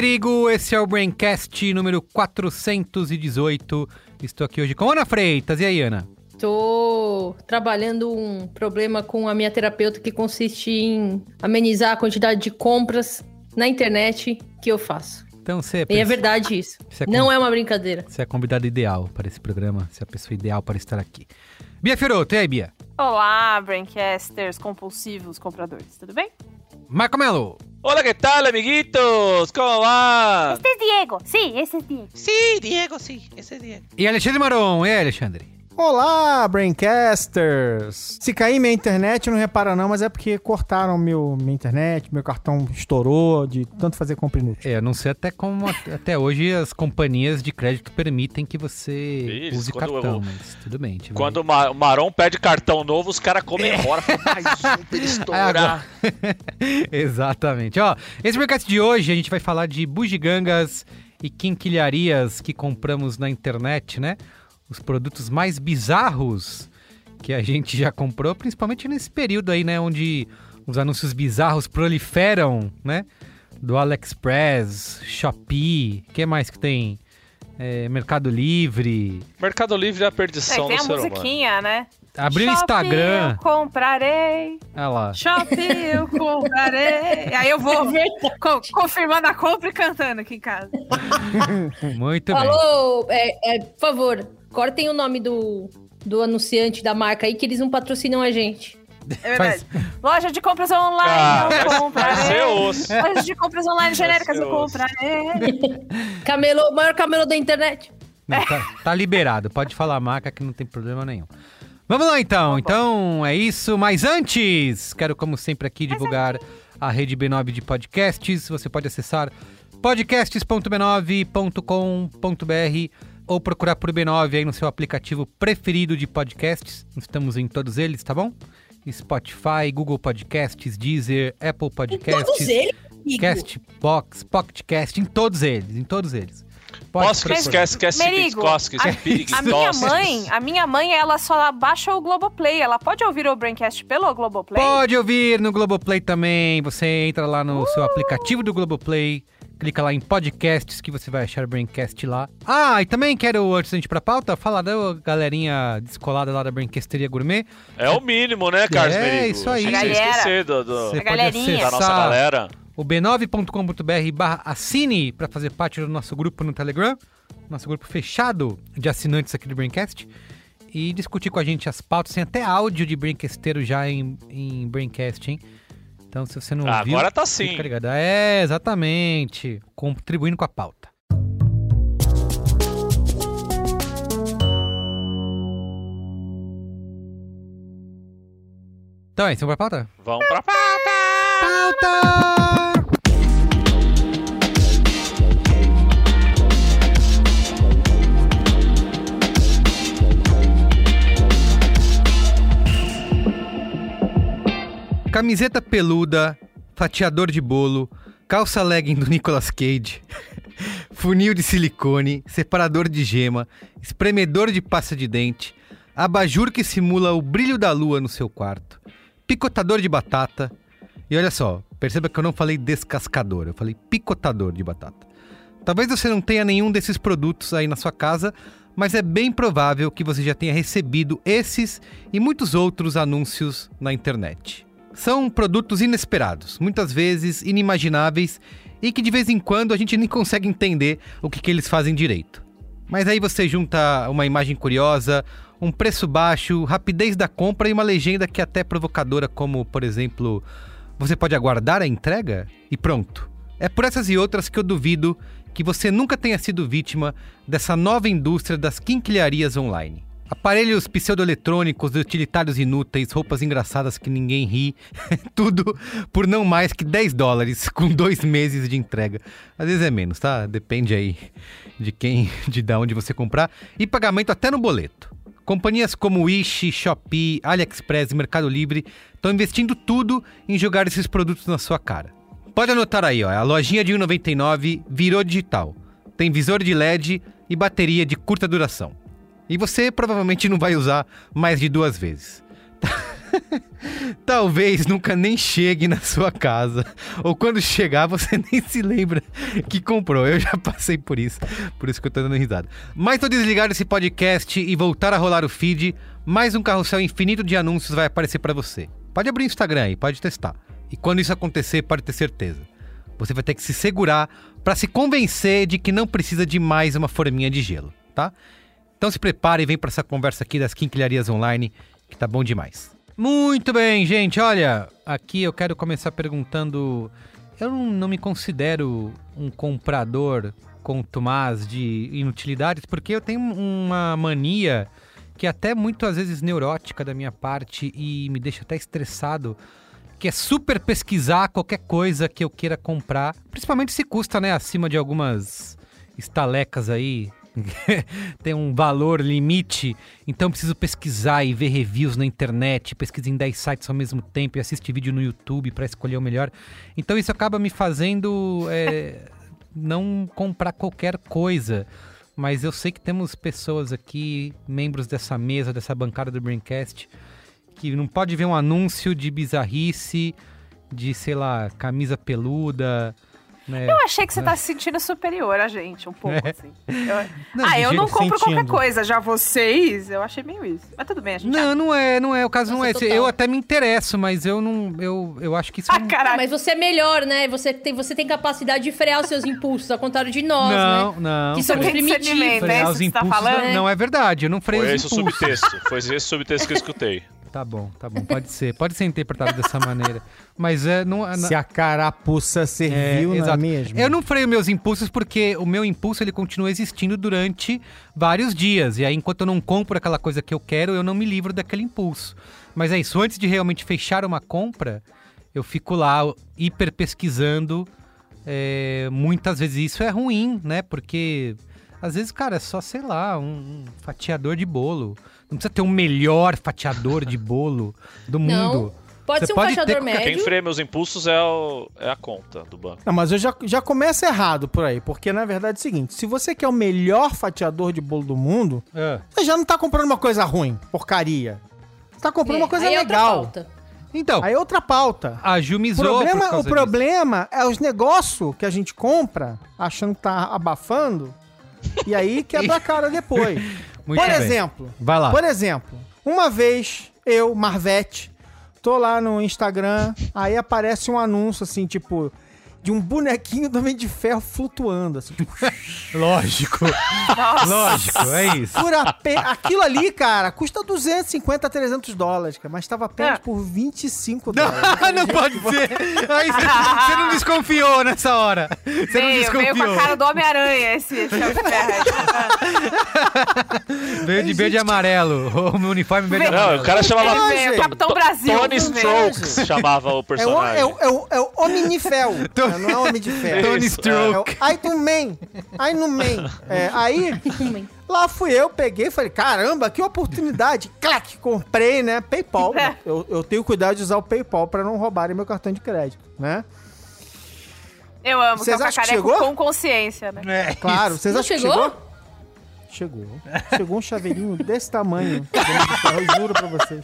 Merigo, esse é o Braincast número 418. Estou aqui hoje com Ana Freitas. E aí, Ana? Tô trabalhando um problema com a minha terapeuta que consiste em amenizar a quantidade de compras na internet que eu faço. Então você E é verdade isso. Você é Não é uma brincadeira. Você é a convidada ideal para esse programa, você é a pessoa ideal para estar aqui. Bia Fioroto, e aí, Bia? Olá, Braincasters compulsivos compradores, tudo bem? Marco Melo. Hola, ¿qué tal, amiguitos? ¿Cómo va? Este es Diego, sí, ese es Diego. Sí, Diego, sí, ese es Diego. E Alexandre Maron. E aí, Alexandre? Olá, Braincasters! Se cair minha internet, não repara não, mas é porque cortaram meu, minha internet, meu cartão estourou de tanto fazer compra inútil. É, eu não sei até como at- até hoje as companhias de crédito permitem que você Isso, use quando cartão, eu- mas tudo bem. vai- Quando o Ma- o Maron pede cartão novo, os caras comemoram. falam, Mais um pra ele estourar. Exatamente. Ó, esse mercado de hoje a gente vai falar de bugigangas e quinquilharias que compramos na internet, né? Os produtos mais bizarros que a gente já comprou, principalmente nesse período aí, né? Onde os anúncios bizarros proliferam, né? Do AliExpress, Shopee, o que mais que tem? É, Mercado Livre. Mercado Livre é a É, perdição tem do a ser humano. musiquinha, né? Abriu o Instagram. eu comprarei, Olha lá. shopping eu comprarei. Aí eu vou co- confirmando a compra e cantando aqui em casa. Muito bem. Alô, é, é, por favor, cortem o nome do, do anunciante da marca aí que eles não patrocinam a gente. É verdade. Loja de compras online Ah, eu comprarei. Loja de compras online genéricas eu comprarei. Camelo, maior camelo da internet. Não, tá, tá liberado, pode falar a marca que não tem problema nenhum. Vamos lá então, então é isso. Mas antes, quero como sempre aqui divulgar a rede B9 de podcasts. Você pode acessar podcasts.b9.com.br ou procurar por B9 aí no seu aplicativo preferido de podcasts. Estamos em todos eles, tá bom? Spotify, Google Podcasts, Deezer, Apple Podcasts, Todos eles, amigo. Castbox, Pocketcast, em todos eles, em todos eles. Pode Posso que procurar. esquece que é Merigo, Cosque, a, minha mãe, a minha mãe, ela só baixa o Globoplay. Ela pode ouvir o Braincast pelo Globoplay? Pode ouvir no Globoplay também. Você entra lá no seu aplicativo do Globoplay, clica lá em podcasts que você vai achar o Braincast lá. Ah, e também quero, antes da gente ir pra pauta, falar da galerinha descolada lá da Braincasteria Gourmet. É o mínimo, né, Carlos É, Merigo? isso aí. A galera. esquecer do, do- Você A galerinha. da nossa galera. o b9.com.br barra assine para fazer parte do nosso grupo no Telegram, nosso grupo fechado de assinantes aqui do Braincast, e discutir com a gente as pautas. Tem até áudio de Braincasteiro já em, em Braincast, hein? Então, se você não Ah, ouviu... agora tá sim. Fica ligado. É, exatamente. Contribuindo com a pauta. Então é isso, vamos pra pauta? Vamos pra pauta! Pauta! Camiseta peluda, fatiador de bolo, calça legging do Nicolas Cage, funil de silicone, separador de gema, espremedor de pasta de dente, abajur que simula o brilho da lua no seu quarto, picotador de batata. E olha só, perceba que eu não falei descascador, eu falei picotador de batata. Talvez você não tenha nenhum desses produtos aí na sua casa, mas é bem provável que você já tenha recebido esses e muitos outros anúncios na internet. São produtos inesperados, muitas vezes inimagináveis e que de vez em quando a gente nem consegue entender o que, que eles fazem direito. Mas aí você junta uma imagem curiosa, um preço baixo, rapidez da compra e uma legenda que é até provocadora, como, por exemplo, você pode aguardar a entrega e pronto. É por essas e outras que eu duvido que você nunca tenha sido vítima dessa nova indústria das quinquilharias online. Aparelhos pseudoeletrônicos, utilitários inúteis, roupas engraçadas que ninguém ri, tudo por não mais que 10 dólares com dois meses de entrega. Às vezes é menos, tá? Depende aí de quem, de da onde você comprar. E pagamento até no boleto. Companhias como Wish, Shopee, AliExpress e Mercado Livre estão investindo tudo em jogar esses produtos na sua cara. Pode anotar aí, ó, a lojinha de 1,99 virou digital. Tem visor de LED e bateria de curta duração. E você provavelmente não vai usar mais de duas vezes. Talvez nunca nem chegue na sua casa. Ou quando chegar, você nem se lembra que comprou. Eu já passei por isso. Por isso que eu tô dando risada. Mas tô desligar esse podcast e voltar a rolar o feed, mais um carrossel infinito de anúncios vai aparecer para você. Pode abrir o Instagram aí, pode testar. E quando isso acontecer, pode ter certeza. Você vai ter que se segurar para se convencer de que não precisa de mais uma forminha de gelo, tá? Então se prepare e vem para essa conversa aqui das quinquilharias online, que tá bom demais. Muito bem, gente. Olha, aqui eu quero começar perguntando. Eu não, me considero um comprador contumaz de inutilidades, porque eu tenho uma mania que é até muitas vezes neurótica da minha parte e me deixa até estressado, que é super pesquisar qualquer coisa que eu queira comprar, principalmente se custa, né, acima de algumas estalecas aí, tem um valor limite, então preciso pesquisar e ver reviews na internet, pesquisar em 10 sites ao mesmo tempo e assistir vídeo no YouTube para escolher o melhor. Então isso acaba me fazendo é, não comprar qualquer coisa. Mas eu sei que temos pessoas aqui, membros dessa mesa, dessa bancada do Braincast, que não pode ver um anúncio de bizarrice, de, sei lá, camisa peluda, né? Eu achei que você tá se sentindo superior a gente, um pouco, É. assim. Eu- Não, ah, eu não compro qualquer sentindo. coisa. Já vocês, eu achei meio isso. Mas tudo bem, a gente... Não, não é, não é. O caso não é Nossa, esse. total. Eu até me interesso, mas eu não. Eu, eu acho que isso. Ah, não- caralho. mas você é melhor, né? Você tem, você tem capacidade de frear os seus impulsos, ao contrário de nós, não, né? não. Que somos tem primitivos. Frear é isso os que você tá impulsos falando? não, não é verdade. Eu não freio Foi os esse o impulsos. subtexto. Foi esse o subtexto que eu escutei. Tá bom, tá bom. Pode ser. Pode ser interpretado dessa maneira. Mas é. Não, é- Se a carapuça serviu, não é mesmo? Eu não freio meus impulsos porque o meu impulso ele continua existindo durante vários dias. E aí, enquanto eu não compro aquela coisa que eu quero, eu não me livro daquele impulso. Mas é isso. Antes de realmente fechar uma compra, eu fico lá hiper pesquisando. É, muitas vezes isso é ruim, né? Porque às vezes, cara, é só, sei lá, um, um fatiador de bolo. Não precisa ter o melhor fatiador de bolo do mundo. Não. Pode Você ser um pode ter fatiador Quem médio. freia meus impulsos é, o- é a conta do banco. Não, mas eu já, já começa errado por aí, porque na verdade é o seguinte: se você quer o melhor fatiador de bolo do mundo, É. você já não tá comprando uma coisa ruim, porcaria. Você tá comprando É, uma coisa aí é outra legal. pauta. Então, Aí é outra pauta. a Ju me O problema, causa o disso. problema é os negócios que a gente compra achando que tá abafando e aí quebra a cara depois. Muito Por bem. exemplo, Vai lá. por exemplo, uma vez eu, Marvete, tô lá no Instagram, aí aparece um anúncio assim, tipo, de um bonequinho do Homem de Ferro flutuando, assim, tipo, Lógico. Lógico, é isso. por ape... Aquilo ali, cara, custa 250 a 300 dólares, cara, mas tava apenas É. por 25 dólares. não pode ser. Aí você não desconfiou nessa hora. Você não Veio, veio com desconfiou. a cara do Homem-Aranha esse chave de ferro. Veio de verde e amarelo. O meu uniforme verde e Veio. Não, amarelo. o cara chamava Não, Veio. Capitão Brasil. Tony. Strokes, chamava o É o, personagem. é, o, é, o, é o Omnifel, né? não é Homem de Ferro. Tony Stroke. É o Iron Man. Iron Man. É, aí, lá fui eu, peguei e falei, caramba, que oportunidade. Clac, comprei, né? PayPal. É. Eu, eu tenho cuidado de usar o PayPal pra não roubarem meu cartão de crédito, né? Eu amo, Vocês que é o acham que cacareco chegou? com consciência, né? É, Claro, vocês Não acham que chegou? chegou? Chegou. Chegou um chaveirinho desse tamanho. Eu juro pra vocês.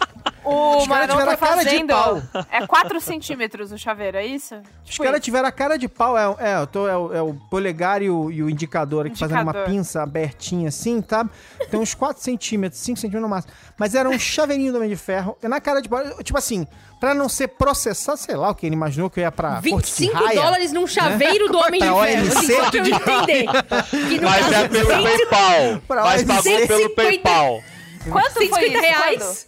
O Os caras Maranhão tiveram tá a cara de fazendo... pau. É 4 centímetros o chaveiro, é isso? Os Tipo caras isso. tiveram a cara de pau. É, é, eu tô, é, o, é o polegar e o, e o indicador aqui fazendo uma Indicador. pinça abertinha assim, tá? Tem uns 4 centímetros, 5 centímetros no máximo. Mas era um chaveirinho do Homem de Ferro. E na cara de pau, tipo assim, pra não ser processado, sei lá o que ele imaginou que eu ia pra 25 Porto de Raia. dólares num chaveiro do Homem de Ferro. OLC? Assim, só pra eu entender. Que Mas caso, é pelo 100 PayPal. Mas pagou pelo 150. PayPal. Quanto foi 150 isso? reais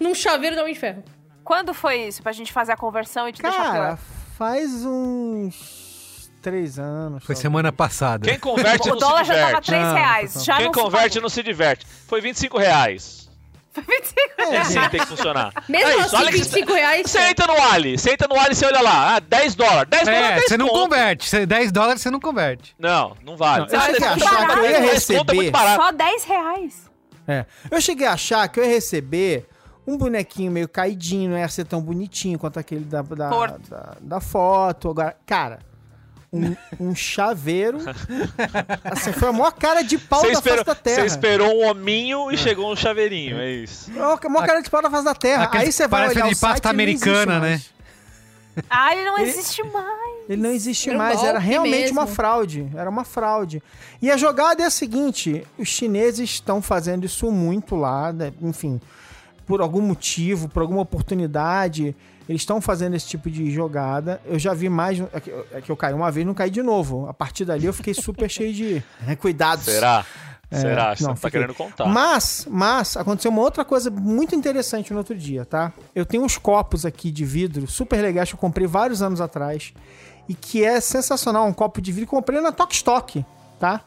num chaveiro do Homem de Ferro. Quando? Foi isso? Pra gente fazer a conversão e te deixar Cara, faz uns três anos. Foi só. semana passada. Quem converte O não dólar se já tava diverte. 3 Não, reais. não. Já Quem não converte não se diverte. Foi 25 reais. Foi 25 É reais. assim que tem que funcionar. Mesmo É isso, assim, olha que 25 reais. Você entra no Ali, você entra no Ali e você olha lá, ah, 10 dólares. 10 dólares, É, 10 você não conto. converte. Cê- 10 dólares você não converte. Não, não vale. Não, eu cheguei a achar que eu ia é receber. muito barato. Só 10 reais. É. Eu cheguei a achar que eu ia receber um bonequinho meio caidinho, não ia ser tão bonitinho quanto aquele da, da, da, da foto. Agora, cara, um, um chaveiro. assim, foi a maior cara de pau Você da esperou, face da você terra. esperou um hominho e chegou um chaveirinho, é isso. A maior cara de pau da face da terra. Aí você vai parece olhar de pasta americana, né? Ah, ele não Ele- existe mais. Ele não existe Era um mais, era realmente mesmo. uma fraude. Era uma fraude. E a jogada é a seguinte: os chineses estão fazendo isso muito lá, né? enfim, por algum motivo, por alguma oportunidade. Eles estão fazendo esse tipo de jogada. Eu já vi mais. É que, é que eu caí uma vez não caí de novo. A partir dali eu fiquei super cheio de né, cuidados. Será? Será? Você não, não tá fiquei- querendo contar. Mas, mas, aconteceu uma outra coisa muito interessante no outro dia, tá? Eu tenho uns copos aqui de vidro super legais que eu comprei vários anos atrás e que é sensacional, um copo de vidro que eu comprei na Tok Stock, tá?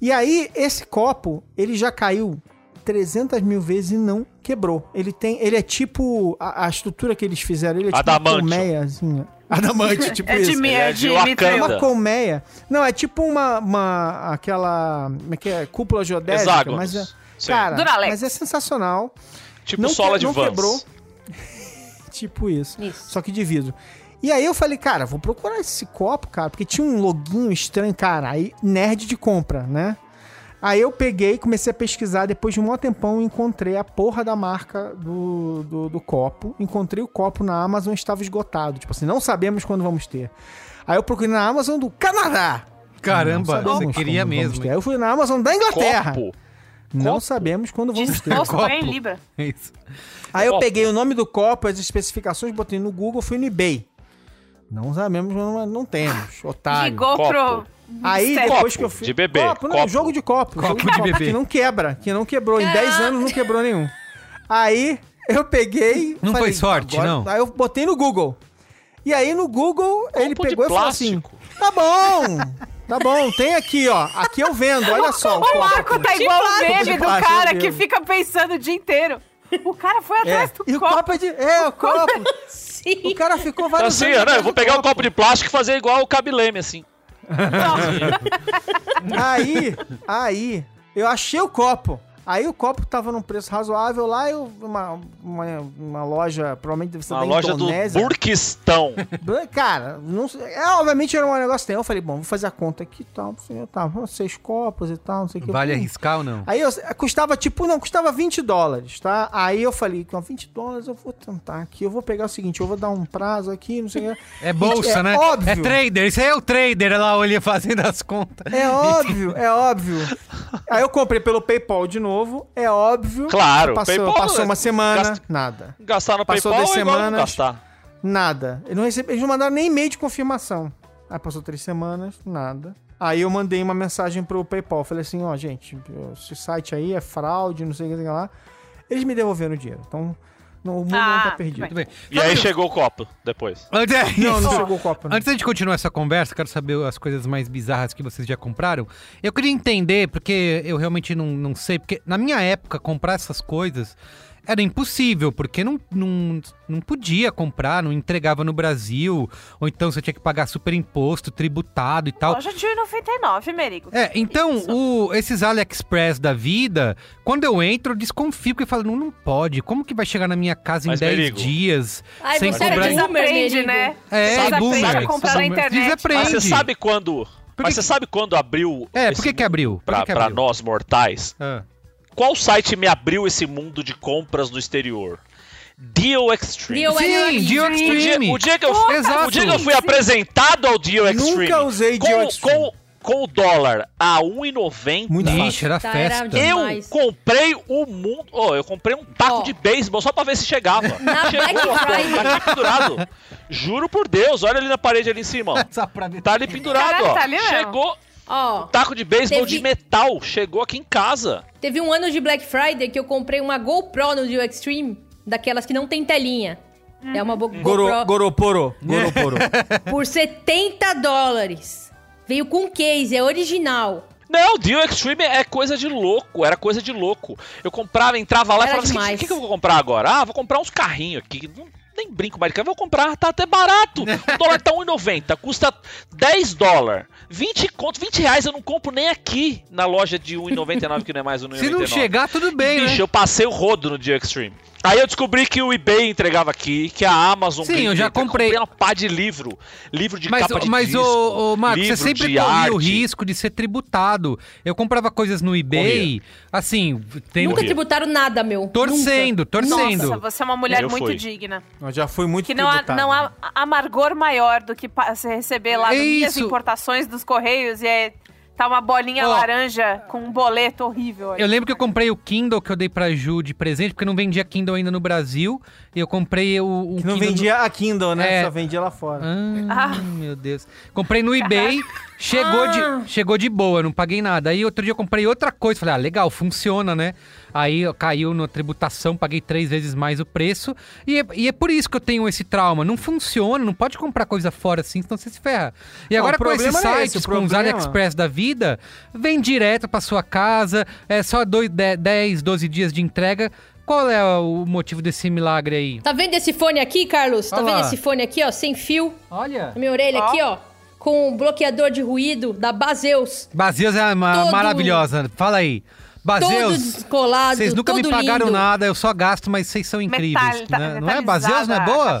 E aí, esse copo, ele já caiu 300 mil vezes e não quebrou. Ele tem, ele é tipo, a, a estrutura que eles fizeram, ele é tipo uma colmeiazinha. Adamante, tipo É de isso. mim, é é de. Mithril. Uma colmeia. Não, é tipo uma, uma aquela, como é que é? Cúpula geodésica, Hexágonos. mas é, Sim. cara, Duralex. mas é sensacional. tipo não sola que- de não Vans. quebrou. tipo isso. Isso. Só que de vidro. E aí eu falei, cara, vou procurar esse copo, cara, porque tinha um loginho estranho, cara, aí nerd de compra, né? Aí eu peguei, comecei a pesquisar, depois de um maior tempão, encontrei a porra da marca do, do, do copo. Encontrei o copo na Amazon, estava esgotado. Tipo assim, não sabemos quando vamos ter. Aí eu procurei na Amazon do Canadá. Caramba, Não você sabemos queria quando vamos mesmo. eu fui na Amazon da Inglaterra. Copo. Não Copo? sabemos quando vamos ter. Disposto Copo. em Libra. É isso. Aí eu Copo. peguei o nome do copo, as especificações, botei no Google, fui no eBay. Não sabemos, não, não temos. Otário. Ligou Copo. pro. Aí depois Copo que eu fui. de bebê, Copo, não, copo. jogo de copo. Copo jogo de bebê. Que não quebra, que não quebrou. Em 10 anos não quebrou nenhum. Aí eu peguei. Não foi sorte, não? Aí eu botei no Google. E aí no Google ele Copo de pegou e falou assim: tá bom, tá bom, tem aqui, ó. Aqui eu vendo, olha só. O copo Marco aqui. tá igual o meme de do plástico, cara que fica pensando o dia inteiro. O cara foi É, atrás do e o copo. copo é de. É, o copo. Sim. O cara ficou vários assim, anos né, eu vou pegar um copo de plástico e fazer igual o Cabileme, assim. Aí, aí, eu achei o copo. Aí o copo tava num preço razoável lá, eu, uma, uma, uma loja, provavelmente deve ser Na da loja do Indonésia. Burquistão. Cara, não é, obviamente era um negócio tem. Eu falei, bom, vou fazer a conta aqui e tal. não sei, Tá, seis copos e tal, não sei o que. Vale Hum. arriscar ou não? Aí eu, custava tipo, não, custava 20 dólares, tá? Aí eu falei, com 20 dólares eu vou tentar aqui, eu vou pegar o seguinte, eu vou dar um prazo aqui, não sei o que. É bolsa, É né? óbvio. É trader. Isso aí é o trader lá, olha fazendo as contas. É óbvio, é óbvio. Aí eu comprei pelo PayPal de novo, é óbvio. Claro, Passou, PayPal passou é- uma semana, gasta- nada. Gastar no Passou PayPal duas é semanas. gastar. Nada. Eles não, recebi, eles não mandaram nem e-mail de confirmação. Aí passou três semanas, nada. Aí eu mandei uma mensagem pro PayPal. Falei assim, ó, gente, esse site aí é fraude, não sei o que lá. Eles me devolveram o dinheiro. Então, não, o mundo não Ah, tá tudo perdido. Bem. E aí chegou o copo depois. Antes, Não, não chegou o copo. Não. Antes da gente continuar essa conversa, quero saber as coisas mais bizarras que vocês já compraram. Eu queria entender, porque eu realmente não, não sei, porque na minha época, comprar essas coisas era impossível, porque não, não, não podia comprar, não entregava no Brasil, ou então você tinha que pagar super imposto, tributado e tal. Loja de 1,99, Merigo. É, então, o, esses AliExpress da vida, quando eu entro, eu desconfio, porque eu falo, não, não pode. Como que vai chegar na minha casa em Mas, 10 Merigo, dias Ai, sem você Desaprende, Merigo. né? É, Desaprende boomer. a comprar na internet. Desaprende. Mas você sabe quando. Por Mas que- você sabe quando abriu. É, por que que abriu? Pra, que que pra abriu? nós mortais. Ah. Qual site me abriu esse mundo de compras no exterior? Deal Extreme. Deal Sim, Deal O dia, Extreme. o dia que eu, Exato. o dia que eu fui apresentado ao Deal Extreme. Nunca usei com, Deal Extreme. Com, com o dólar a 1,90. Muito Ixi, fácil. era Tá, festa. era Eu comprei o mundo. Oh, eu comprei um taco Ó. de beisebol só pra ver se chegava. Na Chegou, ó, tá ali pendurado. Juro por Deus, olha ali na parede ali em cima. ó. Tá ali pendurado, Caraca, ó. tá ali. Chegou Ó, taco de beisebol Teve- de metal. Chegou aqui em casa. teve um ano de Black Friday que eu comprei uma GoPro no Deal Extreme, daquelas que não tem telinha. É uma bo- Goro, GoPro goroporo. Goroporo. por 70 dólares. Veio com case, é original. Não, Deal Extreme é coisa de louco, era coisa de louco. Eu comprava, entrava lá e Era falava assim, o demais. que, que eu vou comprar agora? Ah, vou comprar uns carrinhos aqui. Nem brinco mais de carro, vou comprar, tá até barato. O dólar tá 1,90, custa 10 dólares. 20 conto, 20 reais eu não compro nem aqui na loja de 1,99, que não é mais 1,99. Se não chegar, tudo bem, Bicho, né? eu passei o rodo no Deal Extreme. Aí eu descobri que o eBay entregava aqui, que a Amazon Sim, eu já entrega. comprei. comprei uma pá de livro, livro de Mas, capa de mas disco, ô, ô, Marcos, você sempre corria o risco de ser tributado. Eu comprava coisas no eBay, assim, tendo, Nunca tributaram nada, meu. torcendo, Nunca. torcendo. Nossa, você é uma mulher Eu muito fui. digna. Eu já fui muito Que não há, não há amargor maior do que você receber lá É minhas importações dos Correios e é, tá uma bolinha Ó. laranja com um boleto horrível. aí. Eu lembro que eu comprei o Kindle que eu dei pra Ju de presente, porque não vendia Kindle ainda no Brasil. E eu comprei o, um Que não Kindle vendia a Kindle, né? É. Só vendia lá fora. Ah, Ah. meu Deus. Comprei no eBay, chegou, Ah. de, chegou de boa, não paguei nada. Aí outro dia eu comprei outra coisa, falei, ah, legal, funciona, né? Aí caiu na tributação, paguei três vezes mais o preço. E é, e é por isso que eu tenho esse trauma. Não funciona, não pode comprar coisa fora assim, senão você se ferra. E Não, agora com esses é sites, esse, o com os AliExpress da vida, vem direto pra sua casa, é só dois, de- 10, 12 dias de entrega. Qual é o motivo desse milagre aí? Tá vendo esse fone aqui, Carlos? Tá Olha vendo lá. esse fone aqui, ó, sem fio? Olha. Na minha orelha Ó. aqui, ó. Com um bloqueador de ruído da Baseus. Baseus é ma- Todo- maravilhosa. Fala aí. Todo Baseus, descolado, vocês nunca me todo pagaram lindo. nada, eu só gasto, mas vocês são incríveis. Metal- né? Não é? Baseus não é boa?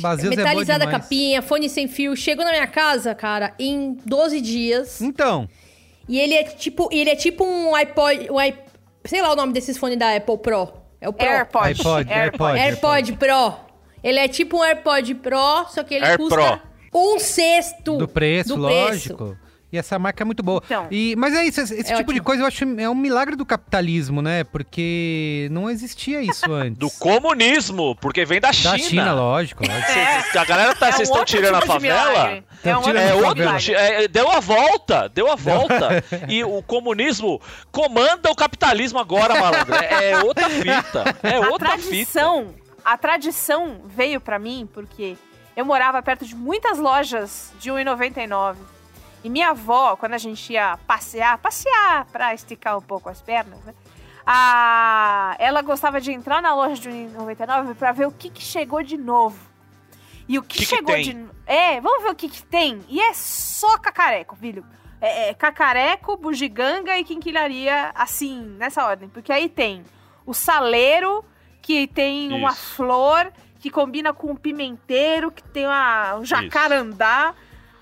Baseus é boa Metalizada a demais. capinha, fone sem fio. Chegou na minha casa, cara, em 12 dias. Então, E ele é tipo, ele é tipo um iPod, um iP- sei lá o nome desses fones da Apple Pro. É o Pro. AirPod. iPod, AirPod. AirPod. AirPod Pro. Ele é tipo um AirPod Pro, só que ele Air custa um sexto do preço, do lógico. E essa marca é muito boa. Então. E, mas é isso, esse esse É tipo de ótimo. coisa eu acho é um milagre do capitalismo, né? Porque não existia isso antes. Do comunismo, porque vem da China. Da China, lógico. lógico. Cês- A galera tá. É um Vocês estão outro tirando a tipo de favela? É um Tão outro tirando É a tipo de outro, ti- é, deu a volta, deu a volta. e o comunismo comanda o capitalismo agora, malandro. É, é outra fita. É A outra fita. tradição, a tradição veio pra mim porque eu morava perto de muitas lojas de 1,99. E minha avó, quando a gente ia passear, passear pra esticar um pouco as pernas, né? A... Ela gostava de entrar na loja de 1,99 pra ver o que, que chegou de novo. E o que, Que que chegou tem? de. É, vamos ver o que, que tem. E é só cacareco, filho. É, é cacareco, bugiganga e quinquilharia, assim, nessa ordem. Porque aí tem o saleiro, que tem uma Isso. flor, que combina com um pimenteiro, que tem uma, um jacarandá.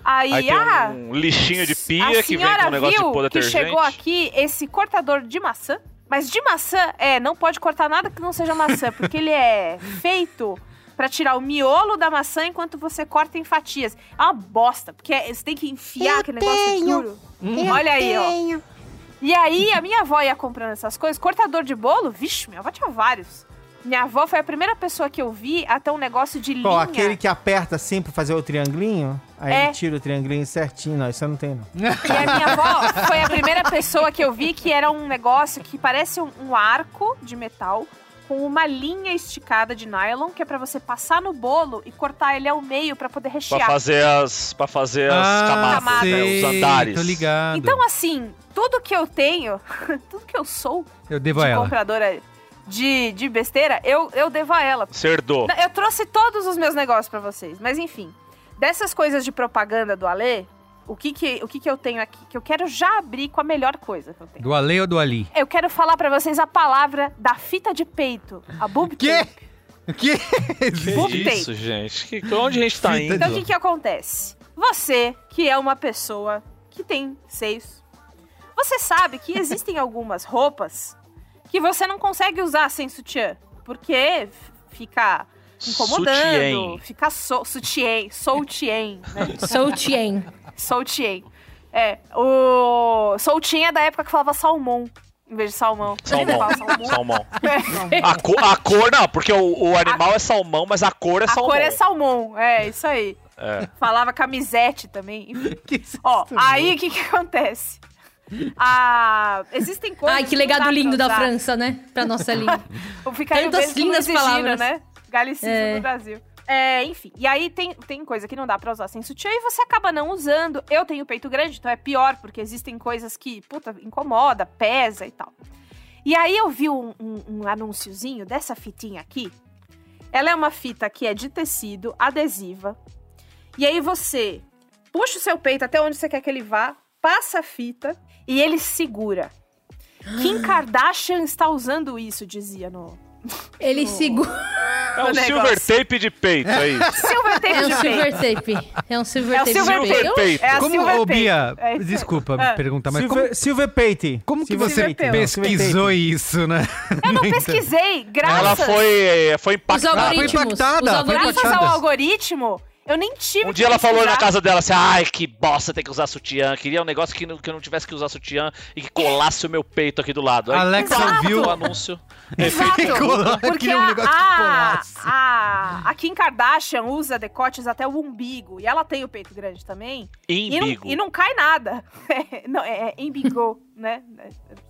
Aí, Aí tem ah, um lixinho de pia que vem senhora com um negócio viu de pôr que detergente. chegou aqui esse cortador de maçã. Mas de maçã, é, não pode cortar nada que não seja maçã, porque ele é feito pra tirar o miolo da maçã enquanto você corta em fatias. É uma bosta, porque é- você tem que enfiar aquele negócio duro. Olha aí, ó. E aí, a minha avó ia comprando essas coisas. Cortador de bolo, vixe, minha avó tinha vários. Minha avó foi a primeira pessoa que eu vi a ter um negócio de linha. Qual, aquele que aperta assim pra fazer o triangulinho? Aí É. ele tira o triangulinho certinho. Não, isso eu não tenho, não. E a minha avó foi a primeira pessoa que eu vi que era um negócio que parece um, um arco de metal com uma linha esticada de nylon, que é pra você passar no bolo e cortar ele ao meio pra poder Pra rechear. fazer as, pra fazer as camadas, né, Ah, sei, os andares. Tô ligado. Então, assim, tudo que eu tenho, tudo que eu sou eu devo a de ela. compradora de, de besteira, eu, eu devo a ela. Não, Eu trouxe todos os meus negócios pra vocês, mas enfim. Dessas coisas de propaganda do Alê, o que que, o que que eu tenho aqui? Que eu quero já abrir com a melhor coisa que eu tenho. Do Ale ou do Ali? Eu quero falar pra vocês a palavra da fita de peito, a boob Quê? tape. Que tape. isso, gente? Que, onde a gente tá indo? Então o que que acontece? Você, que é uma pessoa que tem seios, você sabe que existem algumas roupas que você não consegue usar sem sutiã, porque fica incomodando, fica so, sutiã, soutien, né? Sou Tien. Soutien. É, o soltinha é da época que falava salmão, em vez de salmão. Salmão. Fala salmão. Salmão. É. A, co- a cor, não, porque o, o animal é salmão, mas a cor é A salmão. cor é salmão, é, isso aí. É. Falava camisete também, enfim. Que Ó, aí o que que acontece? Ah, existem coisas Ai, que legado lindo da. França, né? Pra nossa língua. Tantas lindas palavras. né? Galicismo É. do Brasil. É, enfim. E aí tem, tem coisa que não dá pra usar sem sutiã e você acaba não usando. Eu tenho peito grande, então é pior, porque existem coisas que, puta, incomoda, pesa e tal. E aí eu vi um, um, um anúnciozinho dessa fitinha aqui. Ela é uma fita que é de tecido, adesiva. E aí você puxa o seu peito até onde você quer que ele vá, passa a fita e ele segura. Kim Kardashian está usando isso, dizia no. Ele Oh. segura. É um o silver tape de peito, é isso. Silver tape É um de peito. silver tape. É um silver É tape. silver de Silver peito. peito. É a Como, silver. Bia, É desculpa Ah. perguntar, mas Silver, como, Silver Pate. como que Silver você pesquisou isso, né? Eu não pesquisei, graças, Ela foi, foi Os impactada. impactada, os foi algoritmos. graças ao impactada. algoritmo, eu nem tive Um que dia ela falou na casa dela assim: ai, que bosta ter que usar sutiã. Queria um negócio que, não- que eu não tivesse que usar sutiã e que colasse o meu peito aqui do lado. Aí, Alexa Exato. viu o anúncio. Exato. Porque queria um a, negócio que a, colasse. a, a Kim Kardashian usa decotes até o umbigo. E ela tem o peito grande também. E não, e não cai nada. não, é, é né?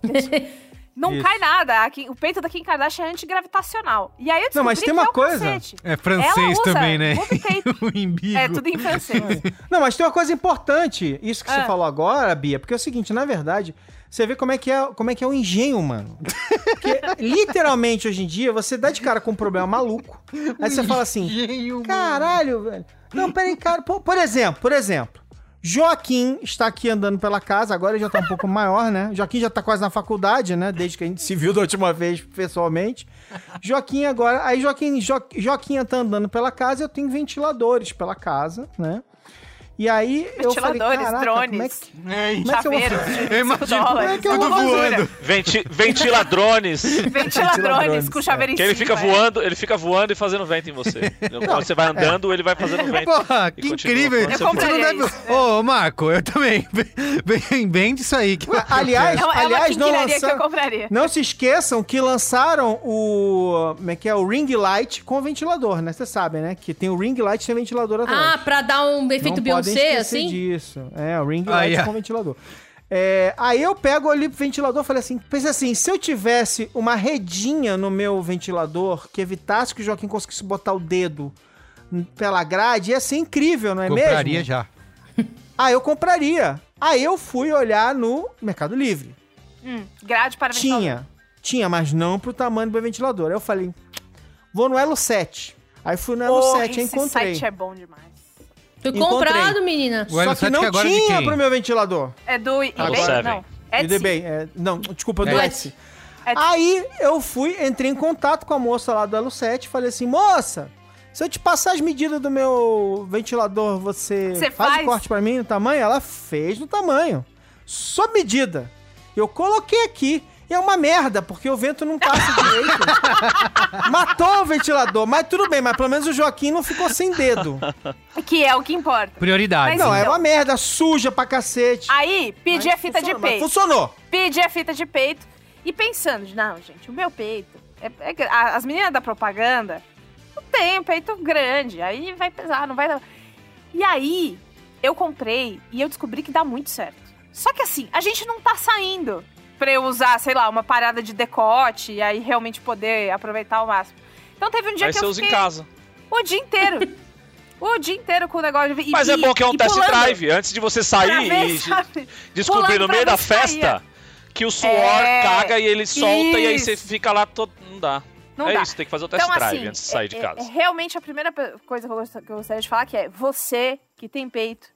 Não Isso. cai nada. A Kim- o peito da Kim Kardashian é antigravitacional. E aí eu descobri Não, mas tem que uma é coisa. cacete. É francês também, né? o. É tudo em francês. Não, mas tem uma coisa importante, isso que você Ah. falou agora, Bia, porque é o seguinte, na verdade, você vê como é que é, como é, que é o engenho, mano. Porque, literalmente, hoje em dia, você dá de cara com um problema maluco. Aí você fala assim, caralho, velho. Não, peraí, cara. Por, por exemplo, por exemplo, Joaquim está aqui andando pela casa, agora ele já tá um pouco maior, né? Joaquim já tá quase na faculdade, né? Desde que a gente se viu da última vez pessoalmente. Joaquim agora. Aí Joaquim, jo, Joaquim tá andando pela casa eu tenho ventiladores pela casa, né? E aí eu falei, Ventiladores, caraca, drones. como é que, É como é que eu vou Chaveiros fazer? Eu 5 imagino dólares. como é que eu Uma vou voando. Venti ventiladrones. Ventiladrones Ventiladrones, com chaveiro em Que ele cima, fica é. voando, ele fica voando e fazendo vento em você. Quando você vai andando, ele vai fazendo vento. Porra, que incrível. Eu compraria deve- Ô, Marco, eu também. Vem, vem disso aí. Que Aliás, É uma, é uma aliás não quinquilharia que eu lançaram... compraria. Não se esqueçam que lançaram o. Como é que é? O ring light com ventilador, né? Vocês sabem, né? Que tem o ring light e tem ventilador atrás. Ah, pra dar um efeito Beyoncé, esquecer assim? disso. É, o ring Ah, light yeah. com ventilador. É, aí eu pego ali pro ventilador e falei assim: pensei assim, se eu tivesse uma redinha no meu ventilador que evitasse que o Joaquim conseguisse botar o dedo pela grade, ia ser incrível, não é Compraria mesmo? já. Ah, eu compraria. Aí eu fui olhar no Mercado Livre. Hum, grade para ventilador. Tinha. Tinha, mas não pro tamanho do meu ventilador. Aí eu falei, vou no Elo 7. Aí fui no Elo Porra, 7 e esse encontrei. site é bom demais. Foi Encontrei. comprado, menina. O Só que 7 não que agora é de tinha quem? pro meu ventilador. É do eBay? Seven. Não. E Etsy. bem, é, não, desculpa, do É. Etsy. Etsy. Aí eu fui, entrei em contato com a moça lá do Elo 7 e falei assim, moça, se eu te passar as medidas do meu ventilador, você, Você faz, faz? o corte pra mim no tamanho? Ela fez no tamanho. Sob medida. Eu coloquei aqui. E é uma merda, porque o vento não passa direito. Matou o ventilador. Mas tudo bem, mas pelo menos o Joaquim não ficou sem dedo. Que é o que importa. Prioridade. Mas Não, então. era uma merda, suja pra cacete. Aí, pedi Mas a fita de peito. Funcionou. Pedi a fita de peito. E pensando, não, gente, o meu peito. é- é as meninas da propaganda não tem um peito grande. Aí vai pesar, não vai dar. E aí, eu comprei e eu descobri que dá muito certo. Só que assim, a gente não tá saindo pra eu usar, sei lá, uma parada de decote e aí realmente poder aproveitar ao máximo. Então teve um dia Aí que você eu usa em fiquei casa. o dia inteiro. o dia inteiro com o negócio de. e- Mas é e- bom que é um test pulando drive. Antes de você sair ver, e sabe? descobrir Pulando no meio da festa saía. que o suor É, caga e ele solta e aí você isso. fica lá todo. Não dá. Não é dá. isso, tem que fazer o test Então, drive assim, antes de sair é- de é- casa. é realmente a primeira coisa que eu, gost- que eu gostaria de falar que é você que tem peito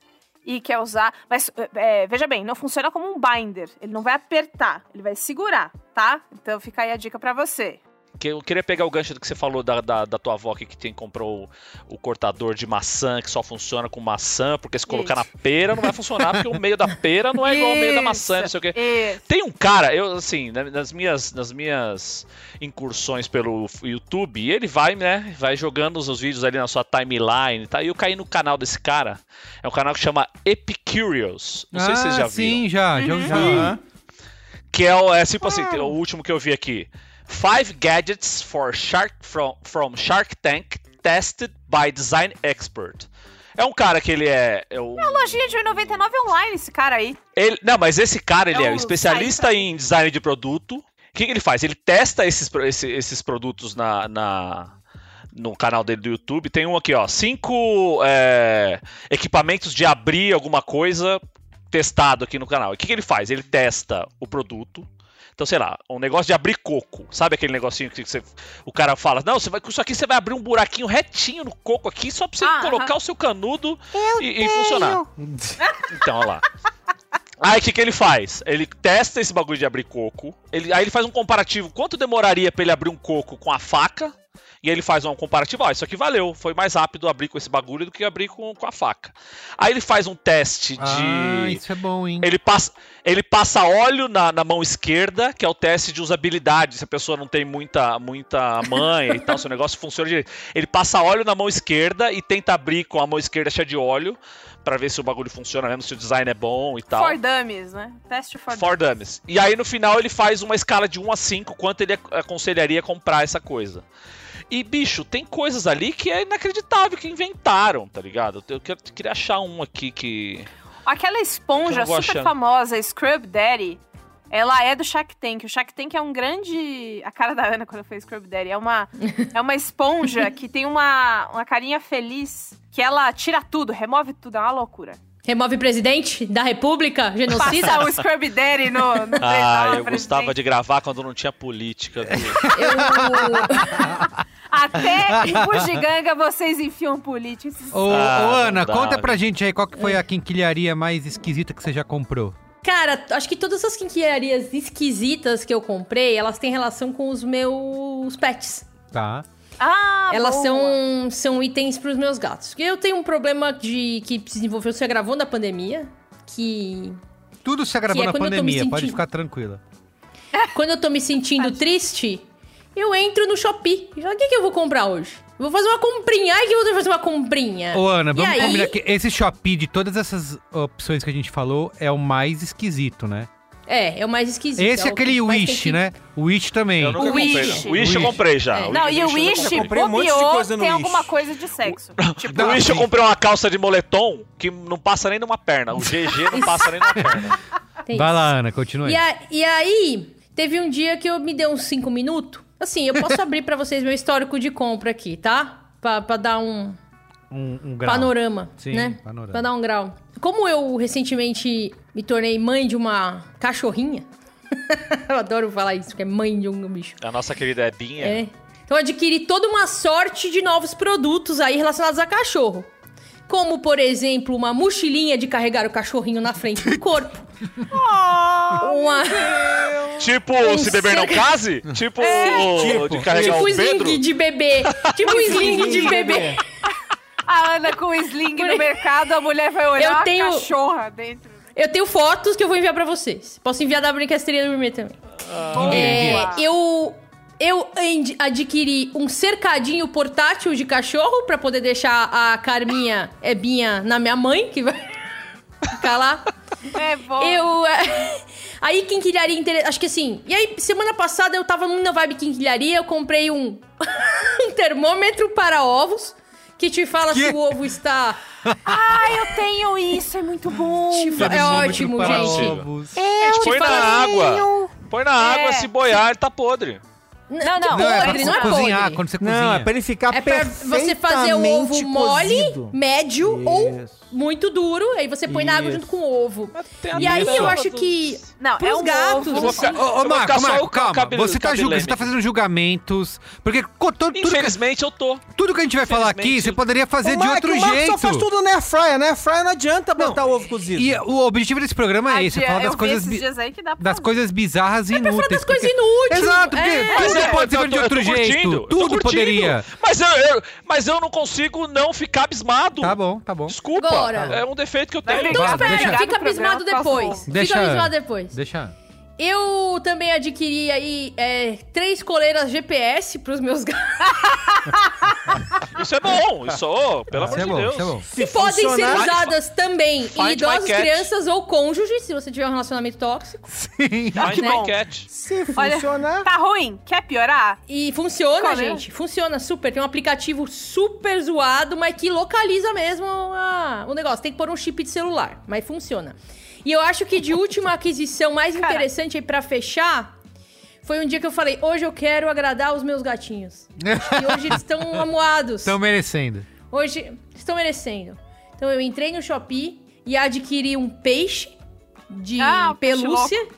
e quer usar. Mas é, veja bem, não funciona como um binder. Ele não vai apertar, ele vai segurar, tá? Então fica aí a dica pra você. Que eu queria pegar o gancho do que você falou da, da, da tua avó aqui, que tem, comprou o, o cortador de maçã, que só funciona com maçã, porque se colocar Isso. na pera não vai funcionar, porque o meio da pera não é igual ao meio da maçã, não sei o quê. Isso. Tem um cara, eu assim, na- nas minhas, nas minhas incursões pelo YouTube, ele vai, né, vai jogando os, os vídeos ali na sua timeline, tá? E eu caí no canal desse cara. É um canal que chama Epicurious. Não sei se vocês já Ah, viram. sim, já, já ouvi. Aham. Que é, o- é tipo assim, o último que eu vi aqui. Five gadgets for Shark from, from Shark Tank tested by design expert. É um cara que ele é, é o, Lojinha de 1,99 online esse cara aí. ele, não, mas esse cara ele É é, um um especialista site. em design de produto. O que, que ele faz? Ele testa esses, pro- esse- esses produtos na, na, no canal dele do YouTube. Tem um aqui, ó. Cinco é, equipamentos de abrir alguma coisa testado aqui no canal. O que, que ele faz? Ele testa o produto. Então, sei lá, um negócio de abrir coco. Sabe aquele negocinho que você, o cara fala: Não, você vai, com isso aqui você vai abrir um buraquinho retinho no coco aqui, só pra você Ah, colocar o seu canudo e, e funcionar. Então, olha lá. Aí o que, que ele faz? Ele testa esse bagulho de abrir coco. Ele, aí ele faz um comparativo. Quanto demoraria pra ele abrir um coco com a faca? E aí ele faz um comparativo. Ó, isso aqui valeu. Foi mais rápido abrir com esse bagulho do que abrir com, com a faca. Aí ele faz um teste Ah, de. isso é bom, hein? Ele passa, ele passa óleo na, na mão esquerda, que é o teste de usabilidade, se a pessoa não tem muita, muita manha e tal, se o negócio funciona direito. Ele passa óleo na mão esquerda e tenta abrir com a mão esquerda cheia de óleo, pra ver se o bagulho funciona mesmo, se o design é bom e tal. For dummies, né? Teste for, For dummies. E aí no final ele faz uma escala de 1 a 5, quanto ele ac- aconselharia comprar essa coisa. E, bicho, tem coisas ali que é inacreditável, que inventaram, tá ligado? Eu quero- queria achar um aqui que. Aquela Eu esponja super achando. famosa, Scrub Daddy, ela é do Shark Tank. O Shark Tank é um grande. A cara da Ana quando fez Scrub Daddy. É uma, é uma esponja que tem uma, uma carinha feliz, que ela tira tudo, remove tudo. É uma loucura. Remove presidente da república, genocida. Passa o Scrub Daddy no, no Ah, eu gostava de gravar quando não tinha política. Eu... Até em Bugiganga vocês enfiam políticos. Ô, Ah, ô, Ana, dá, conta né? pra gente aí qual que foi a quinquilharia mais esquisita que você já comprou. Cara, acho que todas as quinquilharias esquisitas que eu comprei, elas têm relação com os meus pets. Tá. Ah, Elas boa. são, são itens pros meus gatos. Eu tenho um problema de que se desenvolveu, se agravou na pandemia, que Tudo se agravou é na pandemia, pode ficar tranquila. quando eu tô me sentindo triste, eu entro no Shopee. E falo, o que, que eu vou comprar hoje? Eu vou fazer uma comprinha. Ai, que eu vou fazer uma comprinha. Ô, Ana, E vamos aí? combinar que esse Shopee, de todas essas opções que a gente falou, é o mais esquisito, né? É, é o mais esquisito. Esse é é o que aquele Wish, que- né? O Wish também. Eu nunca O comprei. Wish. não. O Wish eu Wish. comprei já. É. Não, e o Wish, já comprei um monte de coisa no tem Wish. alguma coisa de sexo. tipo, Não, No Wish eu comprei uma calça de moletom que não passa nem numa perna. O GG não passa nem numa perna. tem Vai isso. lá, Ana, continua aí. E, a- e aí, teve um dia que eu me dei uns 5 minutos. Assim, eu posso abrir pra vocês meu histórico de compra aqui, tá? Pra, pra dar um Um, um grau. panorama, Sim, né? panorama. Pra dar um grau. Como eu recentemente me tornei mãe de uma cachorrinha. eu adoro falar isso, que é mãe de um bicho. A nossa querida Ebinha. É. Então eu adquiri toda uma sorte de novos produtos aí relacionados a cachorro. Como, por exemplo, uma mochilinha de carregar o cachorrinho na frente do corpo. uma... Tipo, Um se beber não case? Tipo, Tipo, de carregar Tipo o Pedro? sling de bebê. Tipo sling de bebê. A Ana com o sling no mercado, a mulher vai olhar Eu tenho- a cachorra dentro. Eu tenho fotos que eu vou enviar pra vocês. Posso enviar da brinquedaria do Gourmet também. É, Boa. eu eu adquiri um cercadinho portátil de cachorro pra poder deixar a Carminha Ebinha na minha mãe, que vai ficar lá. É bom. Eu. é, Aí, quinquilharia interessante. Acho que assim. E aí, semana passada eu tava muito na vibe quinquilharia. Eu comprei um, um termômetro para ovos. Que te fala se o ovo está. Ah, eu tenho isso, é muito bom. te fa- é ótimo, gente. ovos. te Põe na água. Põe na água, É. se boiar, ele tá podre. Não, não. Não, é pra podre, não é cozinhar, podre. quando você Não, é cozinha. pra ele ficar É pra você fazer o ovo perfeitamente mole, cozido. médio ou Isso. Muito duro. Aí você põe na água Isso. junto com o ovo. E aí eu acho que. Não, pros é um gatos, ovo. Assim, ficar- Ô, ô, Marco, Marco, calma. cabelo- você, tá julga, você tá fazendo julgamentos. Porque tudo, que, Infelizmente eu tô. tudo que a gente vai falar aqui, você poderia fazer de outro o Marco jeito. só faz tudo na air fryer, né? Air fryer não adianta botar o ovo cozido. E o objetivo desse programa é esse, Adia- falar das coisas, que das coisas bizarras e inúteis. das coisas porque- inúteis. Exato, porque É. tudo é, pode ser de outro jeito. Tudo poderia. Mas eu, eu- mas eu não consigo não ficar abismado. Tá bom, tá bom. Desculpa. Agora. É um defeito que eu tenho. Então espera, fica abismado depois. Deixa- Fica abismado depois. Deixa. Eu também adquiri aí é, três coleiras GPS pros meus gatos. Isso é bom. Isso, ô, pelo Isso amor é de bom, Deus. isso é bom. Que podem ser usadas também Find em my idosos, crianças ou cônjuges, se você tiver um relacionamento tóxico. Find né? my cat. Se Olha, funcionar... tá ruim? Quer piorar? E funciona, Coleira. gente. Funciona super. Tem um aplicativo super zoado, mas que localiza mesmo a- o negócio. Tem que pôr um chip de celular, mas funciona. E eu acho que de última aquisição mais Cara. interessante aí pra fechar foi um dia que eu falei, hoje eu quero agradar os meus gatinhos. e hoje eles estão amuados. Estão merecendo. Hoje estão merecendo. Então eu entrei no Shopee e adquiri um peixe de Ah, um peixe pelúcia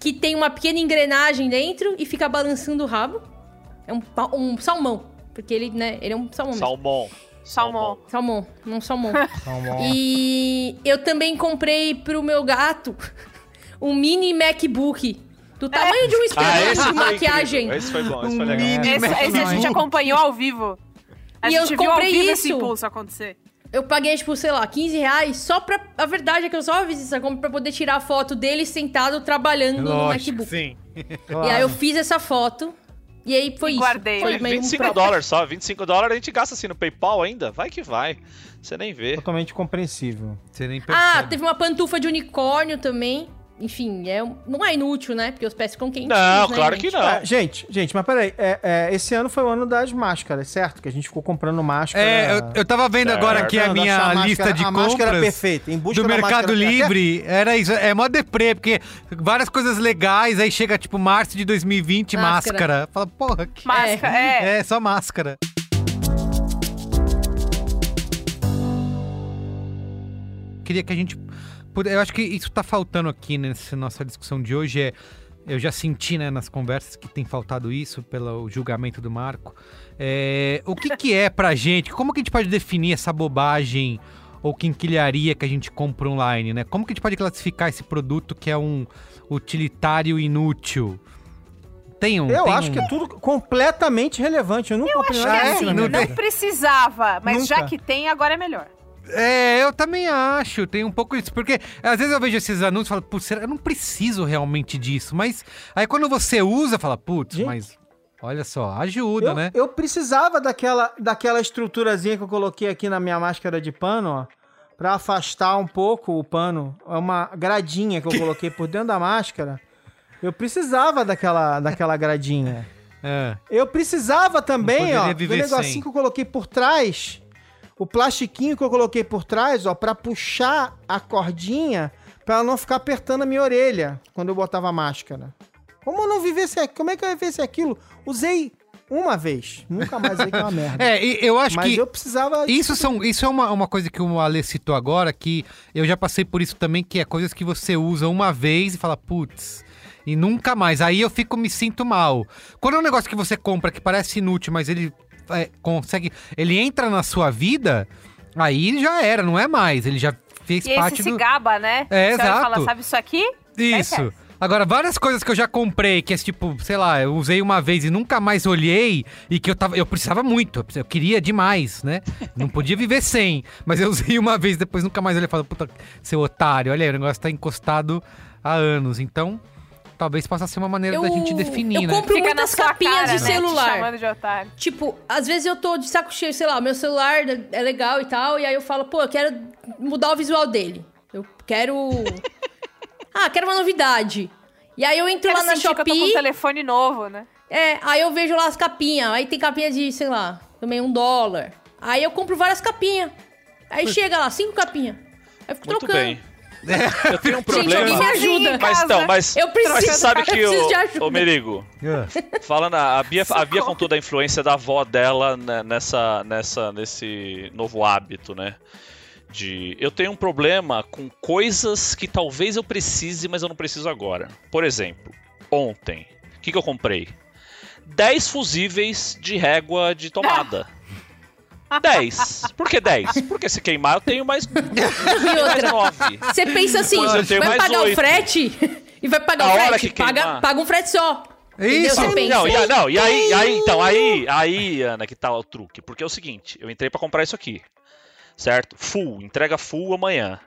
que tem uma pequena engrenagem dentro e fica balançando o rabo. É um, um salmão, porque ele, né, ele é um salmão. mesmo. Salmão. Salmão. Não salmão. Salmão. e eu também comprei pro meu gato um mini MacBook do tamanho de um Ah, espeto esse de foi maquiagem. incrível. Esse foi bom, esse foi Um legal. mini- Esse, esse a gente acompanhou ao vivo. A E gente eu viu ao comprei vivo esse isso. impulso acontecer. Eu paguei, tipo, sei lá, 15 reais só pra. A verdade é que eu só fiz essa compra pra poder tirar a foto dele sentado trabalhando no MacBook. sim. E aí eu fiz essa foto. E aí foi E isso. guardei. Foi Foi meio um 25 pro- dólares só, 25 dólares a gente gasta assim no PayPal ainda? Vai que vai. Você nem vê. Totalmente compreensível. Você nem percebe. Ah, teve uma pantufa de unicórnio também. Enfim, é, não é inútil, né? Porque os pés ficam quentinhos. Não, né, claro gente? que não. É, gente, gente, mas peraí. É, é, esse ano foi o ano das máscaras, certo? Que a gente ficou comprando máscara. É, eu, eu tava vendo agora aqui a Tentando minha máscara- lista de a máscara compras perfeita, em busca do Mercado máscara perfeita. Livre. Era isso, é mó deprê, porque várias coisas legais, aí chega tipo março de 2020, máscara. Máscara. Fala, porra, que... Máscara, é. É, só máscara. Queria que a gente. Eu acho que isso tá faltando aqui nessa nossa discussão de hoje. É, eu já senti né, nas conversas que tem faltado isso pelo julgamento do Marco. É, o que, que é pra gente? Como que a gente pode definir essa bobagem ou quinquilharia que a gente compra online, né? Como que a gente pode classificar esse produto que é um utilitário inútil? Tem um. Eu tem acho um- que é tudo completamente relevante. Eu nunca comprei Acho que é assim, não vida. precisava, mas Nunca. já que tem, agora é melhor. É, eu também acho, tem um pouco isso, porque às vezes eu vejo esses anúncios e falo, putz, eu não preciso realmente disso, mas aí quando você usa, fala, putz, mas olha só, ajuda, Eu, né? eu precisava daquela, daquela estruturazinha que eu coloquei aqui na minha máscara de pano, ó. Pra afastar um pouco o pano. É uma gradinha que eu coloquei por dentro da máscara. Eu precisava daquela, daquela gradinha. É. Eu precisava também, ó, do negocinho sem. que eu coloquei por trás. O plastiquinho que eu coloquei por trás, ó, pra puxar a cordinha pra ela não ficar apertando a minha orelha quando eu botava a máscara. Como eu não viver? Como é que eu sem aquilo? Usei uma vez. Nunca mais usei que é uma merda. É, eu acho Mas que eu precisava. isso, são, isso é uma, uma coisa que o Ale citou agora, que eu já passei por isso também, que é coisas que você usa uma vez e fala, putz, e nunca mais. Aí eu fico, me sinto mal. Quando é um negócio que você compra que parece inútil, mas ele é, consegue. Ele entra na sua vida, aí já era, não é mais. Ele já fez E esse parte se do. gaba, né? É, Você exato. fala, sabe isso aqui? Isso. Esquece. Agora, várias coisas que eu já comprei, que é tipo, sei lá, eu usei uma vez e nunca mais olhei, e que eu tava. Eu precisava muito, eu queria demais, né? Não podia viver sem. Mas eu usei uma vez, depois nunca mais olhei e falei, puta, seu otário, olha aí, o negócio tá encostado há anos. Então, talvez possa ser uma maneira da gente definir, eu né? compro Fica muitas capinhas cara, de né? Celular. de otário. Tipo, às vezes eu tô de saco cheio, sei lá, meu celular é legal e tal, e aí eu falo, pô, eu quero mudar o visual dele. Eu quero. ah, quero uma novidade. E aí eu entro Quero lá na sentir que eu tô com um Shopee. telefone novo, né? É, aí eu vejo lá as capinhas. Aí tem capinha de, sei lá, também um dólar. Aí eu compro várias capinhas. Aí chega lá, cinco capinhas. Aí eu fico Muito trocando. bem. Eu tenho um Gente, problema. alguém me ajuda. Mas então, mas. Eu preciso- mas você sabe que eu preciso de o. ajuda. Ô, Merigo, falando, a Bia, a Bia contou da influência da avó dela nessa, nessa, nesse novo hábito, né? De. Eu tenho um problema com coisas que talvez eu precise, mas eu não preciso agora. Por exemplo, ontem, o que, que eu comprei? 10 fusíveis de régua de tomada. 10. Por que 10? Porque se queimar eu tenho mais, E mais outra, 9. você pensa assim, eu tenho vai pagar o oito. frete e vai pagar A o frete. Paga, paga um frete só. Isso. Você. Não, e, a- não, e aí, e aí, então, aí, aí, Ana, que tá o truque. Porque é o seguinte, eu entrei pra comprar isso aqui, certo? Full, entrega full amanhã.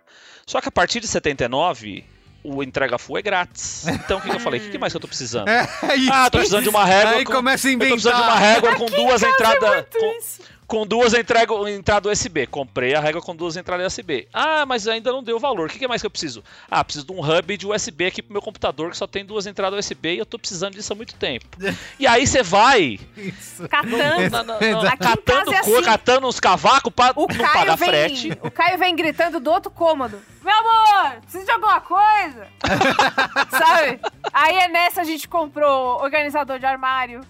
Só que a partir de 79, o entrega full é grátis. Então o que, que eu falei? O que, que mais que eu tô precisando? É isso. Ah, tô precisando de uma régua. Aí com- começa a Eu tô precisando de uma inventar. régua com duas entradas. Isso. Com duas entrada, entrada USB. Comprei a régua com duas entradas USB. Ah, mas ainda não deu valor. O que, que mais que eu preciso? Ah, preciso de um hub de USB aqui pro meu computador que só tem duas entradas USB e eu tô precisando disso há muito tempo. E aí você vai Isso. Catando. na- na- na- Aqui em catando é cor, assim. catando uns cavacos pra O não Caio, pagar vem, frete. o Caio vem gritando do outro cômodo. Meu amor, precisa de alguma coisa? Sabe? Aí é nessa a gente comprou organizador de armário.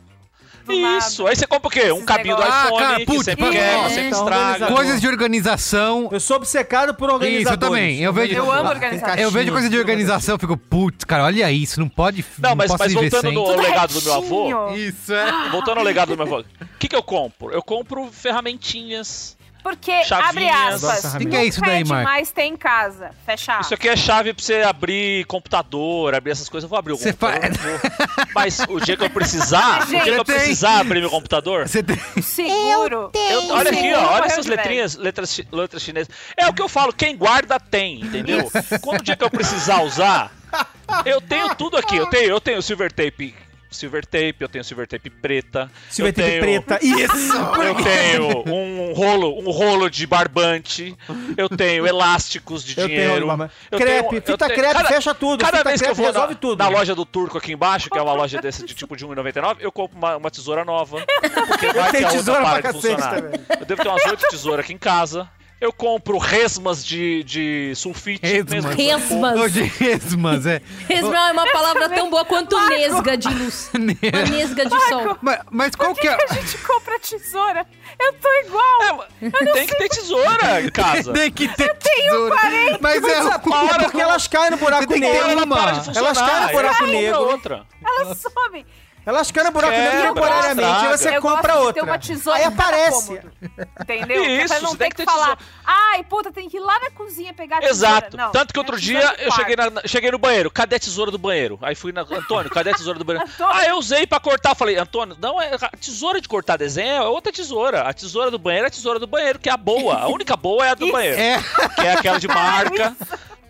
Do Isso, nada. aí você compra o quê? Um cabinho do iPhone, Ah, cara, que putz, sempre quebra, sempre então, estraga. Coisas de organização. Eu sou obcecado por organizadores. também, eu vejo- Eu amo caixinha, Eu vejo coisa de organização, eu fico, putz, cara, olha isso, não pode. Não, mas, posso mas voltando sem. no Tudo legado do meu avô, retinho. Isso, é. voltando ao legado do meu avô, o que, que eu compro? Eu compro ferramentinhas. Porque, Chavinhas. abre aspas, O que é isso daí, Marco? demais ter em casa. Fecha Isso aspas. aqui é chave pra você abrir computador, abrir essas coisas. Eu vou abrir o Você computador. fa-. Mas o dia que eu precisar, o dia que eu Tem. precisar abrir meu computador. Você tem. Seguro. eu- olha aqui, ó, olha essas letrinhas, letras, letras chinesas. É o que eu falo, quem guarda tem, entendeu? Quando o dia que eu precisar usar, eu tenho tudo aqui. Eu tenho, eu tenho silver tape, silver tape, eu tenho silver tape preta. Silver eu tape tenho, preta. Isso! Eu tenho um rolo, um rolo de barbante. Eu tenho elásticos de Eu dinheiro. tenho eu Crepe, tenho- eu fita tenho- crepe, cada- fecha tudo. Cada Fita vez que eu vou na, tudo. na loja do Turco aqui embaixo, que é uma loja desse de tipo de 1,99, eu compro uma, uma tesoura nova. Porque vai que tenho a outra tesoura para de funcionar. também. Eu devo ter umas oito tesouras aqui em casa. Eu compro resmas de, de sulfite. Resmas. Resmas. Hoje, resmas, é. Resma é uma palavra tão boa quanto nesga de luz. Uma nesga de sol. Mas, mas qual que é. A gente compra tesoura. Eu tô igual. É, tem que ter tesoura em casa. Tem que ter tesoura. Mas é Mas, é porque elas caem no buraco que ter negro. funcionar. Elas caem no buraco negro. outra. Elas somem. Elas no buraco negro temporariamente, aí estraga. você eu compra gosto de outra. ter uma tesoura aí aparece. cômodo. Entendeu? É Isso, pra não ter tem que, que falar. tesoura. Ai, puta, tem que ir lá na cozinha pegar a tesoura. Exato. Não, Tanto que é outro dia eu cheguei, na- cheguei no banheiro. Cadê a tesoura do banheiro? Aí fui na. Antônio, cadê a tesoura do banheiro? Ah, eu usei pra cortar. Falei, Antônio, não é. A tesoura de cortar desenho é outra tesoura. A tesoura do banheiro é a tesoura do banheiro, que é a boa. A única boa é a do Isso. banheiro. É. Que é aquela de marca.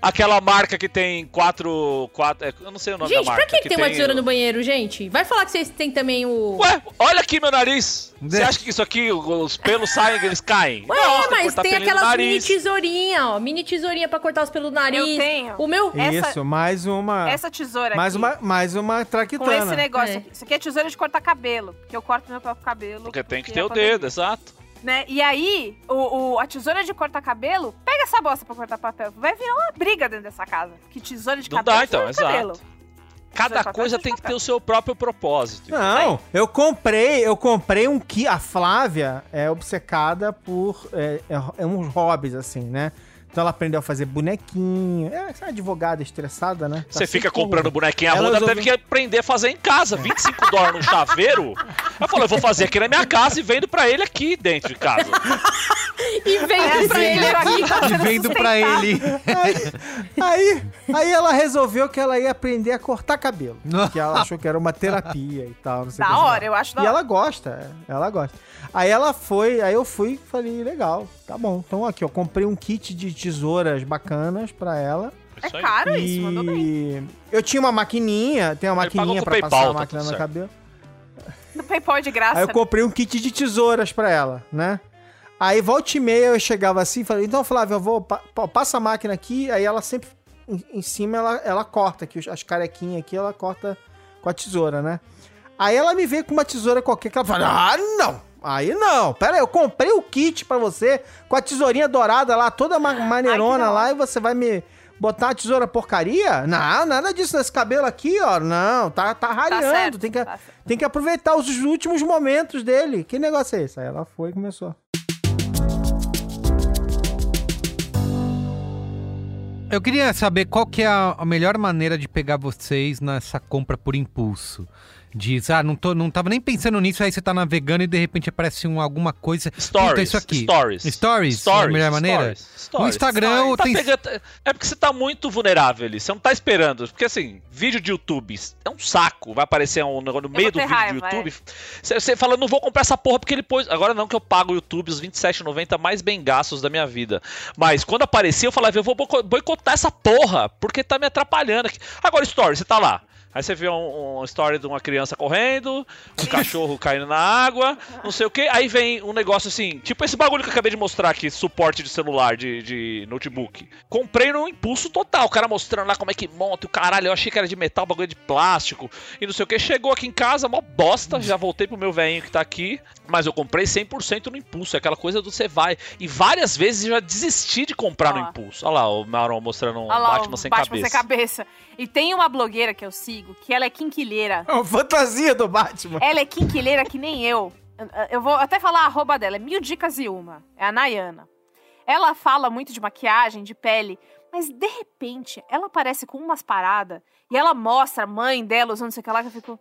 Aquela marca que tem quatro. quatro é, eu não sei o nome Gente, da marca. pra que, que tem uma tesoura no banheiro, gente? Vai falar que vocês têm também o. Ué, olha aqui meu nariz. Você acha que isso aqui, os pelos saem eles caem? Ué, Não, mas tem aquelas mini nariz. tesourinhas, ó. Mini tesourinha pra cortar os pelos do nariz. Eu tenho. O meu. Essa- Isso, mais uma. Essa tesoura mais aqui, uma, mais uma com traquitana. esse negócio É. aqui. Isso aqui é tesoura de cortar cabelo. Porque eu corto meu próprio cabelo. Porque tem que porque ter o dedo, exato. Né? E aí, o, o- a tesoura de cortar cabelo, pega essa bosta pra cortar papel. Vai virar uma briga dentro dessa casa. Que tesoura de Não cabelo. dá, então, tesoura de cabelo. exato. Cada coisa tem que papel. ter o seu próprio propósito. Não, eu comprei, eu comprei um que a Flávia é obcecada por é, é, é uns hobbies assim, né? Então ela aprendeu a fazer bonequinho. É, essa advogada estressada, né? Tá Você fica com- comprando bonequinho, a Ela resolveu- teve que aprender a fazer em casa. 25 dólares num chaveiro. Eu falei, eu vou fazer aqui na minha casa e vendo pra ele aqui dentro de casa. E vem pra ele aqui. E vendo pra ele. Aí, aí ela resolveu que ela ia aprender a cortar cabelo. Não. Que ela achou que era uma terapia e tal. Não sei Da hora, eu acho da E hora. ela gosta, é, ela gosta. Aí ela foi, aí eu fui e falei, legal, tá bom. Então aqui, eu comprei um kit de tesouras bacanas pra ela. É Isso caro isso, mandou bem. E eu tinha uma maquininha, tem uma Ele maquininha pra o passar PayPal, a tá máquina tudo no cabelo. No PayPal de graça. Aí eu comprei um kit de tesouras pra ela, né? Aí volta e meia eu chegava assim e falei, então Flávia, eu vou, pa- pa- passa a máquina aqui, aí ela sempre, em, em cima, ela, ela corta aqui, as carequinhas aqui, ela corta com a tesoura, né? Aí ela me veio com uma tesoura qualquer, que ela fala, ah, não! Aí não, pera aí, eu comprei o kit pra você, com a tesourinha dourada lá, toda ma maneirona lá, e você vai me botar uma tesoura porcaria? Não, nada disso nesse cabelo aqui, ó, não, tá, tá Tá tem que... tá. Tem que aproveitar os últimos momentos dele. Que negócio é esse? Aí ela foi e começou. Eu queria saber qual que é a, a melhor maneira de pegar vocês nessa compra por impulso. Diz, ah, não, tô, não tava nem pensando nisso, aí você tá navegando e de repente aparece um, alguma coisa. Stories. Puta, isso aqui. Stories. Stories, é a melhor maneira? Stories. Stories. Instagram Tá tem. pegando- É porque você tá muito vulnerável ali. Você não tá esperando. Porque assim, vídeo de YouTube é um saco. Vai aparecer um negócio no meio do vídeo raiva, do YouTube. Você, você fala, não vou comprar essa porra porque ele pôs. Agora não que eu pago o YouTube os R$27,90 mais bem gastos da minha vida. Mas quando aparecia, eu falava, eu vou boico- boicotar essa porra porque tá me atrapalhando aqui. Agora, Story, você tá lá. Aí você vê um, um story de uma criança correndo, um cachorro caindo na água, não sei o que. Aí vem um negócio assim, tipo esse bagulho que eu acabei de mostrar aqui, suporte de celular, de, de notebook. Comprei no impulso total, o cara mostrando lá como é que monta, o caralho, eu achei que era de metal, bagulho de plástico, e não sei o que. Chegou aqui em casa, mó bosta, já voltei pro meu velhinho que tá aqui, mas eu comprei 100% no impulso, é aquela coisa do você vai. E várias vezes eu já desisti de comprar no impulso. Olha lá, o Mauro mostrando um Olha lá, Batman sem Batman cabeça. sem cabeça. E tem uma blogueira que eu sigo, que ela é quinquilheira. É uma fantasia do Batman. Ela é quinquilheira que nem eu. Eu vou até falar a arroba dela, é mil dicas e uma. É a Nayana. Ela fala muito de maquiagem, de pele, mas de repente ela aparece com umas paradas e ela mostra a mãe dela usando sei o que lá que eu fico.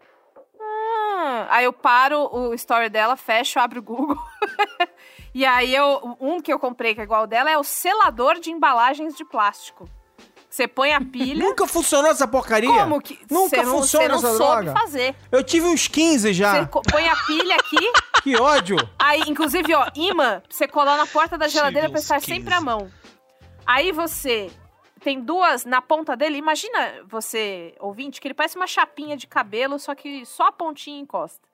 "Ah." Aí eu paro o story dela, fecho, abro o Google. e aí eu. Um que eu comprei que é igual dela é o selador de embalagens de plástico. Você põe a pilha. Nunca funcionou essa porcaria? Como que. Nunca não, funciona não essa soube droga. fazer. Eu tive uns 15 já. Você põe a pilha aqui. Que ódio. Aí, inclusive, ó, imã, pra você colar na porta da geladeira pra estar 15. sempre à mão. Aí você tem duas na ponta dele. Imagina você, ouvinte, que ele parece uma chapinha de cabelo, só que só a pontinha encosta.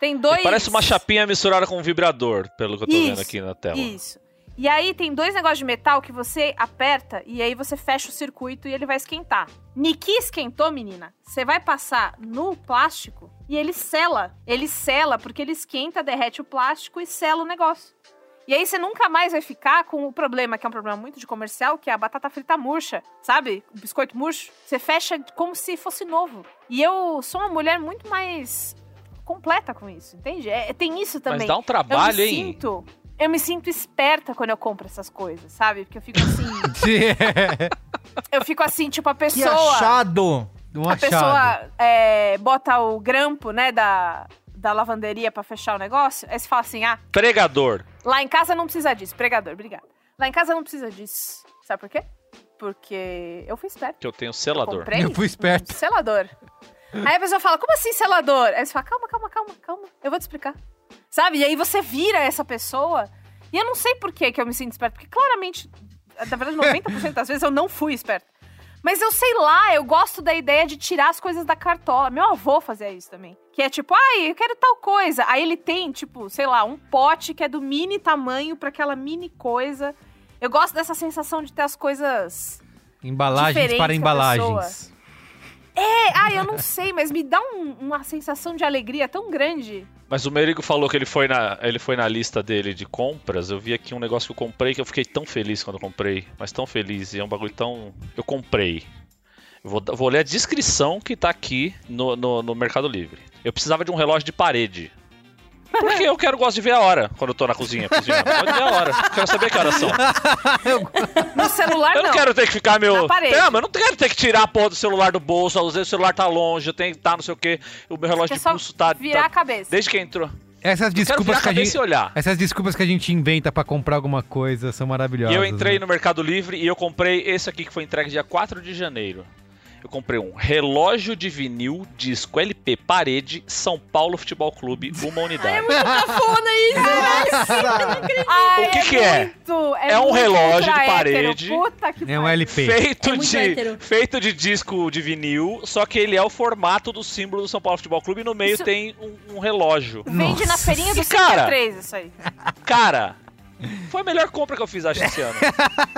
Tem dois. Parece uma chapinha misturada com um vibrador, pelo que eu tô vendo Isso, aqui na tela. Isso. E aí tem dois negócios de metal que você aperta e aí você fecha o circuito e ele vai esquentar. Niki esquentou, menina. Você vai passar no plástico e ele sela. Ele sela porque ele esquenta, derrete o plástico e sela o negócio. E aí você nunca mais vai ficar com o problema, que é um problema muito de comercial, que é a batata frita murcha, sabe? O biscoito murcho. Você fecha como se fosse novo. E eu sou uma mulher muito mais completa com isso, entende? É, tem isso também. Mas dá um Eu trabalho, me hein? sinto. Eu me sinto esperta quando eu compro essas coisas, sabe? Porque eu fico assim. eu fico assim, tipo, a Que pessoa. achado. um a achado. pessoa é, bota o grampo, né, da, da lavanderia pra fechar o negócio. Aí você fala assim: ah, Pregador. lá em casa não precisa disso. Pregador, obrigada. Lá em casa não precisa disso. Sabe por quê? Porque eu fui esperta. Que eu tenho selador. Comprei Eu fui esperto. um selador. Aí a pessoa fala, como assim selador? Aí você fala, calma, calma, calma, calma. Eu vou te explicar. Sabe? E aí você vira essa pessoa. E eu não sei por que eu me sinto esperta. Porque claramente, na verdade, 90% das vezes eu não fui esperta. Mas eu sei lá, eu gosto da ideia de tirar as coisas da cartola. Meu avô fazia isso também. Que é tipo, ai, eu quero tal coisa. Aí ele tem, tipo, sei lá, um pote que é do mini tamanho pra aquela mini coisa. Eu gosto dessa sensação de ter as coisas Embalagens para embalagens. É, ai, eu não sei, mas me dá um- uma sensação de alegria tão grande. Mas o Merigo falou que ele foi, na, ele foi na lista dele de compras. Eu vi aqui um negócio que eu comprei que eu fiquei tão feliz quando eu comprei. Mas tão feliz. E é um bagulho tão. Eu comprei. Eu vou, vou ler a descrição que tá aqui no, no, no Mercado Livre. Eu precisava de um relógio de parede. Porque eu quero, gosto de ver a hora quando eu tô na cozinha cozinhando. Eu Gosto de ver a hora. Eu quero saber que horas são. No celular, Eu não, não. quero ter que ficar meu. Na parede. É, mas eu não quero ter que tirar a porra do celular do bolso, às vezes o celular tá longe, eu tenho que estar não sei o que, o meu relógio É de só pulso tá. virar tá- a cabeça. Desde que entrou. Essas desculpas que a gente. e olhar. Essas desculpas que a gente inventa pra comprar alguma coisa são E maravilhosas. eu entrei né? no Mercado Livre e eu comprei esse aqui que foi entregue dia 4 de janeiro. Eu comprei um relógio de vinil disco LP parede São Paulo Futebol Clube, uma unidade. Muito cafona isso. Ai, O que que é? muito- É um muito relógio de parede. hétero. Puta que É um. LP. Feito É de, hétero. feito de disco de vinil, só que ele é o formato do símbolo do São Paulo Futebol Clube e no meio Isso- tem um, um relógio. Vende na feirinha do E, cara, 53, isso aí. Cara, foi a melhor compra que eu fiz, acho, esse ano.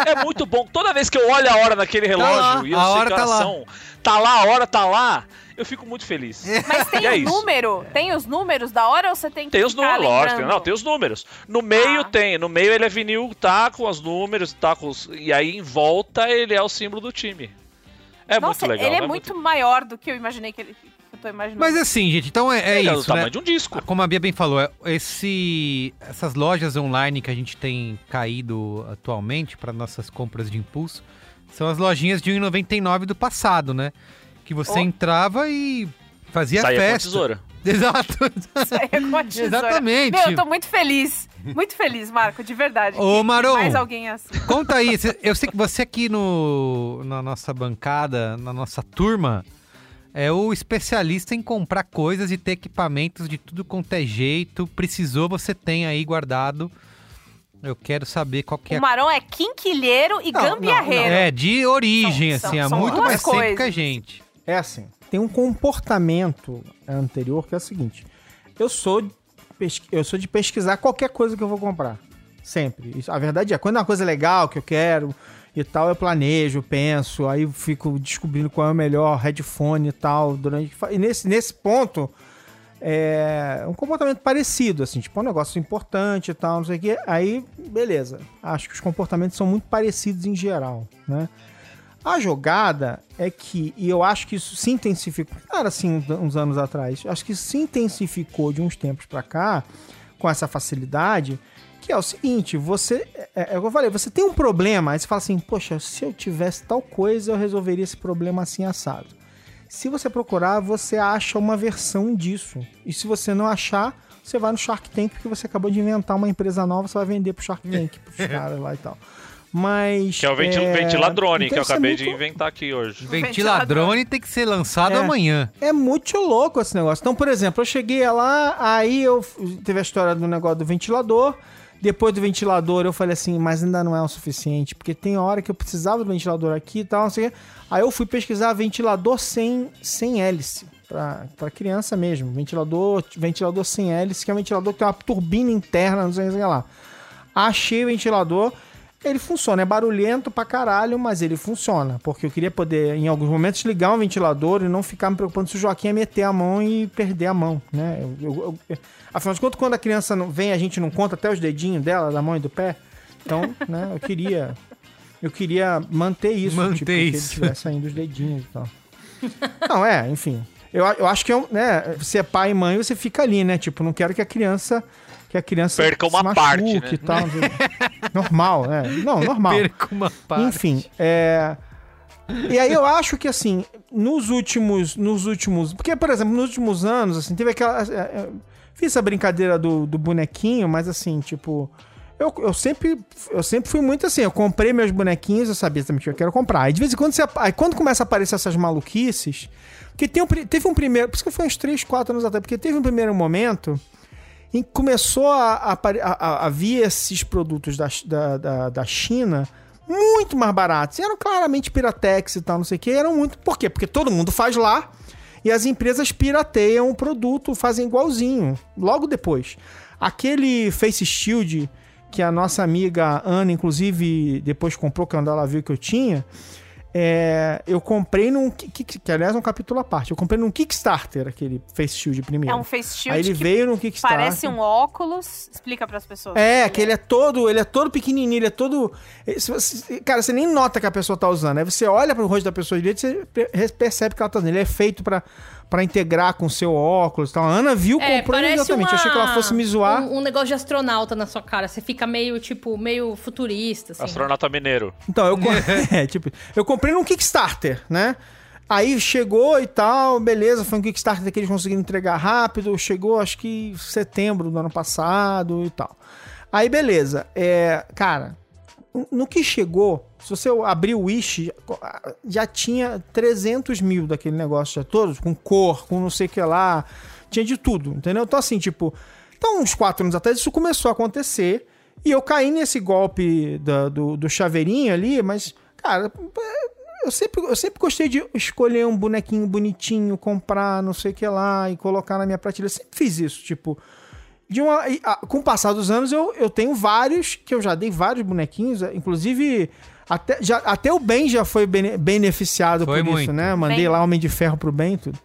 É muito bom. Toda vez que eu olho a hora naquele relógio lá, e eu a sei hora que tá lá. são, tá lá, a hora tá lá, eu fico muito feliz. Mas tem é o isso. número? Tem os números da hora ou você tem que Tem os ficar números, lógico. Não, tem os números. No meio Ah. tem. No meio ele é vinil, tá com os números, tá com os... E aí em volta ele é o símbolo do time. É Nossa, muito legal. ele é né? muito maior do que eu imaginei que ele... tô imaginando. Mas assim, gente, então é, é Ele é do isso, tamanho né? de um disco. Como a Bia bem falou, é- esse, essas lojas online que a gente tem caído atualmente para nossas compras de impulso são as lojinhas de 1,99 do passado, né? Que você Oh. entrava e fazia Saía com a festa. tesoura. Exato. Com a tesoura. Exatamente. Meu, eu tô muito feliz. Muito feliz, Marco, de verdade. Ô, Maron. Mais alguém assim. Conta aí, eu sei que você aqui no, na nossa bancada, na nossa turma, é o especialista em comprar coisas e ter equipamentos de tudo quanto é jeito. Precisou, você tem aí guardado. Eu quero saber qual que é O Marão é quinquilheiro e Não, gambiarreiro. É, de origem, São- assim, são- há são muito mais tempo que a coisas. gente. É assim, tem um comportamento anterior que é o seguinte. Eu sou, eu sou de pesquisar qualquer coisa que eu vou comprar. Sempre. Isso- a verdade é, quando é uma coisa legal que eu quero e tal, eu planejo, penso, aí fico descobrindo qual é o melhor headphone e tal. Durante, e nesse, nesse ponto, é um comportamento parecido, assim, tipo, é um negócio importante e tal, não sei o quê. Aí, beleza. Acho que os comportamentos são muito parecidos em geral, né? A jogada é que, e eu acho que isso se intensificou, cara, assim, uns anos atrás, acho que se intensificou de uns tempos pra cá, com essa facilidade, que é o seguinte, você, é, é o que eu falei, você tem um problema, aí você fala assim, poxa, se eu tivesse tal coisa, eu resolveria esse problema assim assado. Se você procurar, você acha uma versão disso. E se você não achar, você vai no Shark Tank, porque você acabou de inventar uma empresa nova, você vai vender pro Shark Tank, pros caras lá e tal. Mas. Que é o ventil, ventiladrone, então que eu é acabei muito- de inventar aqui hoje. Ventiladrone tem que ser lançado É. amanhã. É muito louco esse negócio. Então, por exemplo, eu cheguei lá, aí eu teve a história do negócio do ventilador. Depois do ventilador, eu falei assim, mas ainda não é o suficiente, porque tem hora que eu precisava do ventilador aqui e tal, não sei o. Aí eu fui pesquisar ventilador sem, sem hélice, pra criança mesmo. Ventilador, ventilador sem hélice, que é um ventilador que tem uma turbina interna, não sei o que lá. Achei o ventilador, ele funciona, é barulhento pra caralho, mas ele funciona. Porque eu queria poder, em alguns momentos, ligar um ventilador e não ficar me preocupando se o Joaquim ia meter a mão e perder a mão, né? Eu, eu- eu- afinal de contas, quando a criança não vem, a gente não conta até os dedinhos dela, da mão e do pé. Então, né, eu queria. Eu queria manter isso. Manter tipo, que ele isso. tivesse saindo os dedinhos e tal. Não, é, enfim. Eu, eu acho que é né, você é pai e mãe, você fica ali, né? Tipo, não quero que a criança que a criança Perca se uma machuque parte, né? e tal. normal, né? Não, normal. Perca uma parte. Enfim, é. E aí eu acho que assim, nos últimos, nos últimos, porque por exemplo, nos últimos anos, assim, teve aquela, é, é, fiz essa brincadeira do, do bonequinho, mas assim, tipo, eu, eu sempre, eu sempre fui muito assim, eu comprei meus bonequinhos, eu sabia também que eu quero comprar. Aí de vez em quando você, aí quando começa a aparecer essas maluquices, porque tem um, teve um primeiro, por isso que foi uns 3, 4 anos atrás, porque teve um primeiro momento que começou a, a- a- a vir esses produtos da, da, da, da China muito mais baratos. E eram claramente piratex e tal, não sei o que. Eram muito. Por quê? Porque todo mundo faz lá e as empresas pirateiam o produto, fazem igualzinho. Logo depois. Aquele Face Shield que a nossa amiga Ana, inclusive, depois comprou, quando ela viu que eu tinha. É, eu comprei num. Que, que, que, aliás é um capítulo à parte. Eu comprei num Kickstarter, aquele Face Shield primeiro. É um face shield Aí ele veio no Kickstarter. parece um óculos. Explica pras pessoas. É, que ele é todo, ele é todo pequenininho, ele é todo... eh, Cara, você nem nota que a pessoa tá usando. Aí você olha pro rosto da pessoa direito e você pe- percebe que ela tá usando. Ele é feito pra, pra integrar com o seu óculos e tal. A Ana viu, É, comprou parece exatamente. uma- Achei que ela fosse me zoar. Um, um negócio de astronauta na sua cara. Você fica meio, tipo, meio futurista, assim. Astronauta mineiro. Então, eu, é, tipo, eu comprei num Kickstarter, né? Aí chegou e tal, beleza, foi um Kickstarter que eles conseguiram entregar rápido, chegou acho que setembro do ano passado e tal. Aí beleza, é, cara, no que chegou, se você abrir o Wish, já tinha 300 mil daquele negócio, já todos, com cor, com não sei o que lá, tinha de tudo, entendeu? Então assim, tipo, então uns quatro anos atrás isso começou a acontecer, e eu caí nesse golpe da- do, do chaveirinho ali, mas, cara, eu sempre, eu sempre gostei de escolher um bonequinho bonitinho, comprar não sei o que lá e colocar na minha prateleira. Sempre fiz isso, tipo. De uma, com o passar dos anos, eu, eu tenho vários, que eu já dei vários bonequinhos, inclusive. Até, já, até o Ben já foi bene- beneficiado Foi por muito. isso, né? Mandei Ben. lá Homem de Ferro pro Ben e tudo.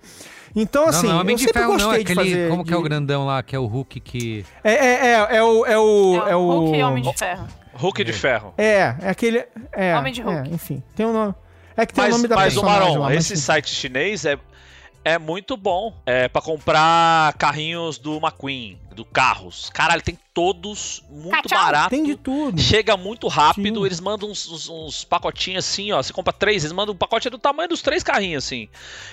Então, Não, assim, não, Homem eu de sempre Ferro gostei não, é de aquele. fazer. como que é o de- grandão lá, que é o Hulk que. É, é, é, é o. É o. É o Hulk e Homem de Ferro. Hulk de ferro. É, é aquele. É, Homem de Hulk. é, enfim, tem um nome. É que tem Mas, o nome da mas o personagem Maron, lá, mas esse site chinês é, é muito bom. É pra comprar carrinhos do McQueen, do carros. Caralho, tem todos muito tchau. barato. Tem de tudo. Chega muito rápido, Sim. eles mandam uns, uns- uns pacotinhos assim, ó. Você compra três, eles mandam um pacote do tamanho dos três carrinhos, assim.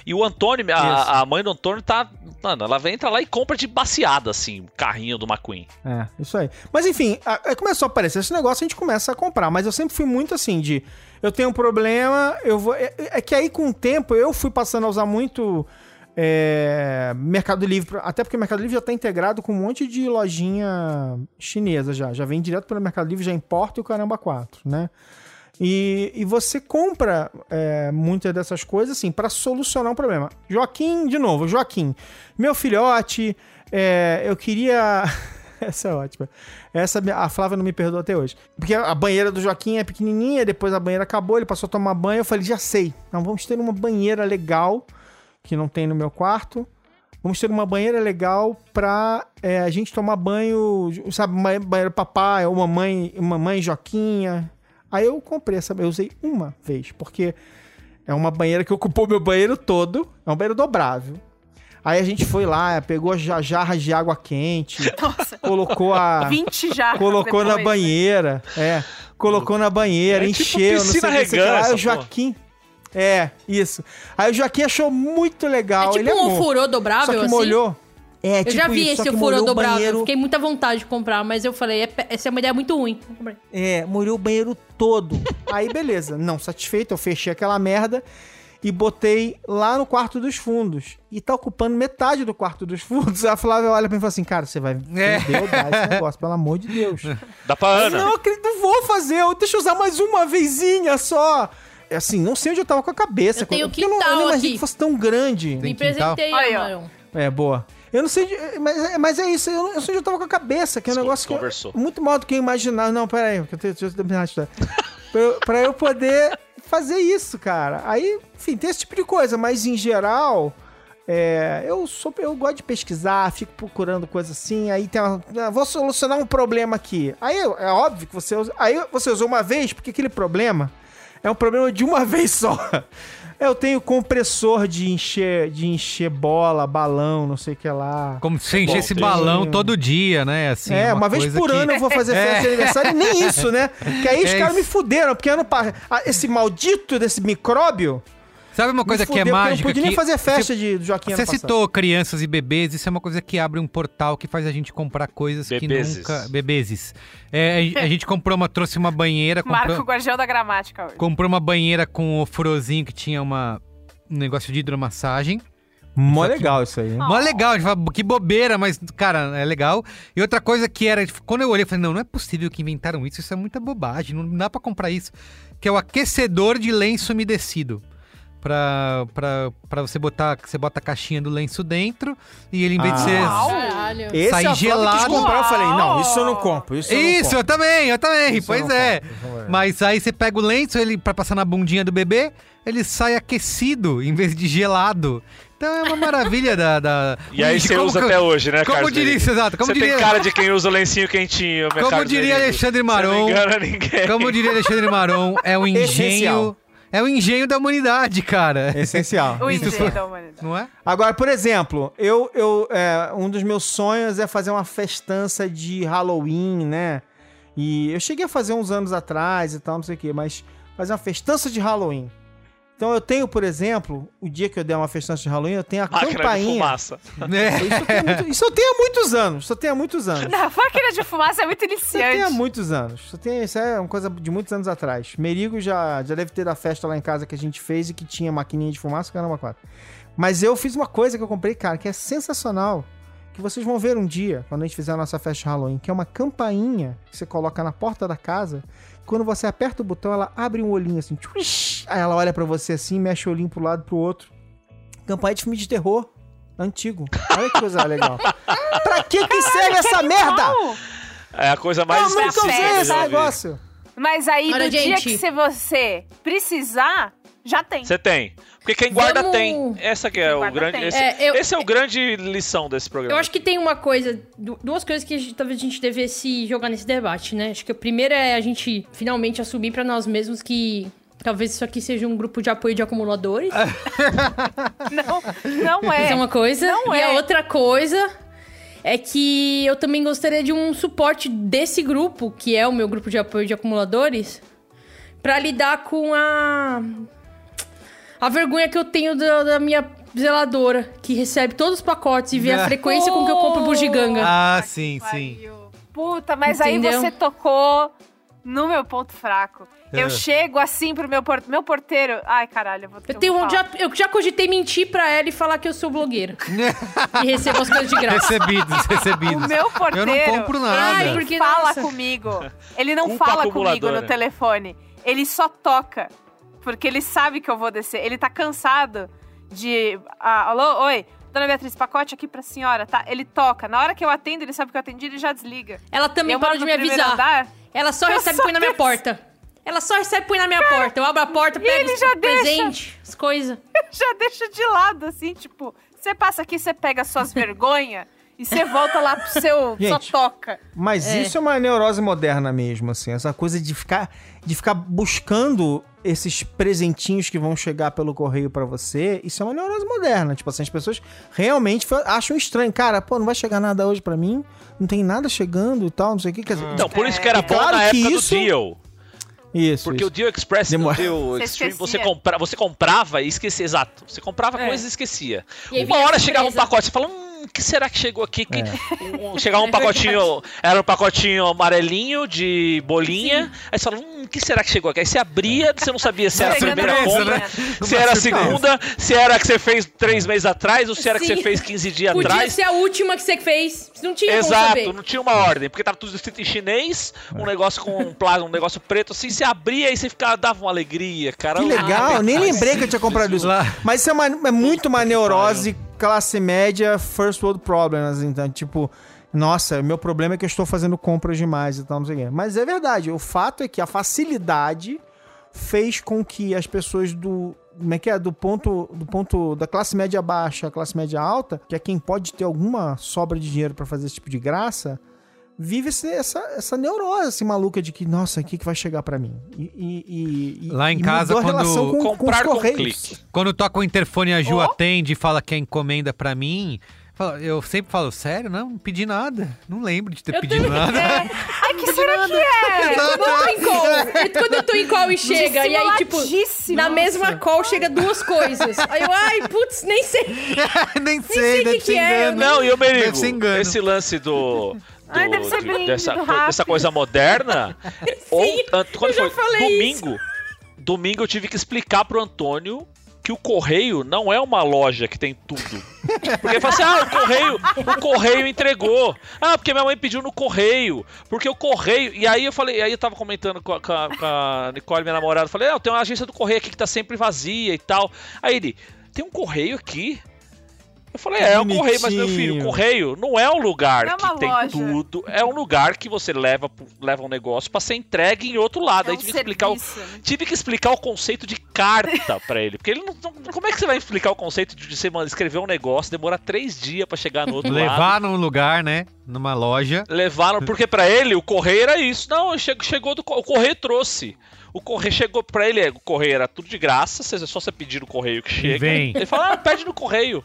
E o Antônio, a, a mãe do Antônio tá. Mano, ela vem, entra lá e compra de baseada, assim, o carrinho do McQueen. É, isso aí. Mas enfim, a- aí começou a aparecer esse negócio, a gente começa a comprar. Mas eu sempre fui muito assim de. Eu tenho um problema, eu vou. É, é que aí com o tempo eu fui passando a usar muito. É, Mercado Livre, até porque o Mercado Livre já está integrado com um monte de lojinha chinesa já. Já vem direto pelo Mercado Livre, já importa o caramba 4, né? E, e você compra é, muitas dessas coisas assim para solucionar um problema. Joaquim, de novo, Joaquim, meu filhote, é, eu queria. Essa é ótima. Essa a Flávia não me perdoa até hoje. Porque a banheira do Joaquim é pequenininha, depois a banheira acabou, ele passou a tomar banho. Eu falei, já sei. Não, vamos ter uma banheira legal, que não tem no meu quarto. Vamos ter uma banheira legal pra é, a gente tomar banho, sabe, uma banheira papai ou mamãe, mamãe Joquinha. Aí eu comprei essa, eu usei uma vez, porque é uma banheira que ocupou meu banheiro todo, é um banheiro dobrável. Aí a gente foi lá, pegou as ja- jarras de água quente, Nossa, colocou a 20 já. colocou na banheira, é, colocou na banheira, É tipo encheu, não sei o piscina que, não sei o que lá. o Joaquim, é, isso. Aí o Joaquim achou muito legal, É tipo ele um amou. ofurô Só dobrável, que assim? molhou. É, Eu tipo já vi isso, só esse o dobrável. banheiro Fiquei muita vontade de comprar, mas eu falei, é essa é uma ideia muito ruim. É, molhou o banheiro todo. Aí, beleza. Não satisfeito, eu fechei aquela merda e botei lá no quarto dos fundos. E tá ocupando metade do quarto dos fundos. A Flávia olha pra mim e fala assim, cara, você vai É. vender ou dar esse negócio, pelo amor de Deus. Dá pra Eu Ana. não acredito, não vou fazer. Deixa eu usar mais uma vezinha só. É Assim, não sei onde eu tava com a cabeça. Eu tenho porque eu não, eu não imaginei aqui. que fosse tão grande. Me quintal? presentei, Aí, ó. É, boa. Eu não sei, de- mas, mas é isso, eu não eu sei onde eu tava com a cabeça, que é um negócio que eu- conversou. muito mal do que eu imaginava. Não, pera aí, que eu tenho, deixa eu terminar pra, eu, pra eu poder fazer isso, cara. Aí, enfim, tem esse tipo de coisa, mas em geral, é, eu, sou, eu gosto de pesquisar, fico procurando coisa assim, aí tem uma, ah, vou solucionar um problema aqui. Aí é óbvio que você usa, aí você usou uma vez, porque aquele problema é um problema de uma vez só. Eu tenho compressor de encher, de encher bola, balão, não sei o que lá. Como se você encher bom, esse balão todo dia, né? Assim, é, uma, vez coisa por que- ano eu vou fazer É. festa de aniversário e nem isso, né? Que aí os É caras me fuderam, porque ano pa- ah, esse maldito desse micróbio Sabe uma coisa me que é fudeu, porque eu mágica? não pude nem fazer festa Você, de, do Joaquim você passado. citou crianças e bebês, isso é uma coisa que abre um portal que faz a gente comprar coisas Bebeses. que nunca... Bebezes. É, a, a gente comprou uma, trouxe uma banheira, Marco comprou, Guardião da Gramática hoje. comprou uma banheira com o furozinho que tinha uma, um negócio de hidromassagem. Mó legal isso aí. Mó legal, a gente fala, que bobeira, mas, cara, é legal. E outra coisa que era, quando eu olhei, eu falei, não, não é possível que inventaram isso, isso é muita bobagem, não dá pra comprar isso. Que é o aquecedor de lenço umedecido. Pra, pra, pra você botar, você bota a caixinha do lenço dentro e ele, em vez de Ah. ser... Uau. Esse Sai é a Flávia quis gelado. comprar, eu falei, não, isso eu não compro. Isso, eu não Isso, compro. eu também, eu também, Isso eu pois é. compro, isso é. Mas aí você pega o lenço, ele para passar na bundinha do bebê, ele sai aquecido em vez de gelado. Então é uma maravilha da, da- E aí você usa que- até hoje, né, Como Carlos diria Merigo? exato, como Você diria, tem cara de quem usa o lencinho quentinho, meu como Carlos diria. Alexandre Você Maron, não engana ninguém. como diria Alexandre Maron, é o engenho, Essencial. É o engenho da humanidade, cara. É essencial. O Isso engenho da humanidade. Não é? Agora, por exemplo, eu, eu é, um dos meus sonhos é fazer uma festança de Halloween, né? E eu cheguei a fazer uns anos atrás e tal, não sei o quê, mas fazer uma festança de Halloween. Então eu tenho, por exemplo, o dia que eu der uma festança de Halloween, eu tenho a Máquina de campainha. fumaça. É. Isso eu, tenho muito- isso eu tenho há muitos anos. Isso eu tenho há muitos anos. Na máquina de fumaça é muito Isso eu tenho há iniciante. muitos anos. Isso, eu tenho- isso é uma coisa de muitos anos atrás. Merigo já, já deve ter da festa lá em casa que a gente fez e que tinha maquininha de fumaça, caramba, quatro. Mas eu fiz uma coisa que eu comprei, cara, que é sensacional. Que vocês vão ver um dia, quando a gente fizer a nossa festa de Halloween, que é uma campainha que você coloca na porta da casa. Quando você aperta o botão, ela abre um olhinho assim. tchuish, aí ela olha pra você assim, mexe o olhinho pro lado pro outro. Campainha de filme de terror. Antigo. Olha que coisa legal. pra que que serve essa merda? É a coisa mais Eu nunca específica usei que eu esse negócio. Mas aí, Olha, do dia gente. que se você precisar, já tem. Você tem. Porque quem guarda Vamos- tem. Essa que é o grande. Esse É, eu- esse é o grande lição desse programa. Eu acho que tem uma coisa, du- duas coisas que a gente- talvez a gente devesse jogar nesse debate, né? Acho que a primeira é a gente finalmente assumir pra nós mesmos que talvez isso aqui seja um grupo de apoio de acumuladores. Não, não Isso é. é uma coisa. Não e é. a outra coisa é que eu também gostaria de um suporte desse grupo, que é o meu grupo de apoio de acumuladores, pra lidar com a a vergonha que eu tenho da, da minha zeladora, que recebe todos os pacotes e vê a Ah. frequência com que eu compro bugiganga. Ah, sim, sim. Puta, mas Entendeu? aí você tocou no meu ponto fraco. Eu chego assim pro meu, por... meu porteiro. Ai, caralho, eu vou ter Eu, tenho um, falar. já, eu já cogitei mentir pra ela e falar que eu sou blogueira. e recebo as coisas de graça. Recebidos, O recebidos. meu porteiro. Eu não compro nada. Ai, Ele porque, fala nossa. comigo. Ele não Culpa fala comigo no telefone. Ele só toca. Porque ele sabe que eu vou descer. Ele tá cansado de. Ah, alô? Oi? Dona Beatriz, pacote aqui pra senhora, tá? Ele toca. Na hora que eu atendo, ele sabe que eu atendi, ele já desliga. Ela também eu parou de me avisar. andar. Ela só recebe e só põe na minha porta. Ela só recebe e põe na minha porta. Eu abro a porta, pego ele os já deixa. presente, as coisas. já deixa de lado, assim, tipo, você passa aqui, você pega suas vergonhas e você volta lá pro seu Gente. sua toca. Mas É. isso é uma neurose moderna mesmo, assim. Essa coisa de ficar, de ficar buscando esses presentinhos que vão chegar pelo correio pra você, isso é uma neurose moderna. Tipo assim, as pessoas realmente acham estranho. Cara, pô, não vai chegar nada hoje pra mim? Não tem nada chegando e tal, não sei o que. Quer dizer, Então, por isso que era É bom claro na época isso- do Deal. Isso, Porque isso. o Deal Express e o Demora. Deal Você Extreme, você, compra, você comprava e esquecia, exato. Você comprava É. coisas e esquecia. E Uma hora chegava um pacote, você fala, hum, o que será que chegou aqui? Que- É. um- chegava um pacotinho, era um pacotinho amarelinho de bolinha, aí você fala, hum, o que será que chegou aqui? Aí você abria, você não sabia se era a primeira compra, mesa, se era a segunda, se era a que você fez três meses atrás, ou se era a que Sim. você fez 15 dias Podia atrás. ser a última que você fez. Não tinha Exato, saber. não tinha uma ordem, porque tava tudo escrito em chinês, um negócio com um plasma, um negócio preto, assim, você abria e você ficava, dava uma alegria, cara. Que legal, nem lembrei que eu tinha comprado isso. Lá. Mas isso é, uma- é muito uma neurose classe média, first world problems. Então, tipo, nossa, meu problema é que eu estou fazendo compras demais e tal, não sei o quê. Mas é verdade, o fato é que a facilidade fez com que as pessoas do. Como é que é? Do ponto, do ponto da classe média baixa à classe média alta, que é quem pode ter alguma sobra de dinheiro pra fazer esse tipo de graça, vive esse- essa, essa neurose assim, maluca de que, nossa, o que, que vai chegar pra mim? E, e- e- Lá em e casa, quando com, com os comprar com correios. clique. Quando toca o interfone e a Ju Ó. atende e fala que é encomenda pra mim, eu sempre falo, sério? Não, não pedi nada. Não lembro de ter Eu pedido também- nada. É. Ai, que será que é? Quando eu tô em call, e quando eu tô em call e chega, e aí, tipo, na mesma call chega duas coisas. Aí eu, ai, putz, nem sei. Nem sei, sei o que ser que é. Não, e o Deve Merigo, esse lance do. Ai, deve ser de- dessa, dessa coisa moderna. Ou, tanto- quando foi domingo, domingo eu tive que explicar pro Antônio que o correio não é uma loja que tem tudo. Porque ele fala assim: ah, o correio, o correio entregou. Ah, porque minha mãe pediu no correio. Porque o correio. E aí eu falei, aí eu tava comentando com a, com a- Nicole, minha namorada, falei, ah, tem uma agência do correio aqui que tá sempre vazia e tal. Aí ele, tem um correio aqui? Eu falei, é, é um correio, mas meu filho, Bonitinho. correio não é um lugar é que tem loja. tudo. É um lugar que você leva, leva um negócio pra ser entregue em outro lado. É aí um tive que explicar o, né? tive que explicar o conceito de carta pra ele. Porque ele não, não- Como é que você vai explicar o conceito de você mano, escrever um negócio, demorar três dias pra chegar no outro lado? Levar num lugar, né? Numa loja. Levaram, porque pra ele o correio era isso. Não, che- chegou do o correio trouxe. O correio chegou pra ele, o correio era tudo de graça, você- é só você pedir o correio que chega. vem. Ele fala, ah, pede no correio.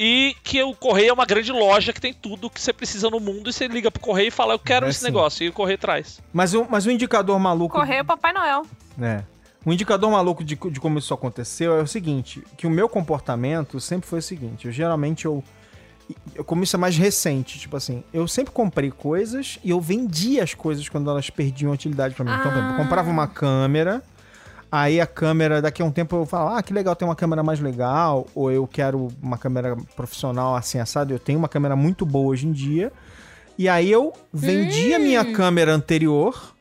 E que o correio é uma grande loja que tem tudo que você precisa no mundo e você liga pro correio e fala, eu quero É esse assim. negócio, e o correio traz. Mas o, mas o indicador maluco. Correio Papai Noel. É. O indicador maluco de, de como isso aconteceu é o seguinte: que o meu comportamento sempre foi o seguinte. Eu geralmente eu. eu como isso é mais recente, tipo assim, eu sempre comprei coisas e eu vendia as coisas quando elas perdiam utilidade pra mim. Então, por exemplo, eu comprava uma câmera, aí a câmera, daqui a um tempo eu falo, ah, que legal, tem uma câmera mais legal, ou eu quero uma câmera profissional assim assado. Eu tenho uma câmera muito boa hoje em dia. E aí eu vendi a minha câmera anterior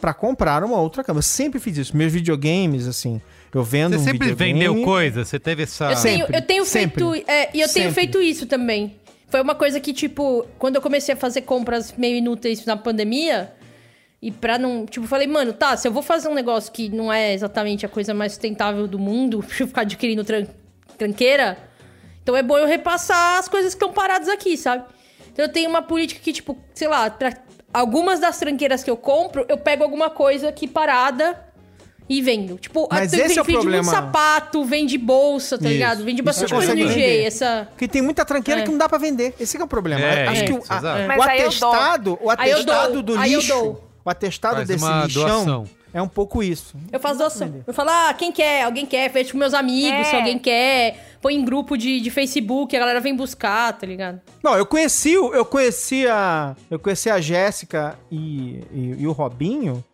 pra comprar uma outra câmera. Eu sempre fiz isso. Meus videogames, assim, eu vendo Você um sempre videogame... vendeu coisa? Você teve essa. Eu tenho, Sempre, eu tenho sempre. feito. é, e eu tenho Sempre. feito isso também. Foi uma coisa que, tipo, quando eu comecei a fazer compras meio inúteis na pandemia, e pra não. Tipo, falei, mano, tá, se eu vou fazer um negócio que não é exatamente a coisa mais sustentável do mundo, pra eu ficar adquirindo tran- tranqueira, então é bom eu repassar as coisas que estão paradas aqui, sabe? Então eu tenho uma política que, tipo, sei lá, pra algumas das tranqueiras que eu compro, eu pego alguma coisa aqui parada. E vendo. Tipo, Mas eu esse é o problema. muito sapato, vende bolsa, tá Isso. ligado? Vende bastante coisa no consegue IG. Essa. Porque tem muita tranqueira É. que não dá pra vender. Esse que é o problema. É, Acho que o, a- o atestado, o atestado do aí eu lixo, dou. O atestado Faz desse uma lixão doação. é um pouco isso. Eu faço doação. Eu falo, ah, quem quer? Alguém quer? Fecho com meus amigos, É. se alguém quer. Põe em grupo de, de Facebook, a galera vem buscar, tá ligado? Não, eu conheci, o- eu conheci a, eu conheci a Jéssica e, e, e o Robinho.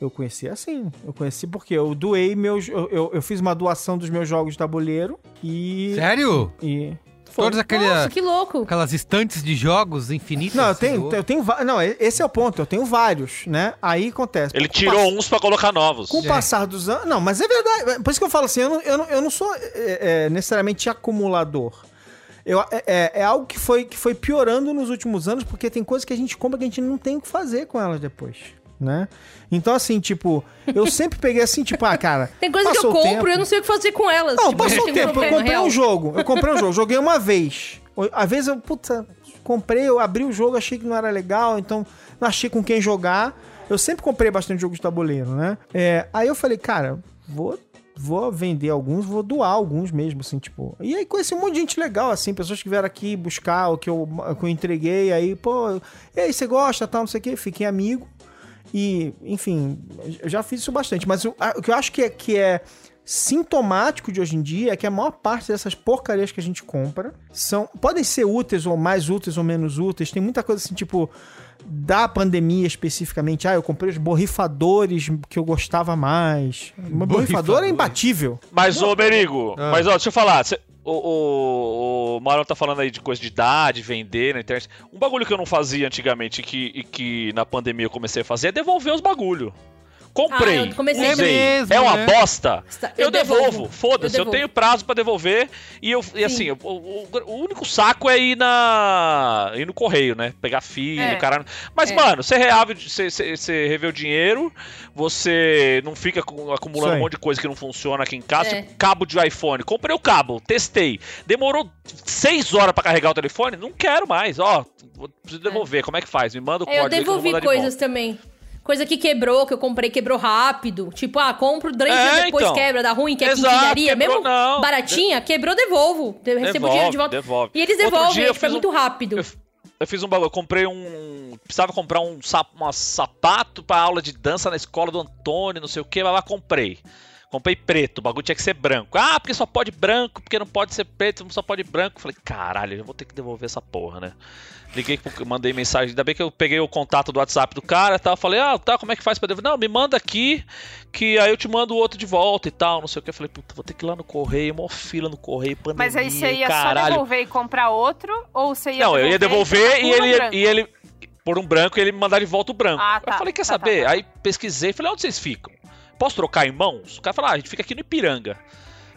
Eu conheci assim. Eu conheci porque eu doei meus. Eu, eu, eu fiz uma doação dos meus jogos de tabuleiro e. Sério? e foi. Todas aquele, Nossa, que louco. aquelas estantes de jogos infinitas? Não, eu tenho, eu tenho. Não, esse é o ponto. Eu tenho vários, né? Aí acontece. Ele tirou pass- uns pra colocar novos. Com o passar dos anos. Não, mas é verdade. Por isso que eu falo assim, eu não, eu não, eu não sou é, é, necessariamente acumulador. Eu, é, é- é algo que foi, que foi piorando nos últimos anos, porque tem coisas que a gente compra que a gente não tem o que fazer com elas depois. Né? Então, assim, tipo, eu sempre peguei assim, tipo, ah, cara. Tem coisa que eu compro tempo. e eu não sei o que fazer com elas. Não, Tipo, passou o tem tempo. Eu comprei real. um jogo. Eu comprei um jogo. Joguei uma vez. Às vezes eu, puta, comprei, eu abri o jogo, achei que não era legal, então não achei com quem jogar. Eu sempre comprei bastante jogo de tabuleiro, né? É, aí eu falei, cara, vou vou vender alguns, vou doar alguns mesmo, assim, tipo. E aí conheci um monte de gente legal, assim, pessoas que vieram aqui buscar o que eu, que eu entreguei, aí, pô, e aí, você gosta, tal, não sei o quê, fiquei amigo. E, enfim, eu já fiz isso bastante. Mas o, a- o que eu acho que é, que é sintomático de hoje em dia é que a maior parte dessas porcarias que a gente compra são podem ser úteis ou mais úteis ou menos úteis. Tem muita coisa assim, tipo, da pandemia especificamente. Ah, eu comprei os borrifadores que eu gostava mais. Borrifador Borrifador. é imbatível. Mas, ô, Merigo, Ah. mas ó, deixa eu falar. cê- o, o, o tá falando aí de coisa de dar, de vender na internet. Um bagulho que eu não fazia antigamente e que, e que na pandemia eu comecei a fazer é devolver os bagulho. Comprei, Ah, eu comecei É usei, mesmo, é uma né? bosta. Eu, eu devolvo, devolvo. foda-se, Eu eu, tenho prazo pra devolver e eu e assim, o, o- o único saco é ir na ir no correio, né? Pegar filho, É. caralho. Mas É. mano, você reave, você, você, você revê o dinheiro, você não fica acumulando um monte de coisa que não funciona aqui em casa, É. tipo cabo de iPhone. Comprei o cabo, testei. Demorou seis horas pra carregar o telefone, não quero mais. Ó, preciso devolver. Como é que faz? Me manda o É, eu código eu devolvi de coisas volta. também. Coisa que quebrou, que eu comprei, quebrou rápido. Tipo, ah, compro, três É, dias depois então. quebra, dá ruim, que é quinquilharia. Mesmo não. baratinha, quebrou, devolvo. Eu recebo o dinheiro de volta. devolve. E eles devolvem, tipo, é fiz um- muito rápido. Eu, eu fiz um bagulho, eu comprei um. Precisava comprar um, sap, uma sapato pra aula de dança na escola do Antônio, não sei o que, mas lá comprei. Comprei preto, o bagulho tinha que ser branco. Ah, porque só pode branco, porque não pode ser preto, só pode branco. Falei, caralho, eu vou ter que devolver essa porra, né? Liguei, mandei mensagem, ainda bem que eu peguei o contato do WhatsApp do cara e tal. Falei, ah, tá, como é que faz pra devolver? Não, me manda aqui, que aí eu te mando o outro de volta e tal, não sei o que. Eu falei, puta, vou ter que ir lá no correio, mó fila no correio, pandemia, Mas aí você ia só caralho. devolver e comprar outro? Ou você ia Não, eu ia devolver e um ele, e ele. Por um branco e ele me mandar de volta o branco. Ah, tá. Eu falei, quer Tá, tá, saber? tá. Aí pesquisei, falei, onde vocês ficam? Posso trocar em mãos? O cara falou, ah, a gente fica aqui no Ipiranga.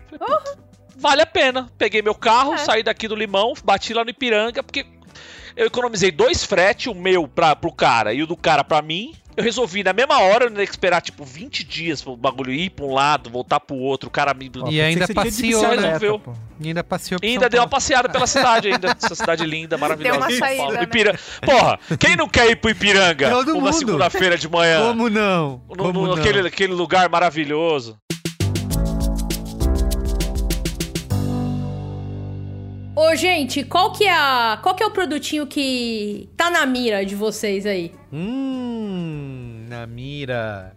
Falei, puta, vale a pena. Peguei meu carro, É. saí daqui do Limão, bati lá no Ipiranga, porque eu economizei dois frete, o meu pra, pro cara e o do cara pra mim. Eu resolvi na mesma hora, eu não ia esperar tipo 20 dias pro bagulho ir pra um lado, voltar pro outro, o cara me. Ó, E ainda que passeou, né? Resolveu. E ainda passeou E ainda deu uma passeada pela cidade ainda. Essa cidade linda, maravilhosa. Deu uma saída, Paulo. né? Ipira- Porra, quem não quer ir pro Ipiranga Todo uma mundo. segunda-feira de manhã? Como não? No, Como no- não? aquele, aquele lugar maravilhoso. Ô, gente, qual que é a. Qual que é o produtinho que tá na mira de vocês aí? Hum, na mira.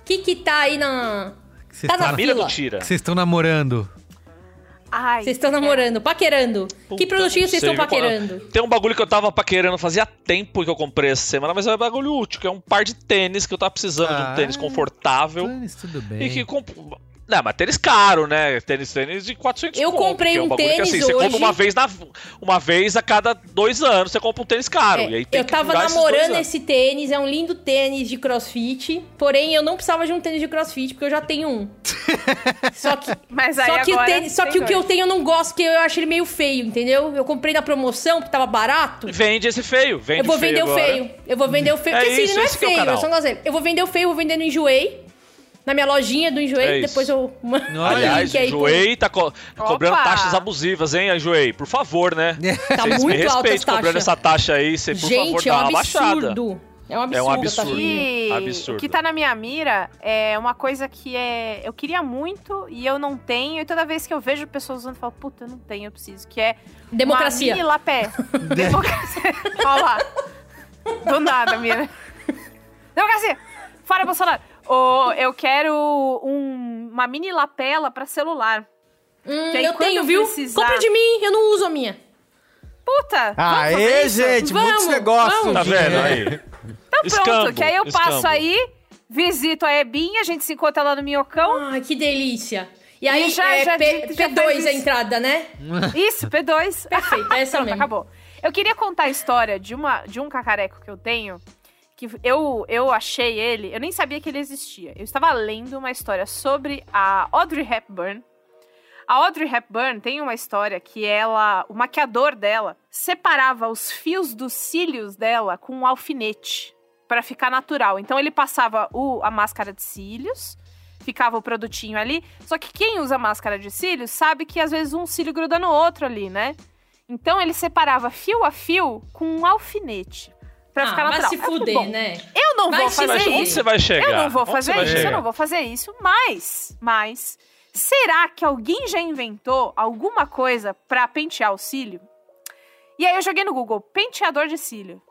O que que tá aí na. Vocês Tá na Mira do Tira. Vocês estão namorando. Ai, Vocês estão namorando, paquerando. que Puta, produtinho não vocês estão paquerando? Tem um bagulho que eu tava paquerando fazia tempo que eu comprei essa semana, mas é um bagulho útil, que é um par de tênis que eu tava precisando de Ah, um tênis confortável. Tênis, tudo bem. E que comp... Não, mas tênis caro, né? Tênis, tênis de 400 Eu conto, comprei que é um bagulho que, tênis assim, Você hoje. compra uma vez, na... uma vez a cada dois anos, você compra um tênis caro. É, e aí tem eu tava namorando esse tênis, é um lindo tênis de crossfit. Porém, eu não precisava de um tênis de crossfit, porque eu já tenho um. Só que, Mas aí só que, o, tênis, só que o que eu tenho eu não gosto, porque eu acho ele meio feio, entendeu? Eu comprei na promoção, porque tava barato. Vende esse feio, vende Eu vou feio vender o agora. feio. Eu vou vender o feio. É Porque assim, isso, ele não é é feio, eu canal. só não gosto dele. Eu vou vender o feio, vou vender no Enjoei. Na minha lojinha do Enjoei, É depois eu mando o Aliás, link aí. pro- Enjoei tá co- cobrando Opa! taxas abusivas, hein, Enjoei? Por favor, né? Tá Vocês me muito alta respeitem as cobrando essa taxa aí, você, por favor, Gente, é dá um uma baixada. absurdo. É um absurdo. É um a absurdo. taxinha. E Absurdo. o que tá na minha mira é uma coisa que é. Eu queria muito e eu não tenho. E toda vez que eu vejo pessoas usando, eu falo, puta, eu não tenho, eu preciso. Que é. Democracia. Uma mini lapé. Democracia. Olha lá. Do nada, mira. Democracia! Fora Bolsonaro! Ô, eu quero um- uma mini lapela pra celular. Hum, Que aí eu tenho, viu? precisar- Compra de mim, eu não uso a minha. Puta! Aê, isso? gente, Vamos, muitos negócios. vamos. Tá vendo É. aí? Então pronto, Escambo, que aí eu passo escambo. aí, visito a Ebinha, a gente se encontra lá no Minhocão. Ai, que delícia. E aí, E já- é já- P, já P2 faz a entrada, né? Isso, P2. Perfeito, é essa Pronto, mesmo. acabou. Eu queria contar a história de, uma, de um cacareco que eu tenho, que eu, eu achei ele, eu nem sabia que ele existia. Eu estava lendo uma história sobre a Audrey Hepburn. A Audrey Hepburn tem uma história que ela, o maquiador dela, separava os fios dos cílios dela com um alfinete para ficar natural. Então ele passava o, a máscara de cílios, ficava o produtinho ali. Só que quem usa máscara de cílios sabe que às vezes um cílio gruda no outro ali, né? Então ele separava fio a fio com um alfinete. Pra Ah, ficar vai natural. se Aí eu falei, fuder, bom, né? Eu não Vai vou se fazer Mas isso. você vai chegar? Eu não vou Onde fazer vai isso, eu chegar? não vou fazer isso, mas, mas, será que alguém já inventou alguma coisa pra pentear o cílio? E aí eu joguei no Google, penteador de cílio.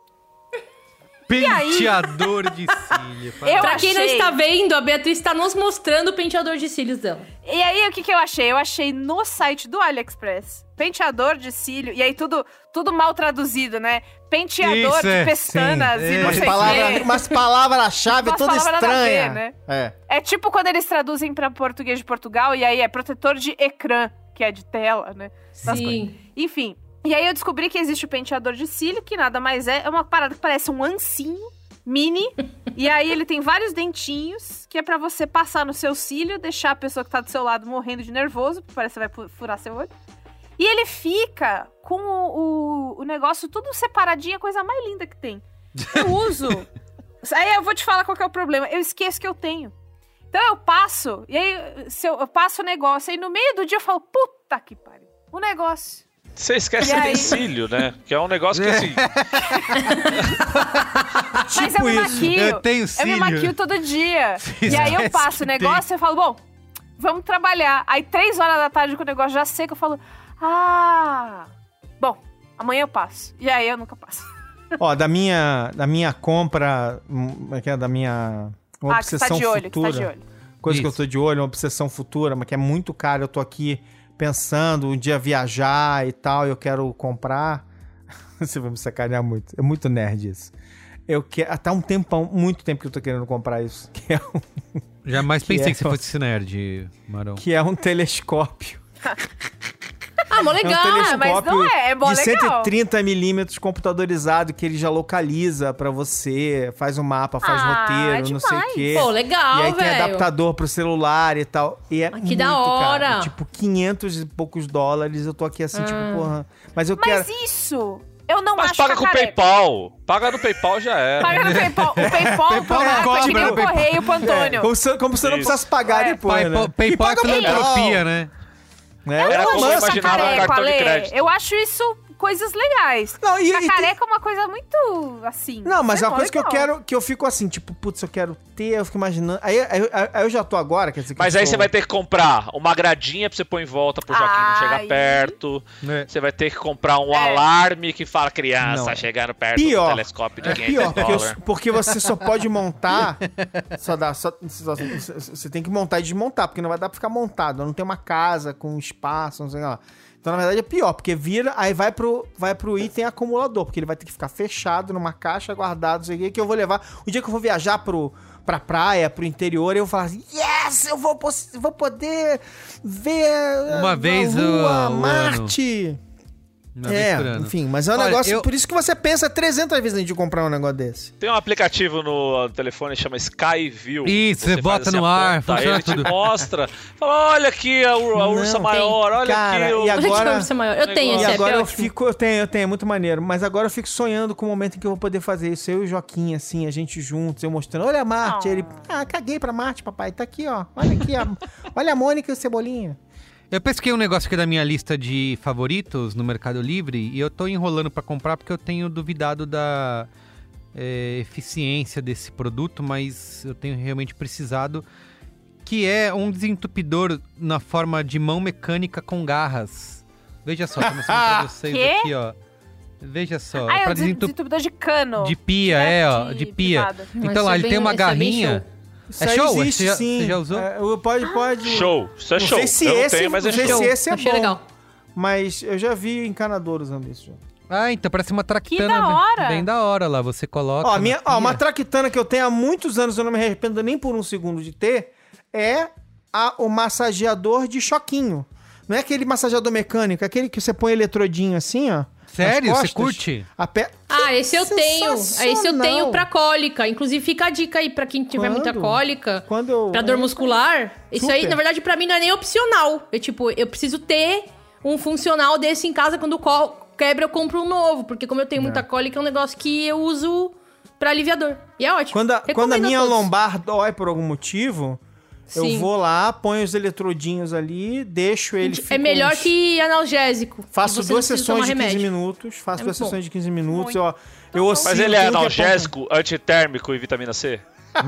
Penteador de cílio. Eu pra quem não achei- está vendo, a Beatriz está nos mostrando o penteador de cílios dela. E aí o que, que eu achei? Eu achei no site do AliExpress, penteador de cílio, e aí tudo, tudo mal traduzido, né? Penteador Isso, de é, pestanas sim, e é. não sei quê. umas palavras-chave toda palavras nada a ver, estranha. né? É. É tipo quando eles traduzem pra português de Portugal, e aí é protetor de ecrã, que é de tela, né? Sim. Enfim. E aí eu descobri que existe o penteador de cílio, que nada mais é, é uma parada que parece um ancinho mini. e aí ele tem vários dentinhos, que é pra você passar no seu cílio, deixar a pessoa que tá do seu lado morrendo de nervoso, porque parece que vai fu- furar seu olho. E ele fica com o, o, o negócio tudo separadinho, a coisa mais linda que tem. Eu uso. aí eu vou te falar qual que é o problema. Eu esqueço que eu tenho. Então eu passo, e aí se eu, eu passo o negócio, aí no meio do dia eu falo, puta que pariu. O negócio. Você esquece E que cílio, né? Que é um negócio que assim. Mas eu me isso. maquio. Eu tenho Eu cílio. me maquio todo dia. e aí eu passo o que negócio e eu falo, bom, vamos trabalhar. Aí três horas da tarde com o negócio já seco, eu falo, ah, bom, amanhã eu passo. E aí eu nunca passo. Ó, da minha, da minha compra, hum, como é que é? Da minha uma ah, que você obsessão tá de olho, futura. que você tá de olho. Coisa que eu Isso. tô de olho, uma obsessão futura, mas que é muito cara. Eu tô aqui pensando um dia viajar e tal, eu quero comprar. Você vai me sacanear muito. É muito nerd isso. Eu quero. Até um tempão, muito tempo que eu tô querendo comprar isso. Que é um, Jamais Que pensei é- que você fosse esse nerd, Marão. que é um telescópio. Ah, mó É um legal. telescópio mas não é, é mó de legal. 130 milímetros computadorizado que ele já localiza pra você, faz um mapa, faz Ah, roteiro, não sei o quê. Pô, legal, E aí tem velho. adaptador pro celular e tal. E é Ah, que muito da hora. caro. Tipo, 500 e poucos dólares. Eu tô aqui assim, Ah. tipo, porra. Mas eu quero. Mas isso, eu não Mas acho paga com o cacareco. PayPal. Paga no PayPal já é. Paga no PayPal. O PayPal, o PayPal é que nem o cobra. correio pro Antônio. Como se, como se você não precisasse pagar É. depois, Paypal, né? PayPal é o filantropia, né? É, Era eu como lanço- eu imaginava o cacareco, cartão de crédito. Eu acho isso coisas legais. Não, e- e tem- é uma coisa muito assim. Não, mas é uma coisa que eu legal. quero, que eu fico assim, tipo, putz, eu quero ter, eu fico imaginando. Aí, aí- aí- aí eu já tô agora, quer dizer que Mas aí sou- você vai ter que comprar uma gradinha pra você pôr em volta pro Joaquim não chegar Ai. perto. É. Você vai ter que comprar um É. alarme que fala criança Não. chegando perto Pior. do telescópio de É 500 pior, porque, porque você só pode montar. Só dá. Só, só- você tem que montar e desmontar, porque não vai dar pra ficar montado. Não tem uma casa com espaço, não sei lá. Então, na verdade, é pior, porque vira, aí vai pro, vai pro item acumulador, porque ele vai ter que ficar fechado numa caixa, guardado, não sei o que, que eu vou levar. O dia que eu vou viajar pro, pra praia, pro interior, eu vou falar assim: yes, eu vou, vou poder ver. Uma a vez o- Lua, o Marte. É, enfim, mas é um Olha, negócio. eu- Por isso que você pensa 300 vezes antes de comprar um negócio desse. Tem um aplicativo no telefone que chama Skyview. Isso, você faz bota no ar, funciona ele tudo. te mostra. Fala, olha aqui a, ur- a Não, ursa tem. maior, olha Cara, aqui. o- e agora- Ursa maior. Eu tenho E esse app, agora é eu fico, eu tenho, eu tenho, é muito maneiro. Mas agora eu fico sonhando com o momento em que eu vou poder fazer isso. Eu e o Joaquim, assim, a gente juntos, eu mostrando, olha a Marte. Ah. Ele, ah, caguei pra Marte, papai. Tá aqui, ó. Olha aqui, ó. olha a Mônica e o Cebolinha. Eu pesquei um negócio aqui da minha lista de favoritos no Mercado Livre e eu tô enrolando pra comprar porque eu tenho duvidado da é, eficiência desse produto, mas eu tenho realmente precisado. Que é um desentupidor na forma de mão mecânica com garras. Veja só, tô mostrando pra vocês Quê? aqui, ó. Veja só, Ah, é pra um des- desentup... desentupidor de cano. de pia, né, é, ó, de de pia. privada. Mas Então lá, isso ele é tem bem- uma é bem garrinha. Show. Isso É show? existe, Você já- sim. você já usou? É, eu- pode, pode. Show, isso é Não show. sei se eu não esse- tenho, mas é show. se esse é Achei bom. legal. Mas eu já vi encanador usando isso. Ah, então parece uma traquitana. da bem- hora! Bem da hora lá, você coloca. Ó, minha, ó, uma traquitana que eu tenho há muitos anos, eu não me arrependo nem por um segundo de ter, é a- o massageador de choquinho. Não é aquele massageador mecânico, é aquele que você põe eletrodinho assim, ó. Sério? Você costas. curte? A pé... Ah, esse eu tenho. Esse eu tenho pra cólica. Inclusive, fica a dica aí pra quem tiver muita Quando? cólica. Quando eu... Pra dor muscular. Isso aí, Super. na verdade, pra mim não é nem opcional. Eu, tipo, eu preciso ter um funcional desse em casa. Quando quebra, eu compro um novo. Porque como eu tenho muita cólica, é um negócio que eu uso pra aliviador. E é ótimo. Quando a, quando a minha todos. lombar dói por algum motivo, Eu vou lá, ponho os eletrodinhos ali, deixo ele. É melhor uns- que analgésico. Faço E duas sessões de 15 remédio. minutos. Faço É duas muito sessões bom. de 15 minutos. Muito. Ó, eu oscilo, Mas ele é que analgésico, antitérmico e vitamina C?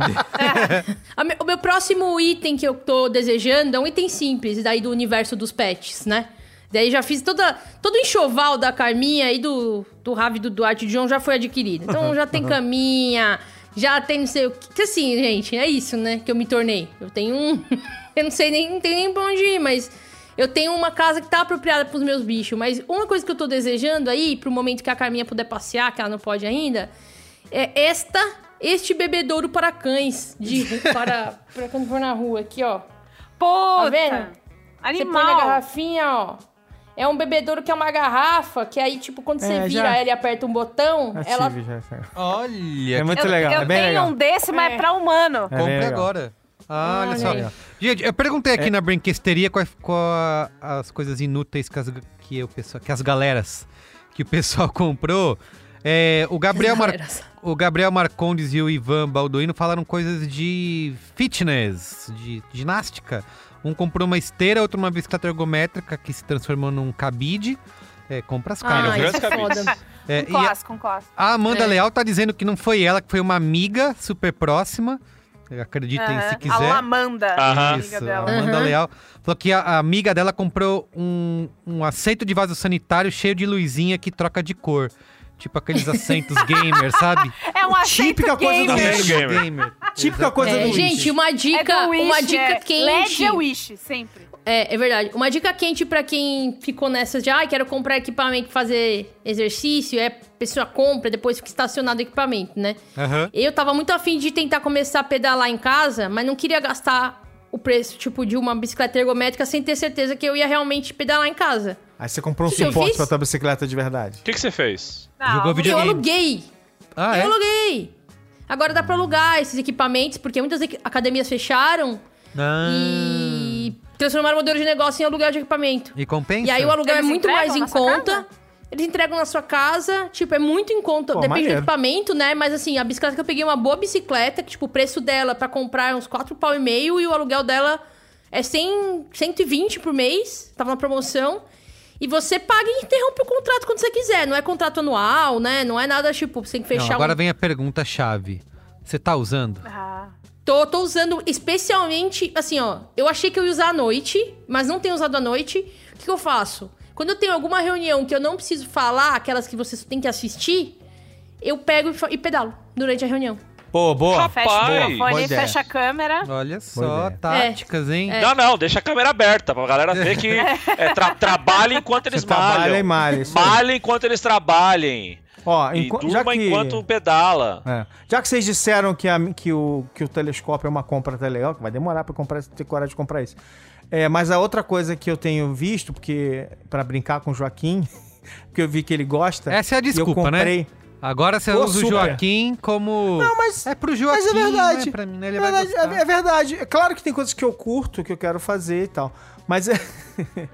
Me- O meu próximo item que eu tô desejando é um item simples, daí do universo dos pets, né? Daí já fiz toda, todo o enxoval da Carminha e do, do Ravi do Duarte John já foi adquirido. Então já tem caminha, já tem não sei o que. que Assim, gente, é isso, né? Que eu me tornei. Eu tenho um. eu não sei nem, não tenho nem pra onde ir, mas. Eu tenho uma casa que tá apropriada pros meus bichos. Mas uma coisa que eu tô desejando aí, pro momento que a Carminha puder passear, que ela não pode ainda, é esta, este bebedouro para cães. De, para, para quando for na rua, aqui, ó. Puta! Tá vendo? Você põe na Animal! garrafinha, ó. É um bebedouro que é uma garrafa, que aí, tipo, quando você É, vira já- ela e aperta um botão, eu ela. tive, já. Olha, É muito eu legal, eu é tenho legal. um desse, mas É. é pra humano. É compre agora. Ah, olha só. aí. Gente, eu perguntei aqui na brinquesteria quais, qual as coisas inúteis que as, que o pessoal, que as galeras, que o pessoal comprou. É, o, Gabriel Mar, o Gabriel Marcondes e o Ivan Balduino falaram coisas de fitness, de ginástica. Um comprou uma esteira, outro uma bicicleta ergométrica que se transformou num cabide. É, compra as Ah, caras. grandes isso é cabeças. foda. É, Com e a, clássico, com clássico. a Amanda É. Leal tá dizendo que não foi ela, que foi uma amiga super próxima. Acreditem se Aham. quiser. A Lamanda, Aham. amiga Isso, a dela. Amanda Uhum. Leal falou que a, a amiga dela comprou um, um assento de vaso sanitário cheio de luzinha que troca de cor. Tipo aqueles assentos gamer, sabe? É um assento Típica coisa do gamer. Wish. gamer. gamer. Típica coisa É, do gente, Wish. uma É dica, Wish, uma dica é. quente. LED é Wish, sempre. É, é verdade. Uma dica quente pra quem ficou nessas de, ai, quero comprar equipamento pra fazer exercício, é a pessoa compra, depois fica estacionado o equipamento, né? Aham. Eu tava muito afim de tentar começar a pedalar em casa, mas não queria gastar o preço, tipo, de uma bicicleta ergométrica sem ter certeza que eu ia realmente pedalar em casa. Aí você comprou um que eu suporte pra tua bicicleta de verdade. O que, que você fez? Não, Jogou Eu videogame. aluguei. Ah, eu é? aluguei. Agora dá pra alugar esses equipamentos, porque muitas academias fecharam Ah, e transformaram o modelo de negócio em aluguel de equipamento. E compensa? E aí o aluguel Eles é muito mais em conta. casa? Eles entregam na sua casa, tipo, é muito em conta. Pô, Depende maneiro. do equipamento, né? Mas assim, a bicicleta que eu peguei é uma boa bicicleta, que, tipo, o preço dela pra comprar é uns 4 pau e meio e o aluguel dela é 100, 120 por mês. Tava na promoção. E você paga e interrompe o contrato quando você quiser. Não é contrato anual, né? Não é nada, tipo, você tem que Não, fechar agora um... vem a pergunta-chave. Você tá usando? Ah. Tô, tô usando especialmente, assim, ó. Eu achei que eu ia usar à noite, mas não tenho usado à noite. O que, que eu faço? Quando eu tenho alguma reunião que eu não preciso falar, aquelas que você tem que assistir, eu pego e, e pedalo durante a reunião. Pô, boa. Rapaz. Fecha o microfone, fecha a câmera. Olha só, táticas, hein? Não, não, deixa a câmera aberta pra galera ver que é, tra trabalha enquanto eles Você trabalha malham. e malha. Malha enquanto eles trabalhem. Ó, E enqu- durma já que... enquanto pedala. É. Já que vocês disseram que, a- que o, que o telescópio é uma compra até legal, que vai demorar pra comprar, ter coragem de comprar isso. É, mas a outra coisa que eu tenho visto, porque para brincar com o Joaquim, porque eu vi que ele gosta. Essa é a e eu desculpa, né? comprei. Agora você Pô, usa o super. Joaquim como. Não, mas É pro Joaquim, Mas é verdade. é pra mim, né? Ele é, verdade é, é verdade. É claro que tem coisas que eu curto, que eu quero fazer e tal. Mas é-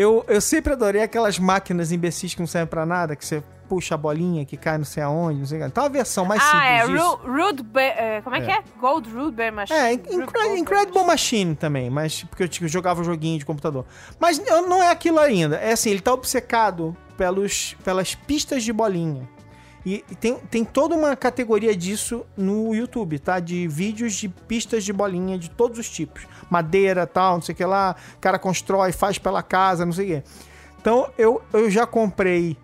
eu, eu sempre adorei aquelas máquinas imbecis que não servem pra nada, que você puxa a bolinha, que cai não sei aonde, não sei o que. Então a versão mais ah, é. simples disso. Ru Rude Bear. é, Como é, que é? Gold Rude Bear Machine. É, Rude Incredible Machine também, mas porque eu tipo, jogava joguinho de computador. Mas eu- não é aquilo ainda. É assim, ele tá obcecado pelos, pelas pistas de bolinha. E, tem, tem toda uma categoria disso no YouTube, tá? De vídeos de pistas de bolinha de todos os tipos. Madeira, tal, não sei o que lá. O cara constrói, faz pela casa, não sei o que. Então, eu, eu já comprei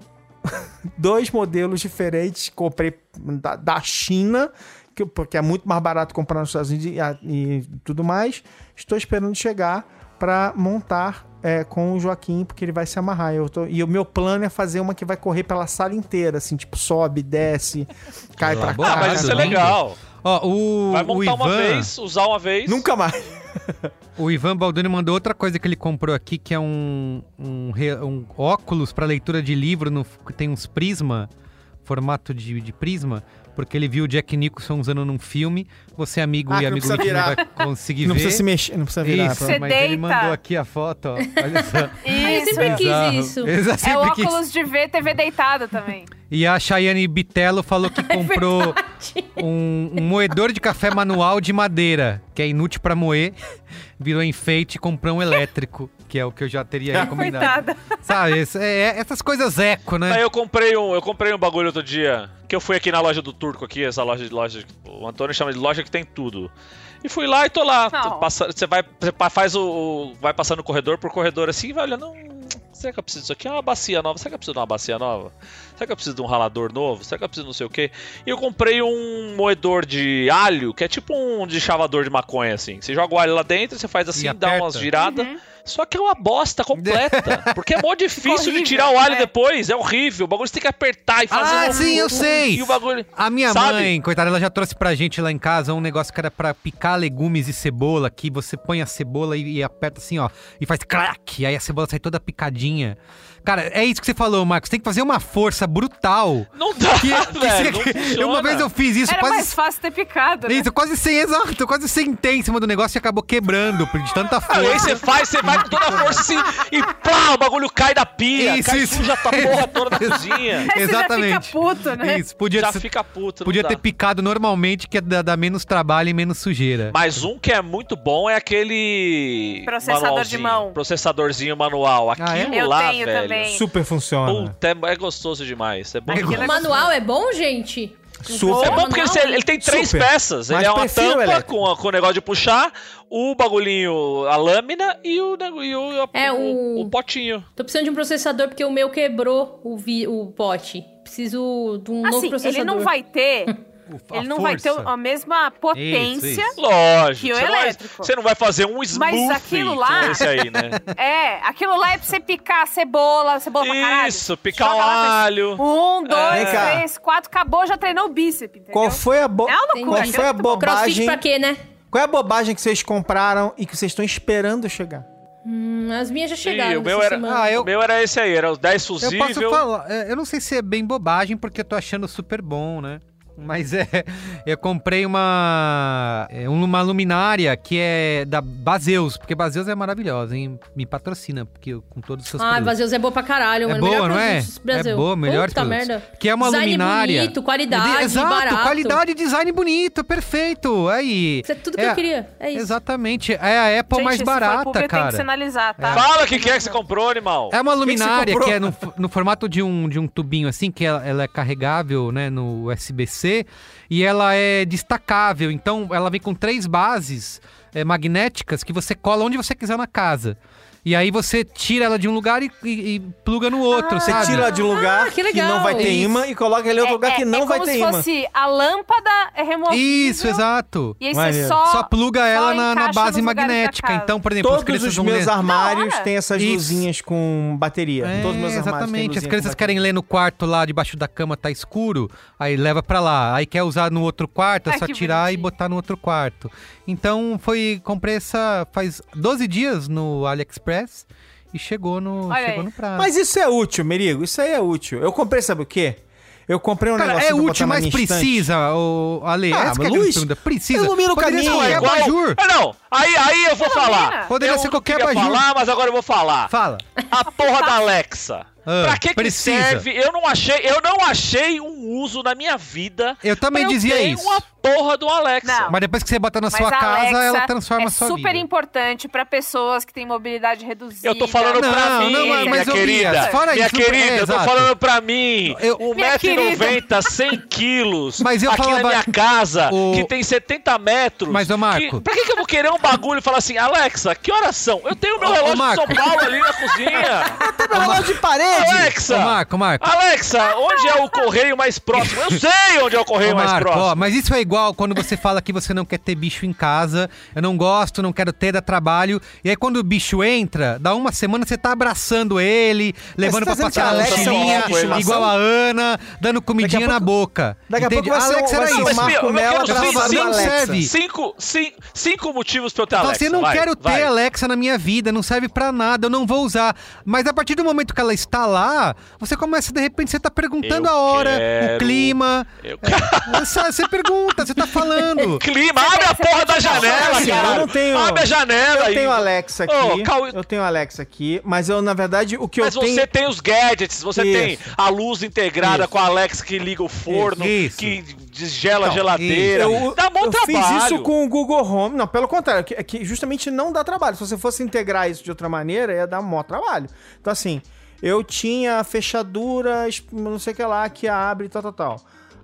dois modelos diferentes. Comprei da, da China, que, porque é muito mais barato comprar nos Estados Unidos e, e tudo mais. Estou esperando chegar para montar é, com o Joaquim, porque ele vai se amarrar. Eu tô- e o meu plano é fazer uma que vai correr pela sala inteira, assim, tipo, sobe, desce, cai pra Elaborado, Ah, cá. mas isso é legal. Ó, o, Vai o montar uma Ivan, vez, usar uma vez. Nunca mais. o Ivan Baldoni mandou outra coisa que ele comprou aqui, que é um, um, um óculos para leitura de livro, no, que tem uns prisma, formato de, de prisma, porque ele viu o Jack Nicholson usando num filme. Você, amigo Ah, e que não amigo não virar. vai conseguir Não ver. precisa se mexer, não precisa virar. Isso, mas ele deita. mandou aqui a foto, ó. Olha só. Ah, eu Isso. sempre quis isso. Exa- É o sempre quis. óculos de ver TV deitado também. E a Chayane Bitello falou que comprou um, um moedor de café manual de madeira, que é inútil pra moer, virou enfeite e comprou um elétrico, que é o que eu já teria recomendado. Coitada. Sabe, esse- é- é essas coisas eco, né? Aí eu comprei um, eu comprei um bagulho outro dia, que eu fui aqui na loja do Turco aqui, essa loja de loja, o Antônio chama de loja que tem tudo. E fui lá e tô lá, passa- você vai, você faz o, o- vai passando corredor por corredor assim, e vai olhando, hum, será que eu preciso disso aqui? É uma bacia nova, será que eu preciso de uma bacia nova? Será que eu preciso de um ralador novo? Será que eu preciso de não sei o quê? E eu comprei um moedor de alho, que é tipo um de chavador de maconha assim. Você joga o alho lá dentro, você faz assim, dá umas viradas. Uhum. Só que é uma bosta completa. Porque é mó difícil de tirar o alho é. depois. É horrível. O bagulho você tem que apertar e fazer. Ah, um- sim, eu sei. E o bagulho. A minha Sabe? mãe, coitada, ela já trouxe pra gente lá em casa um negócio que era pra picar legumes e cebola, que você põe a cebola e, e aperta assim, ó, e faz crack, e aí a cebola sai toda picadinha. Cara, é isso que você falou, Marcos. Tem que fazer uma força brutal. Não dá, Que, que velho. Você- funciona. uma vez eu fiz isso, Era quase mais fácil ter picado, né? Isso, quase sem, exato, quase sem em cima do negócio e acabou quebrando por de tanta e aí força. você faz, você vai com toda a força assim e pá, o bagulho cai da pia. Isso, cai isso. suja essa porra toda na cozinha. Aí Exatamente. já fica puto, né? Isso, podia, Já ser- fica puto. podia dá. ter picado normalmente, que dá, dá menos trabalho e menos sujeira. Mas um que é muito bom é aquele. Processador de mão. Processadorzinho manual. Aquilo Ah, é? Eu lá, tenho velho. também. Super funciona. Puta, é, é gostoso demais. É bom É demais. O manual é bom, gente? Super. É bom porque ele, Manual? ele tem três Super. peças. Mas Ele é uma tampa com, a- com o negócio de puxar, o bagulhinho, a lâmina e o, e o, a- É, o, o- o potinho. Tô precisando de um processador porque o meu quebrou o, vi- o pote. Preciso de um novo Assim, processador. ele não vai ter. A Ele não vai ter força. a mesma potência. Isso, Lógico. Que o você, não vai, elétrico. você não vai fazer um smoothie aquilo lá- com esse aí, né? É, aquilo lá é pra você picar a cebola, cebola pra caralho. Isso, picar Joga lá, faz alho. Um, dois, cá. três, quatro, acabou, já treinou o bíceps, entendeu? Qual foi a, bo... É Qual isso foi é a bom. Crossfit bobagem? pra quê, né? Qual é a bobagem que vocês compraram e que vocês estão esperando chegar? Hum, as minhas já chegaram. Ih, o meu era, semana. Ah, eu- o meu era esse aí, era os 10 Eu fusível. posso falar, é, eu não sei se é bem bobagem, porque eu tô achando super bom, né? Mas é, eu comprei uma, é, uma luminária que é da Baseus, porque Baseus é maravilhosa, hein? Me patrocina, porque eu- com todos os seus Ah, produtos. Vazeus é boa pra caralho, É mano. boa, Melhor não é? Brasil. É boa, melhor Puta produtos. merda. Que é uma design luminária. bonito, qualidade, Exato, barato. qualidade, design bonito, perfeito. Aí. Isso é tudo que eu queria. É isso. Exatamente. É a Apple Gente, mais barata, público, Tem que cara. sinalizar, tá? Fala o que, que é que você comprou, animal. É uma luminária comprou? que, é no, no formato de um, de um tubinho assim, que ela, ela é carregável, né, no USB-C, e ela é destacável. Então, ela vem com três bases é, magnéticas que você cola onde você quiser na casa. E aí você tira ela de um lugar e, e- e pluga no outro, Você sabe? tira de um lugar Ah, que que, não vai ter Isso. imã e coloca ele em outro lugar que não é vai como ter se imã. fosse a lâmpada é removível. Isso, exato. E aí você só... Só pluga ela na, na base magnética. Então, por exemplo, Todos crianças os meus ler... armários têm essas Isso. luzinhas com bateria. É, Todos os meus armários têm exatamente. As crianças querem ler no quarto lá debaixo da cama, tá escuro, aí leva pra lá. Aí quer usar no outro quarto, é Ai, só tirar e bonitinho. botar no outro quarto. Então foi, comprei essa faz 12 dias no AliExpress e chegou no, Olha chegou aí. no prazo. Mas isso é útil, Merigo. Isso aí é útil. Eu comprei, sabe o quê? Eu comprei um Cara, negócio é útil, mas precisa, o Ale. Ah, essa mas que é luz pergunta. Precisa. ilumina o Poderia ser caminho. qualquer É Igual- abajur. Ah, não, aí, aí eu vou falar. Poderia eu ser qualquer abajur. falar, mas agora eu vou falar. Fala. A porra da Alexa. Ah, pra que que serve? Eu não achei, eu não achei um uso na minha vida. Eu também pra dizia ter isso. uma porra do Alexa. Não. Mas depois que você bota na Mas sua a casa, ela transforma é a sua super vida. importante pra pessoas que têm mobilidade reduzida. Eu tô falando Não, pra mim, não, mas- minha mas, ô, querida. Bia, fora minha isso, querida, é, eu tô falando pra mim. Eu- Minha 1,90m, 100 quilos. Mas eu aqui falava- na minha casa, o- que tem 70 metros. Mas, ô, Marco- que- pra que, que eu vou querer um bagulho e falar assim, Alexa, que horas são? Eu tenho meu Ô, ô, relógio de. São Paulo ali na cozinha. Tem meu relógio de parede! Alexa! Ô, Marco, Marco. Alexa, onde é o correio mais próximo? Eu sei onde é o correio Ô, mais Marco, próximo. ó, mas isso é igual quando você fala que você não quer ter bicho em casa, eu não gosto, não quero ter, dá trabalho. E aí quando o bicho entra, dá uma semana você tá abraçando ele, levando tá pra passear a na mochilinha, igual a Ana, dando comidinha a na pouco- boca. Daqui a Entende? pouco ser, Alexa era isso. o Marco no não serve. Cinco, cinco, cinco motivos pra eu ter Fala Alexa. assim, eu não vai, quero ter vai. Alexa na minha vida, não serve pra nada, eu não vou usar. Mas a partir do momento que ela está lá, você começa, de repente, você tá perguntando Eu a hora, quero- o clima. Eu- Você, você pergunta, você tá falando. Clima, abre a porra da falar janela, assim, cara. eu não tenho- Abre a janela Eu aí. tenho Alexa aqui. Ô, Cauê- Eu tenho Alexa aqui, mas eu, na verdade, o que Mas eu tenho. você tem os gadgets, você Isso. tem a luz integrada Isso. com a Alexa que liga o forno, Isso. que desgela a Não, geladeira. Eu, Dá bom eu trabalho. fiz isso com o Google Home. Não, pelo contrário, que, que justamente não dá trabalho. Se você fosse integrar isso de outra maneira, ia dar um maior trabalho. Então, assim, eu tinha fechaduras, não sei o que lá, que abre, tal, tal, tal.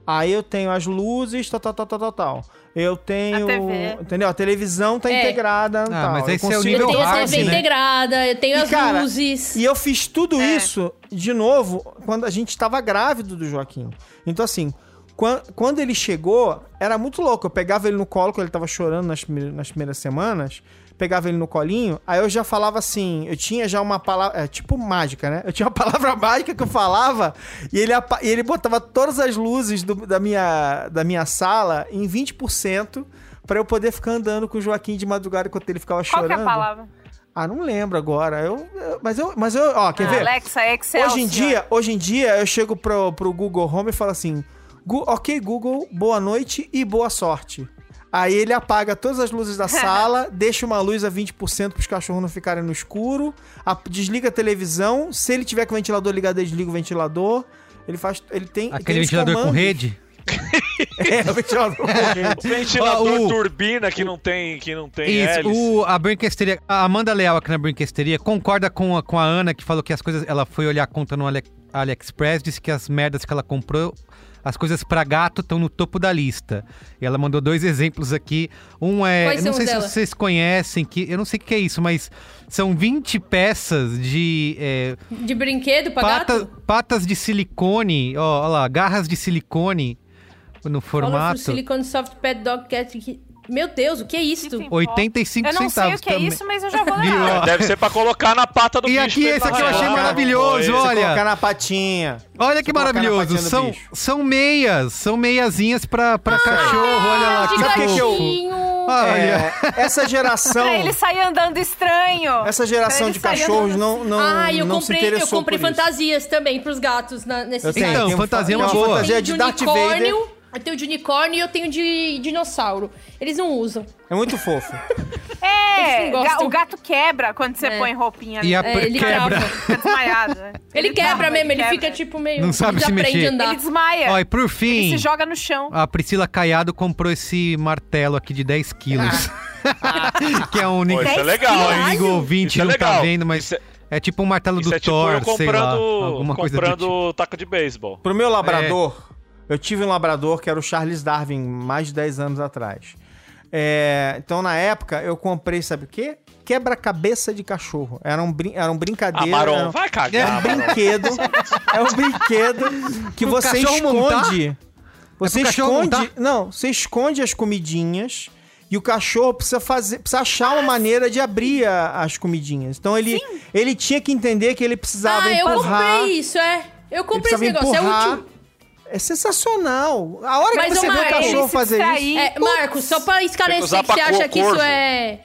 Aí eu tenho as luzes, tal, tal, tal, tal, tal, tal. Eu tenho. A TV. Entendeu? A televisão tá É. integrada. Ah, tal. mas Eu esse é o nível Eu tenho a TV né? integrada, eu tenho E, as cara, luzes. E eu fiz tudo É. isso, de novo, quando a gente tava grávido do Joaquim. Então, assim, quan- quando ele chegou, era muito louco. Eu pegava ele no colo, quando ele tava chorando nas, nas primeiras semanas. Pegava ele no colinho, aí eu já falava assim. Eu tinha já uma palavra. É, tipo mágica, né? Eu tinha uma palavra mágica que eu falava e ele, e ele botava todas as luzes do- da, minha, da minha sala em 20% pra eu poder ficar andando com o Joaquim de madrugada enquanto ele ficava Qual chorando. que é a palavra? Ah, não lembro agora. Eu, eu- mas eu, mas eu, ó, quer Ah, ver? Alexa, Excel. Hoje em dia, hoje em dia eu chego pro, pro Google Home e falo assim: "Gu- "OK Google, boa noite e boa sorte". Aí ele apaga todas as luzes da sala, deixa uma luz a 20% pros cachorros não ficarem no escuro, a- desliga a televisão, se ele tiver com o ventilador ligado, ele desliga o ventilador. Ele faz, ele tem ele tem Aquele os ventilador com comandos. rede. É, o ventilador com rede. Ventilador Ó, o- turbina que não tem, que não tem Isso, hélice. o, a Brinquesteria, a Amanda Leal aqui na Brinquesteria concorda com a, com a Ana que falou que as coisas, ela foi olhar a conta no Ali, AliExpress, disse que as merdas que ela comprou, as coisas pra gato estão no topo da lista. E ela mandou dois exemplos aqui. Um é, Quais eu não sei os se dela? vocês conhecem, que eu não sei o que é isso, mas são 20 peças de é, De brinquedo pra pata- gato? patas de silicone, ó, ó lá, garras de silicone no formato. Silicone Soft Pet Dog Cat. Meu Deus, o que é isto? Sim. 85 Eu não sei centavos o que é também. isso, mas eu já vou levar. Deve ser pra colocar na pata do E bicho. aqui, pra ele esse aqui eu não achei arranhar. maravilhoso, olha. Colocar na patinha. Olha que maravilhoso. São, são meias. São meiazinhas pra, pra cachorro. Olha lá, de que sabe que eu- fofo. gatinho. Olha. É, essa geração, Pra ele sair andando estranho. essa geração de cachorros andando não não ah, eu não comprei, se eu interessou comprei por isso. fantasias também pros gatos na, nesse Eu tenho, Então, tenho fantasia é uma boa. fantasia de de Darth unicórnio, Vader. Eu tenho de unicórnio e eu tenho de dinossauro. Eles não usam. É muito fofo. É, Eles não ga- gostam. o gato quebra quando você É. põe roupinha E a É, ele quebra. Fica desmaiado. né? Ele, quebra mesmo, ele quebra. fica tipo meio. Não sabe se desaprende mexer. a andar. Ele desmaia. Ó, e por Ele fim, se joga no chão. a Priscila Caiado comprou esse martelo aqui de 10 quilos. que é um Pô, isso é 10 legal, um hein? amigo ouvinte Isso é não tá legal. vendo, mas Isso é- é tipo um martelo Isso do é tipo Thor, eu sei lá. comprando, Alguma coisa do comprando tipo. taco de beisebol. Pro meu labrador, eu tive um labrador que era o Charles Darwin, mais de 10 anos atrás. É, então, na época, eu comprei, sabe o quê? Quebra-cabeça de cachorro. Era um, brin era um Ah, brincadeira. Maron, era um- vai É cagar, um Maron. brinquedo. É um brinquedo que Pro você cachorro montar? esconde. Você É esconde. montar? Não, você esconde as comidinhas e o cachorro precisa fazer, precisa achar uma maneira de abrir a- as comidinhas. Então ele, ele tinha que entender que ele precisava Ah, eu empurrar. comprei isso, é. Eu comprei esse negócio, empurrar. é útil. É sensacional. A hora Mas, que você vê o cachorro fazer isso. É, Marcos, só pra esclarecer que você acha que isso é.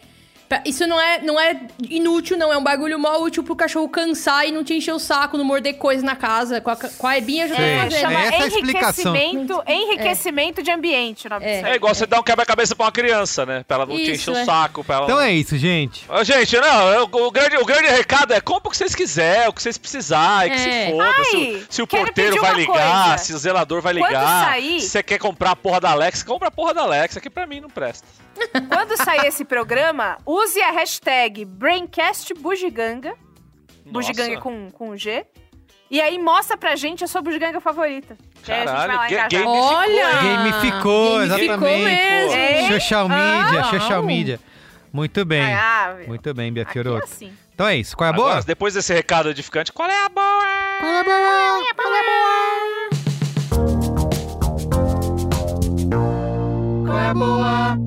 Isso não é, não é inútil, não. É um bagulho mó útil pro cachorro cansar e não te encher o saco, não morder coisa na casa. Com a, com a Ebinha já. É, fazendo. chama Essa é a explicação. enriquecimento, enriquecimento de ambiente. o É aí. igual você dar um quebra-cabeça pra uma criança, né? Pra ela não te Isso, encher o é. saco. Pra ela Então é isso, gente. Gente, não, eu- o, grande, o grande recado é compra o que vocês quiserem, o que vocês precisarem, que É. se foda. Ai, se, o- se o porteiro vai ligar, coisa. se o zelador vai Quando ligar. sair- Se você quer comprar a porra da Alexa, compra a porra da Alexa, que pra mim não presta. Quando sair esse programa, use a hashtag BraincastBugiganga. Bugiganga com, com G. E aí mostra pra gente a sua bugiganga favorita. Aí a gente vai lá Caralho, engajar. ga- game- Olha! Gamificou, Gamificou exatamente. mesmo. É. Social media, Ah, social media. Muito bem. Ah, Muito bem, Bia é Fiorotto. assim. Então é isso. Qual é a boa? Agora, depois desse recado edificante, qual é a boa? Qual é a boa? Qual é a boa? Qual é a boa?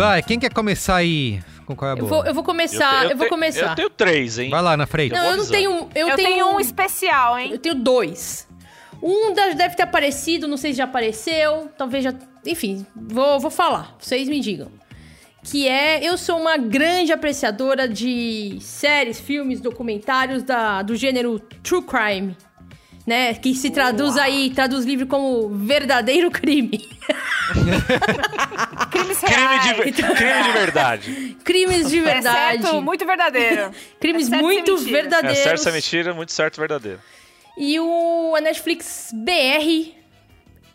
Vai, quem quer começar aí com qual é a Eu boa? vou, eu vou começar, eu, vou te- começar. Eu tenho três, hein? Vai lá na frente. Não, eu não tenho. Eu, Eu, tenho, tenho um especial, hein? Eu tenho dois. Um deve ter aparecido, não sei se já apareceu, talvez já. Enfim, vou, vou falar, vocês me digam. Que é. Eu sou uma grande apreciadora de séries, filmes, documentários da, do gênero True Crime. Né? Que se traduz aí, traduz livre como verdadeiro crime. Crimes Crime de, ver- crime de verdade. Crimes de É verdade. certo, muito verdadeiro. Crimes É muito mentira. É verdadeiros. certo ser mentira, muito certo verdadeiro. E o a Netflix BR,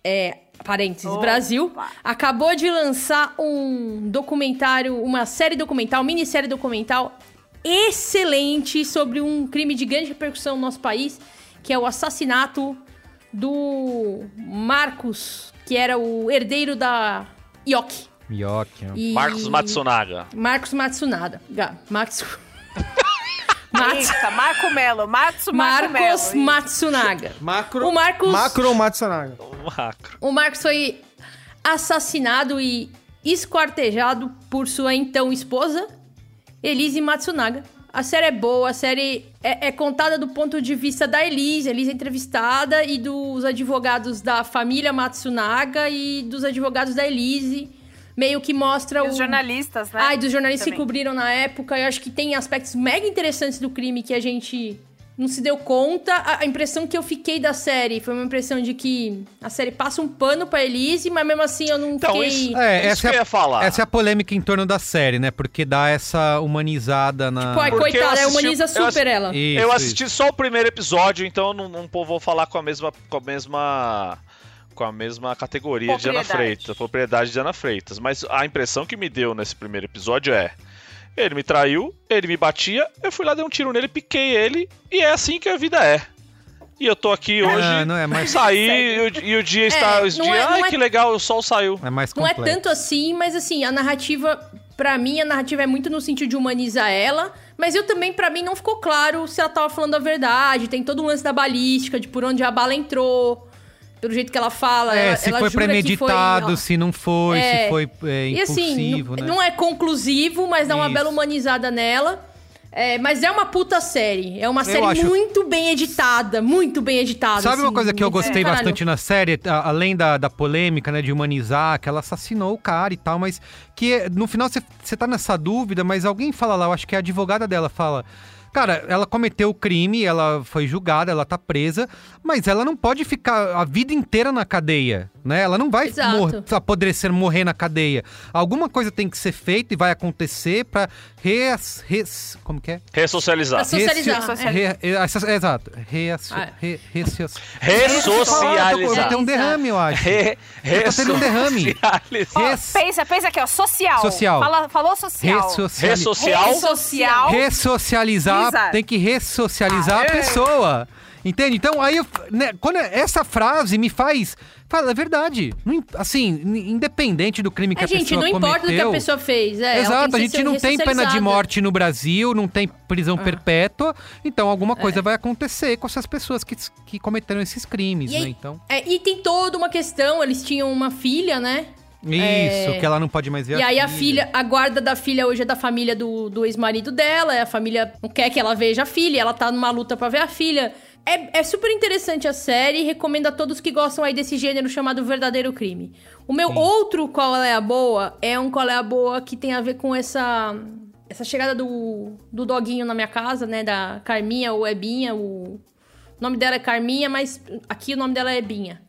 é, parênteses, Opa. Brasil, acabou de lançar um documentário, uma série documental, minissérie documental excelente sobre um crime de grande repercussão no nosso país, que é o assassinato do Marcos, que era o herdeiro da Yoki. Mioca. E- Marcos Matsunaga. Marcos Matsunaga. Ga- Matsu... Mats... Eita, Marco Melo. Matsu Marco Marcos Melo. Matsunaga. Macro. O Marcos- Macro Matsunaga. O Macro. O Marcos foi assassinado e esquartejado por sua então esposa, Elise Matsunaga. A série é boa, a série é, é contada do ponto de vista da Elise, Elise é entrevistada, e dos advogados da família Matsunaga e dos advogados da Elise. Meio que mostra E o. os jornalistas, né? Ah, e dos jornalistas que Também. cobriram na época. Eu acho que tem aspectos mega interessantes do crime que a gente não se deu conta. A, a impressão que eu fiquei da série foi uma impressão de que a série passa um pano pra Elise, mas mesmo assim eu não Então, fiquei... isso- É, Isso essa que é, eu a- ia falar. essa é a polêmica em torno da série, né? Porque dá essa humanizada na. Pô, ai, eu coitada, assisti- humaniza eu super assisti- ela. Isso, eu isso. assisti só o primeiro episódio, então eu não, não vou falar com a mesma com a mesma com a mesma categoria de Ana. Freitas, propriedade de Ana Freitas, mas a impressão que me deu nesse primeiro episódio é ele me traiu, ele me batia, eu fui lá dei um tiro nele, piquei ele e é assim que a vida é. E eu tô aqui hoje, não é mais- saí e o, e o dia está, os não dias, é- ai é- que legal, o sol saiu. É mais Não é complexo. tanto assim, mas assim, a narrativa, pra mim, a narrativa é muito no sentido de humanizar ela. Mas eu também, pra mim, não ficou claro se ela tava falando a verdade. Tem todo um lance da balística, de por onde a bala entrou. Pelo jeito que ela fala. É, ela, se ela foi premeditado, ó, se não foi, É. se foi é, E assim, impulsivo, não, né? não é conclusivo, mas dá uma Isso. bela humanizada nela. É, mas é uma puta série. É uma Eu série acho- muito bem editada. Muito bem editada. Sabe uma assim, coisa que eu é, gostei caralho. bastante na série, a- além da, da polêmica, né, de humanizar, que ela assassinou o cara e tal, mas que é- no final você tá nessa dúvida, mas alguém fala lá, eu acho que a advogada dela fala. Cara, ela cometeu o crime, ela foi julgada, ela tá presa, mas ela não pode ficar a vida inteira na cadeia, né? Ela não vai mor- apodrecer, morrer na cadeia. Alguma coisa tem que ser feita e vai acontecer pra res, res- como que é? Ressocializar. Pra socializar. Ressi- re- essa- é, exato. Ressocializar. Ter um derrame, eu acho. Re, tendo um derrame. ressocializar. Res- pensa, pensa aqui, ó. Social. Social. Fala- falou social. Ressocial. Social. Ressocializar, Tem que ressocializar a pessoa. Entende? Então, aí, eu- né, quando essa frase me faz. Fala, é verdade. Não assim, independente do crime que É, a gente, pessoa não importa do que a cometeu, pessoa fez. É, ela Exato, a gente não tem pena de morte no Brasil, não tem Ah. prisão perpétua, então É. alguma coisa vai acontecer com essas pessoas que, que cometeram esses crimes, E aí- né? Então, É, e tem toda uma questão, eles tinham uma filha, né? Isso, que ela não pode mais ver E aí a filha, a guarda da filha hoje é da família do, do ex-marido dela, a família não quer que ela veja a filha, ela tá numa luta pra ver a filha. É, é super interessante a série, recomendo a todos que gostam aí desse gênero chamado Verdadeiro Crime. O meu outro Qual é a Boa é um Qual é a Boa que tem a ver com essa essa chegada do, do doguinho na minha casa, né, da Carminha ou Ebinha, o nome dela é Carminha, mas aqui o nome dela é Ebinha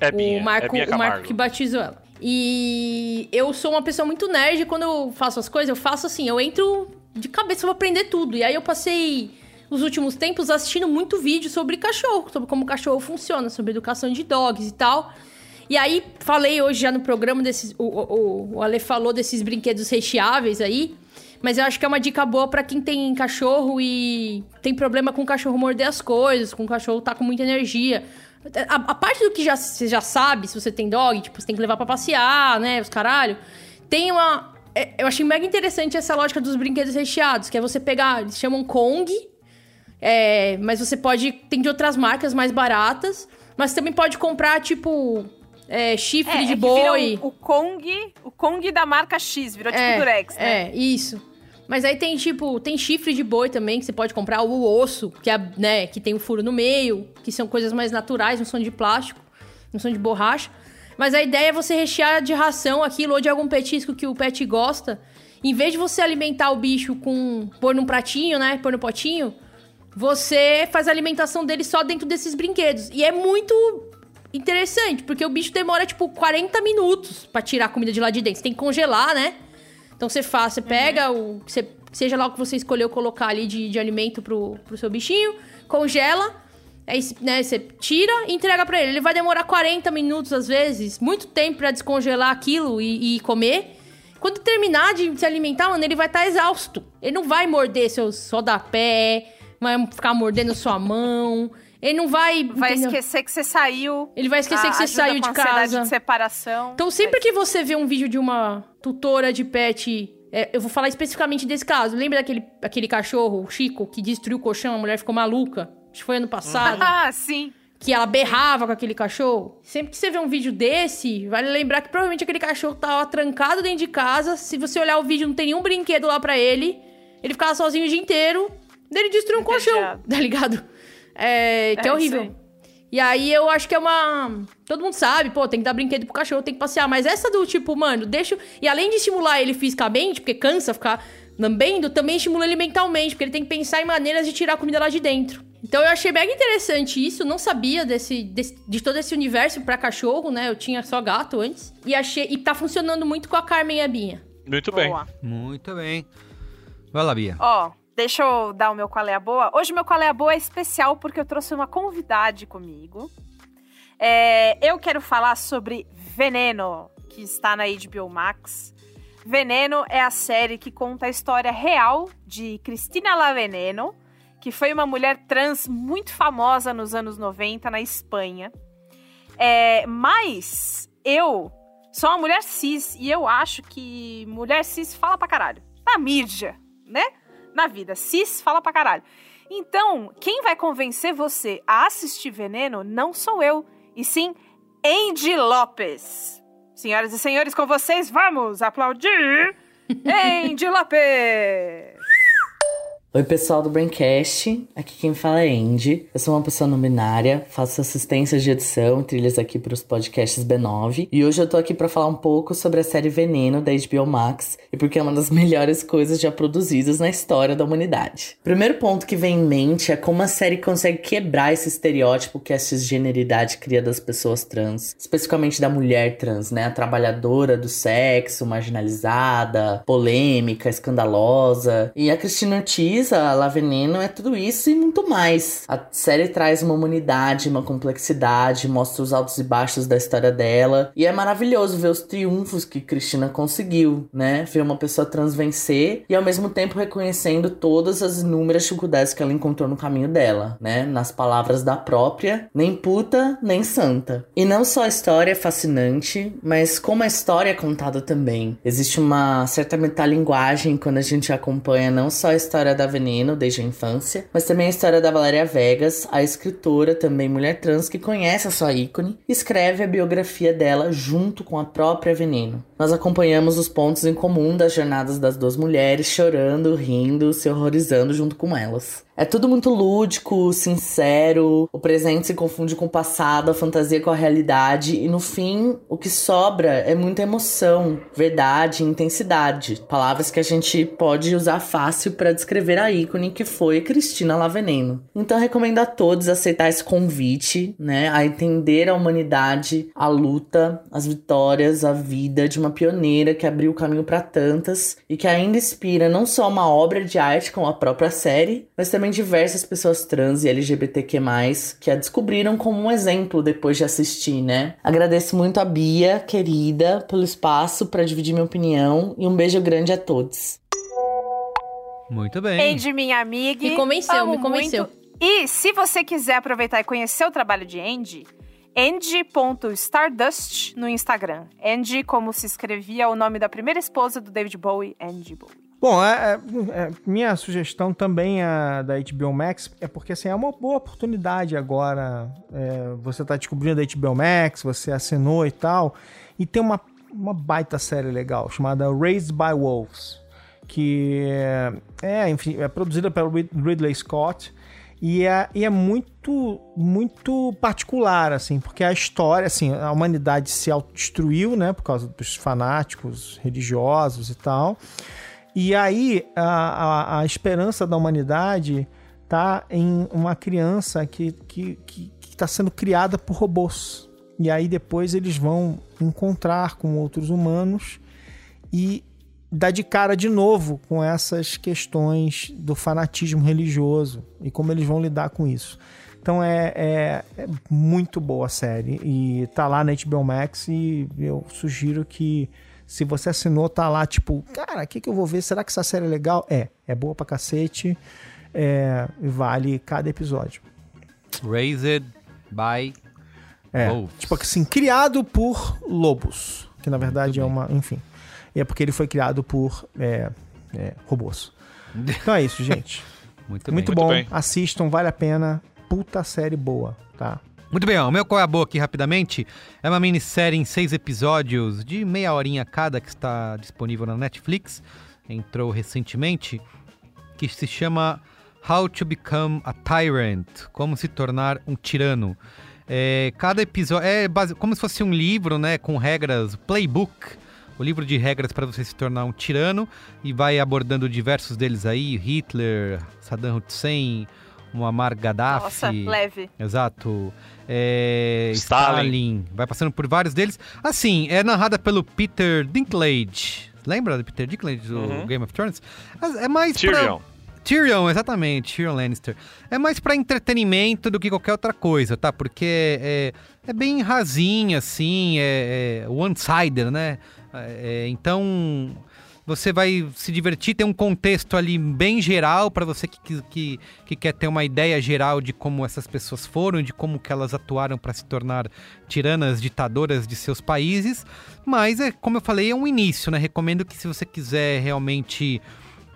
É minha, o Marco, é o Marco que batizou ela. E eu sou uma pessoa muito nerd, quando eu faço as coisas, eu faço assim, eu entro de cabeça, eu vou aprender tudo. E aí eu passei os últimos tempos assistindo muito vídeo sobre cachorro, sobre como cachorro funciona, sobre educação de dogs e tal. E aí, falei hoje já no programa desses. O, o, o Ale falou desses brinquedos recheáveis aí. Mas eu acho que é uma dica boa pra quem tem cachorro e tem problema com o cachorro morder as coisas, com o cachorro tá com muita energia. A, a parte do que já, você já sabe, se você tem dog, tipo, você tem que levar pra passear, né? Os caralho. Tem uma. é, eu achei mega interessante essa lógica dos brinquedos recheados, que é você pegar. Eles chamam Kong. É, mas você pode. Tem de outras marcas mais baratas. Mas também pode comprar, tipo. é, chifre É, de é vira boi. O, o Kong, o Kong da marca X, virou tipo Durex, né? É, isso. Mas aí tem, tipo, tem chifre de boi também, que você pode comprar, o osso, que, é, né, que tem um furo no meio, que são coisas mais naturais, não são de plástico, não são de borracha. Mas a ideia é você rechear de ração aquilo ou de algum petisco que o pet gosta. Em vez de você alimentar o bicho com. pôr num pratinho, né? Pôr no potinho, você faz a alimentação dele só dentro desses brinquedos. E é muito interessante, porque o bicho demora, tipo, 40 minutos pra tirar a comida de lá de dentro. Você tem que congelar, né? Então você faz, você pega o. Você, seja lá o que você escolheu colocar ali de, de alimento pro, pro seu bichinho, congela. Aí, né, você tira e entrega pra ele. Ele vai demorar 40 minutos, às vezes, muito tempo pra descongelar aquilo e, e comer. Quando terminar de se alimentar, mano, ele vai estar exausto. Ele não vai morder seus rodapé, vai ficar mordendo sua mão. Ele não vai. Vai entendeu? esquecer que você saiu. Ele vai esquecer que você saiu de casa. de separação. Então, sempre que você vê um vídeo de uma tutora de pet. é, eu vou falar especificamente desse caso. Lembra daquele aquele cachorro, o Chico, que destruiu o colchão, a mulher ficou maluca? Acho que foi ano passado. Ah, sim. que ela berrava com aquele cachorro. Sempre que você vê um vídeo desse, vale lembrar que provavelmente aquele cachorro tava trancado dentro de casa. Se você olhar o vídeo, não tem nenhum brinquedo lá pra ele. Ele ficava sozinho o dia inteiro. Daí ele destruiu um colchão, tá ligado? É, que é, É, horrível. E aí eu acho que é uma. Todo mundo sabe, pô, tem que dar brinquedo pro cachorro, tem que passear. Mas essa do tipo, mano, deixa. E além de estimular ele fisicamente, porque cansa ficar lambendo, também estimula ele mentalmente, porque ele tem que pensar em maneiras de tirar a comida lá de dentro. Então eu achei mega interessante isso, não sabia desse, desse- de todo esse universo pra cachorro, né? Eu tinha só gato antes. E achei. E tá funcionando muito com a Carmen e a Binha. Muito bem. Boa. Muito bem. Vai lá, Bia. Ó, deixa eu dar o meu qual é a boa. Hoje meu qual é a boa é especial porque eu trouxe uma convidade comigo. É, eu quero falar sobre Veneno, que está na HBO Max. Veneno é a série que conta a história real de Cristina La Veneno, que foi uma mulher trans muito famosa nos anos 90 na Espanha. É, mas eu sou uma mulher cis e eu acho que mulher cis fala pra caralho. Na mídia, né? Na vida. Cis fala pra caralho. Então, quem vai convencer você a assistir Veneno não sou eu, e sim Andy Lopes. Senhoras e senhores, com vocês, vamos aplaudir Andy Lopes! Oi, pessoal do Braincast. Aqui quem fala é Andy. Eu sou uma pessoa não binária, faço assistência de edição e trilhas aqui para os podcasts B9. E hoje eu tô aqui para falar um pouco sobre a série Veneno da HBO Max e porque é uma das melhores coisas já produzidas na história da humanidade. Primeiro ponto que vem em mente é como a série consegue quebrar esse estereótipo que a cisgeneridade cria das pessoas trans, especificamente da mulher trans, né? A trabalhadora do sexo, marginalizada, polêmica, escandalosa. E a Cristina Ortiz, a La Veneno, é tudo isso e muito mais. A série traz uma humanidade, uma complexidade, mostra os altos e baixos da história dela. E é maravilhoso ver os triunfos que Cristina conseguiu, né? Ver uma pessoa trans vencer e ao mesmo tempo reconhecendo todas as inúmeras dificuldades que ela encontrou no caminho dela, né? Nas palavras da própria, nem puta, nem santa. E não só a história é fascinante, mas como a história é contada também. Existe uma certa metalinguagem quando a gente acompanha não só a história da Veneno desde a infância, mas também a história da Valéria Vegas, a escritora também mulher trans que conhece a sua ícone, escreve a biografia dela junto com a própria Veneno. Nós acompanhamos os pontos em comum das jornadas das duas mulheres, chorando, rindo, se horrorizando junto com elas. É tudo muito lúdico, sincero, o presente se confunde com o passado, a fantasia com a realidade, e no fim, o que sobra é muita emoção, verdade intensidade. Palavras que a gente pode usar fácil para descrever a ícone que foi Cristina Laveneno. Então recomendo a todos aceitar esse convite, né, a entender a humanidade, a luta, as vitórias, a vida de uma pioneira que abriu o caminho para tantas e que ainda inspira não só uma obra de arte como a própria série, mas também diversas pessoas trans e LGBTQ+, que a descobriram como um exemplo depois de assistir, né? Agradeço muito a Bia, querida, pelo espaço para dividir minha opinião e um beijo grande a todos. Muito bem. Andy, minha amiga. Me convenceu, amo me convenceu. muito. E se você quiser aproveitar e conhecer o trabalho de Andy, Andy.stardust no Instagram. Andy, como se escrevia o nome da primeira esposa do David Bowie, Andy Bowie. Bom, é- é- é, minha sugestão também é da HBO Max é porque assim, é uma boa oportunidade agora. é, você tá descobrindo a HBO Max, você assinou e tal. E tem uma, uma baita série legal chamada Raised by Wolves. Que é, é, enfim, é produzida pelo Rid- Ridley Scott. E é, e é muito, muito particular, assim, porque a história, assim, a humanidade se autodestruiu, né, por causa dos fanáticos religiosos e tal. E aí, a, a, a esperança da humanidade tá em uma criança que, que, que, que tá sendo criada por robôs. E aí depois eles vão encontrar com outros humanos e dar de cara de novo com essas questões do fanatismo religioso e como eles vão lidar com isso. Então é, é, é muito boa a série e tá lá na HBO Max e eu sugiro que se você assinou, tá lá tipo, cara, o que, que eu vou ver? Será que essa série é legal? É, é boa pra cacete é, e vale cada episódio. Raised by É, Wolves. tipo assim, criado por lobos, que na verdade é uma, enfim. E é porque ele foi criado por é, é, robôs. Então é isso, gente. Muito, Muito bom, bem. assistam, vale a pena. Puta série boa, tá? Muito bem, ó, o meu qual é a boa aqui rapidamente é uma minissérie em seis episódios de meia horinha cada que está disponível na Netflix, entrou recentemente, que se chama How to Become a Tyrant, como se tornar um tirano. É, cada episódio é base- como se fosse um livro, né, com regras, playbook, o livro de regras para você se tornar um tirano e vai abordando diversos deles aí, Hitler, Saddam Hussein, Muammar Gaddafi. Nossa, leve. Exato. É, Stalin. Stalin. Vai passando por vários deles. Assim, é narrada pelo Peter Dinklage. Lembra do Peter Dinklage do Uhum. Game of Thrones? É mais Tyrion. pra... Tyrion, exatamente. Tyrion Lannister. É mais pra entretenimento do que qualquer outra coisa, tá? Porque é, é bem rasinha, assim, é, é one-sider, né? É, então, você vai se divertir, tem um contexto ali bem geral para você que, que- que, que quer ter uma ideia geral de como essas pessoas foram, de como que elas atuaram para se tornar tiranas, ditadoras de seus países. Mas, é, como eu falei, é um início, né? Recomendo que se você quiser realmente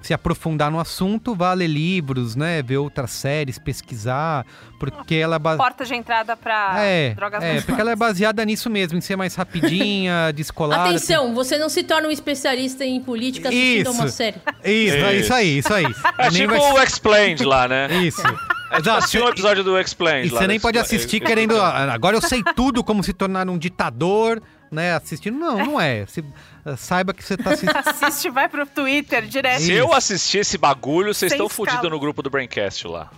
se aprofundar no assunto, vá ler livros, né? Ver outras séries, pesquisar, porque ela... é ba- Porta de entrada pra É, drogas é, porque ela é baseada nisso mesmo, em ser mais rapidinha, descolada. Atenção, você não se torna um especialista em política assistindo uma Isso. série. Isso, é isso aí, isso aí. É Nem tipo vai- o Explained lá, né? Isso. Exato. Assistiu um episódio do Explained E lá. você nem desse- pode assistir querendo. "Ah, Agora eu sei tudo como se tornar um ditador, né? Assistindo. Não, não é. Se- saiba que você tá assistindo. Assiste, vai pro Twitter direto. Se eu assistir esse bagulho, vocês Sem estão fodidos no grupo do Braincast lá.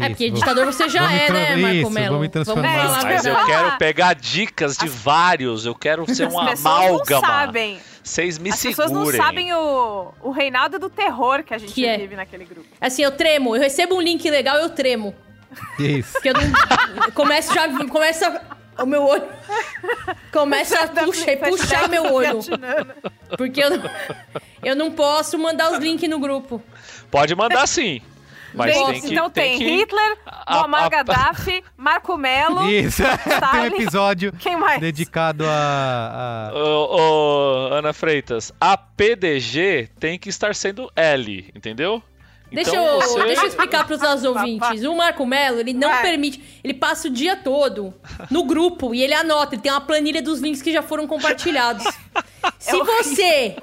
É, porque ditador você já é, né, Marco isso, Melo? vou me transformar. Vamos a Mas eu quero pegar dicas de vários. Eu quero ser um As pessoas amálgama. não sabem. Vocês me As segurem. pessoas não sabem o, o reinado do terror que a gente Que é. vive naquele grupo. Assim, eu tremo. Eu recebo um link legal, eu tremo. Isso. Porque eu não... começa já... Começa... O meu olho... Começa a puxar, puxar meu olho. Porque eu não... Eu não posso mandar os links no grupo. Pode mandar sim. Mas Gente, tem que, então tem, que- Hitler, Muammar Gaddafi, Marco Melo. Isso. Tem um episódio Quem mais? dedicado a. a- Ana Freitas, a PDG tem que estar sendo L, entendeu? Deixa, Então eu, você- deixa eu explicar para os nossos ouvintes. O Marco Melo, ele não Vai. permite. Ele passa o dia todo no grupo e ele anota. Ele tem uma planilha dos links que já foram compartilhados. Se horrível. você.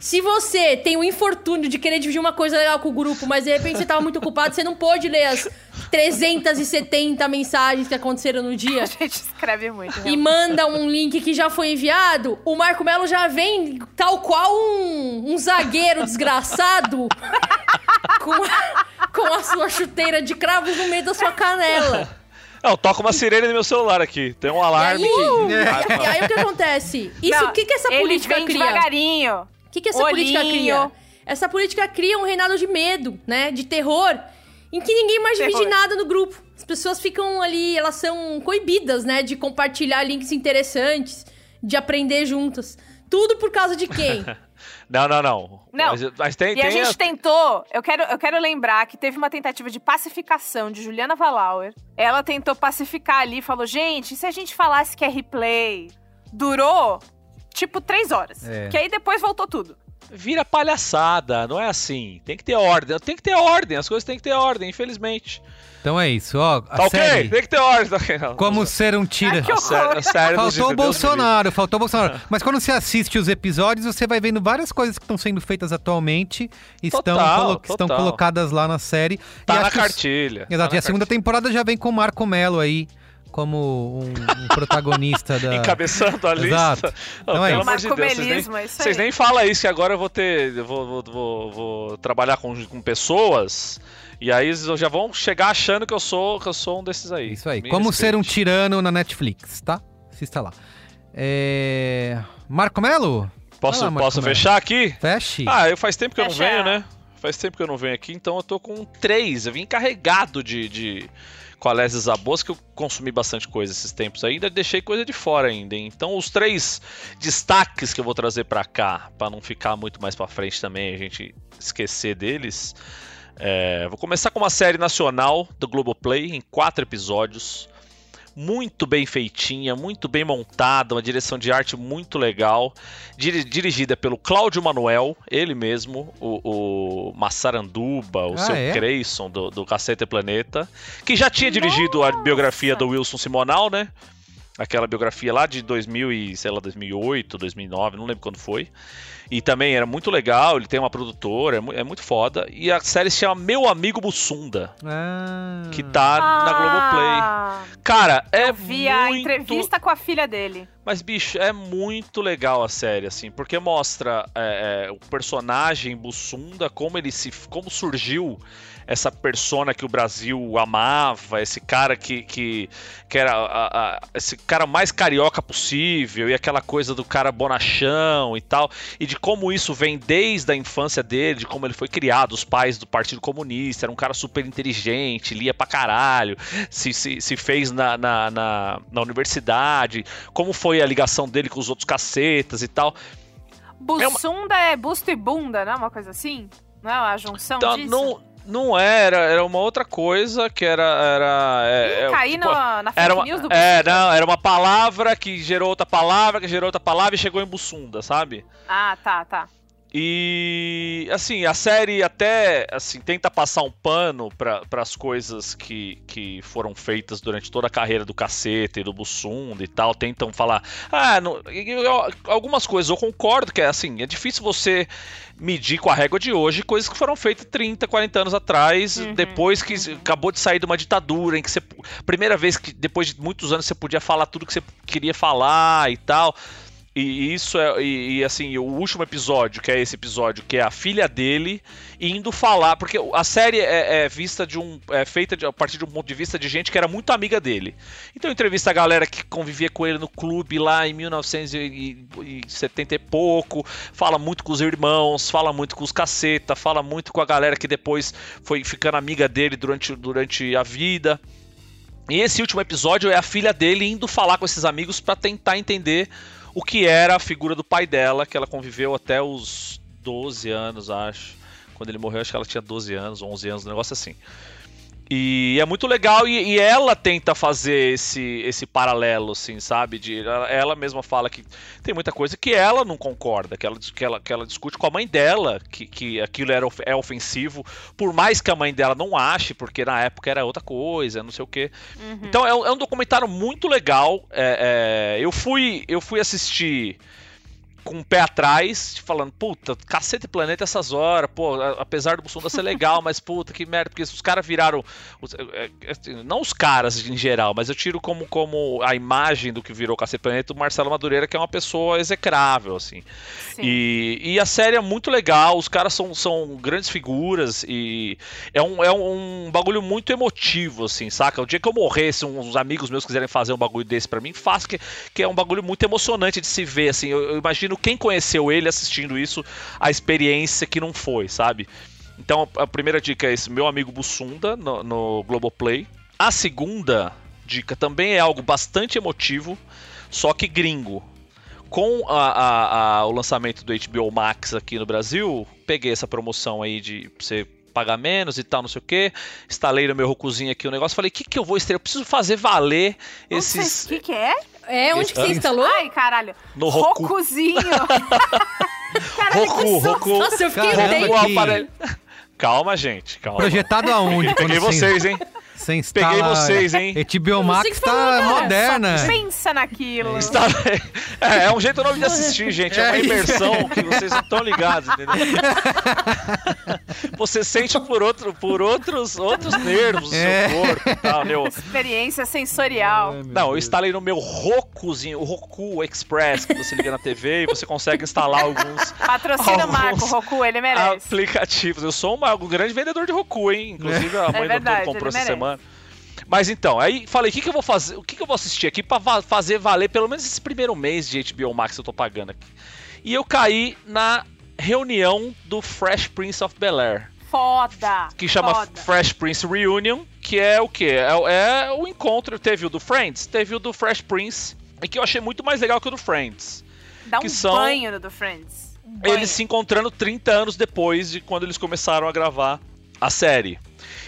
Se você tem o infortúnio de querer dividir uma coisa legal com o grupo, mas de repente você tava muito ocupado, você não pôde ler as 370 mensagens que aconteceram no dia A gente escreve muito. e realmente. manda um link que já foi enviado, o Marco Melo já vem tal qual um, um zagueiro desgraçado com, a, com a sua chuteira de cravos no meio da sua canela. Não, toca uma sirene no meu celular aqui. Tem um alarme E aí? que. E aí o que acontece? Isso, o que, que essa ele política vem cria? devagarinho. O que, que essa política Olhinho. cria? Essa política cria um reinado de medo, né? De terror, em que ninguém mais divide Terror. nada no grupo. As pessoas ficam ali, elas são coibidas, né? De compartilhar links interessantes, de aprender juntas. Tudo por causa de quem? Não, não, não. Não. Mas, mas tem. E a tem gente tentou, eu quero, eu quero lembrar que teve uma tentativa de pacificação de Juliana Valauer. Ela tentou pacificar ali, falou, gente, se a gente falasse que é replay? Durou, tipo, três horas. É. Que aí depois voltou tudo. Vira palhaçada, não é assim. Tem que ter ordem. Tem que ter ordem, as coisas têm que ter ordem, infelizmente. Então é isso, ó. A Tá ok? série. Tem que ter ordem. Tá ok. Como ser um tira. Ai, que A série, dos Faltou o. Bolsonaro, faltou o Bolsonaro. Mas quando você assiste os episódios, você vai vendo várias coisas que estão sendo feitas atualmente, estão, Total, colo- estão colocadas lá na série. Tá E na acho que cartilha. Exato, tá e na a segunda temporada já vem com o Marco Melo aí, como um, um protagonista da. Encabeçando a lista. Exato. Não, Então é pelo isso. amor de Deus, vocês nem, Marcomelismo, é isso vocês nem falam isso, que agora eu vou ter. Vou, vou, vou, vou trabalhar com, com pessoas. E aí eles já vão chegar achando que eu sou, que eu sou um desses aí. Isso aí. Me Como ser um respeite. tirano na Netflix, tá? Assista lá. É... Marco Melo? Posso, Vai lá, Marco posso fechar aqui? Feche. Ah, eu faz tempo que eu não Fecha. venho, né? Faz tempo que eu não venho aqui, então eu tô com três. Eu vim carregado de, de Qualésias Zabos, que eu consumi bastante coisa esses tempos ainda deixei coisa de fora ainda. Então os três destaques que eu vou trazer pra cá, pra não ficar muito mais pra frente também, a gente esquecer deles. É, vou começar com uma série nacional do Globoplay, em quatro episódios. Muito bem feitinha, muito bem montada, uma direção de arte muito legal. Diri- dirigida pelo Cláudio Manuel, ele mesmo, o, o Massaranduba, o Ah, seu é? Creyson do, do Cacete Planeta, que já tinha dirigido a biografia do Wilson Simonal, né? Aquela biografia lá de 2000 e, sei lá, 2008, 2009, não lembro quando foi. E também era muito legal, ele tem uma produtora, é é muito foda. E a série se chama Meu Amigo Bussunda, Ah. que tá na Globoplay. Ah, Cara, é eu vi a muito... entrevista com a filha dele. Mas, bicho, é muito legal a série, assim, porque mostra é, é, o personagem Bussunda, como ele se. como surgiu essa persona que o Brasil amava, esse cara que, que, que era a- a- esse cara mais carioca possível, e aquela coisa do cara bonachão e tal, e de como isso vem desde a infância dele, de como ele foi criado, os pais do Partido Comunista, era um cara super inteligente, lia pra caralho, se, se, se fez na, na, na, na universidade, como foi a ligação dele com os outros cacetas e tal. Bussunda é, busto e bunda, não é uma coisa assim? Não é a junção Então, disso? não, não era, era uma outra coisa que era. era é, é, Caí tipo, na, na fake era uma, news do é, não, era uma palavra que gerou outra palavra, que gerou outra palavra e chegou em Bussunda, sabe? Ah, tá, tá. E assim, a série até assim tenta passar um pano para as coisas que, que foram feitas durante toda a carreira do Caceta e do Bussunda e tal. Tentam falar. Ah, não- eu- algumas coisas eu concordo que é assim, é difícil você medir com a régua de hoje coisas que foram feitas 30, 40 anos atrás, Uhum, depois que acabou de sair de uma ditadura, em que você. Primeira vez que depois de muitos anos você podia falar tudo que você queria falar e tal. E isso é. E, e, assim, o último episódio, que é esse episódio, que é a filha dele, indo falar. Porque a série é, é vista de um. É feita de- a partir de um ponto de vista de gente que era muito amiga dele. Então entrevista a galera que convivia com ele no clube lá em 1970 e pouco. Fala muito com os irmãos, fala muito com os caceta, fala muito com a galera que depois foi ficando amiga dele durante, durante a vida. E esse último episódio é a filha dele indo falar com esses amigos pra tentar entender o que era a figura do pai dela, que ela conviveu até os 12 anos, acho. Quando ele morreu, acho que ela tinha 12 anos, 11 anos, um negócio assim. E é muito legal e, e ela tenta fazer esse, esse paralelo, assim, sabe? De, ela, ela mesma fala que tem muita coisa que ela não concorda, que ela, que ela, que ela discute com a mãe dela, que, que aquilo era, é ofensivo, por mais que a mãe dela não ache, porque na época era outra coisa, não sei o quê. Então é um, é um documentário muito legal. é- é, eu, fui, eu fui assistir com o pé atrás, falando, puta, cacete planeta essas horas, pô, apesar do Bussunda ser legal, mas puta, que merda, porque os caras viraram. os- é, é, assim, não os caras em geral, mas eu tiro como, como a imagem do que virou cacete e planeta o Marcelo Madureira, que é uma pessoa execrável, assim. Sim. E, e a série é muito legal, os caras são, são grandes figuras e é um, é um bagulho muito emotivo, assim, saca? O dia que eu morrer, se uns amigos meus quiserem fazer um bagulho desse pra mim, faço que, que é um bagulho muito emocionante de se ver, assim. Eu, eu imagino quem conheceu ele assistindo isso, a experiência que não foi, sabe? Então a primeira dica é esse, meu amigo Bussunda, no, no Globoplay. A segunda dica também é algo bastante emotivo, só que gringo com a- a- a- o lançamento do HBO Max aqui no Brasil, peguei essa promoção aí de você pagar menos e tal, não sei o que. Instalei no meu Rokuzinho aqui o negócio. Falei, o que, que eu vou estrear? Eu preciso fazer valer esses. O que, que é? É, onde que você instalou? Ai, caralho. No Roku. Rokuzinho. Caralho, Roku. Roku. Nossa, eu fiquei Caramba, bem. Que-. Calma, gente, calma. Projetado aonde? Peguei você- vocês, hein? Você instala... Peguei vocês, hein? HBO Max Você que tá moderna. Pensa naquilo. Está- É, é um jeito novo de assistir, gente. É uma É imersão que vocês não estão ligados, entendeu? Você sente por, outro, por outros, outros nervos do É. seu corpo e tal, meu. Experiência sensorial. Não, eu instalei no meu Rokuzinho, o Roku Express, que você liga na TV e você consegue instalar alguns Patrocina o Marco Alguns Roku, ele merece. aplicativos. Eu sou uma- um grande vendedor de Roku, hein? Inclusive a mãe do verdade, Antônio comprou essa merece. Semana. Mas então, aí falei, o que, que eu vou fazer? O que, que eu vou assistir aqui pra va- fazer valer pelo menos esse primeiro mês de HBO Max que eu tô pagando aqui? E eu caí na reunião do Fresh Prince of Bel-Air. Foda. que chama foda. Fresh Prince Reunion, que é o quê? É, o- é o encontro. Teve o do Friends, teve o do Fresh Prince, e que eu achei muito mais legal que o do Friends. Dá um que são- banho no do Friends. Um banho. Eles se encontrando 30 anos depois de quando eles começaram a gravar a série.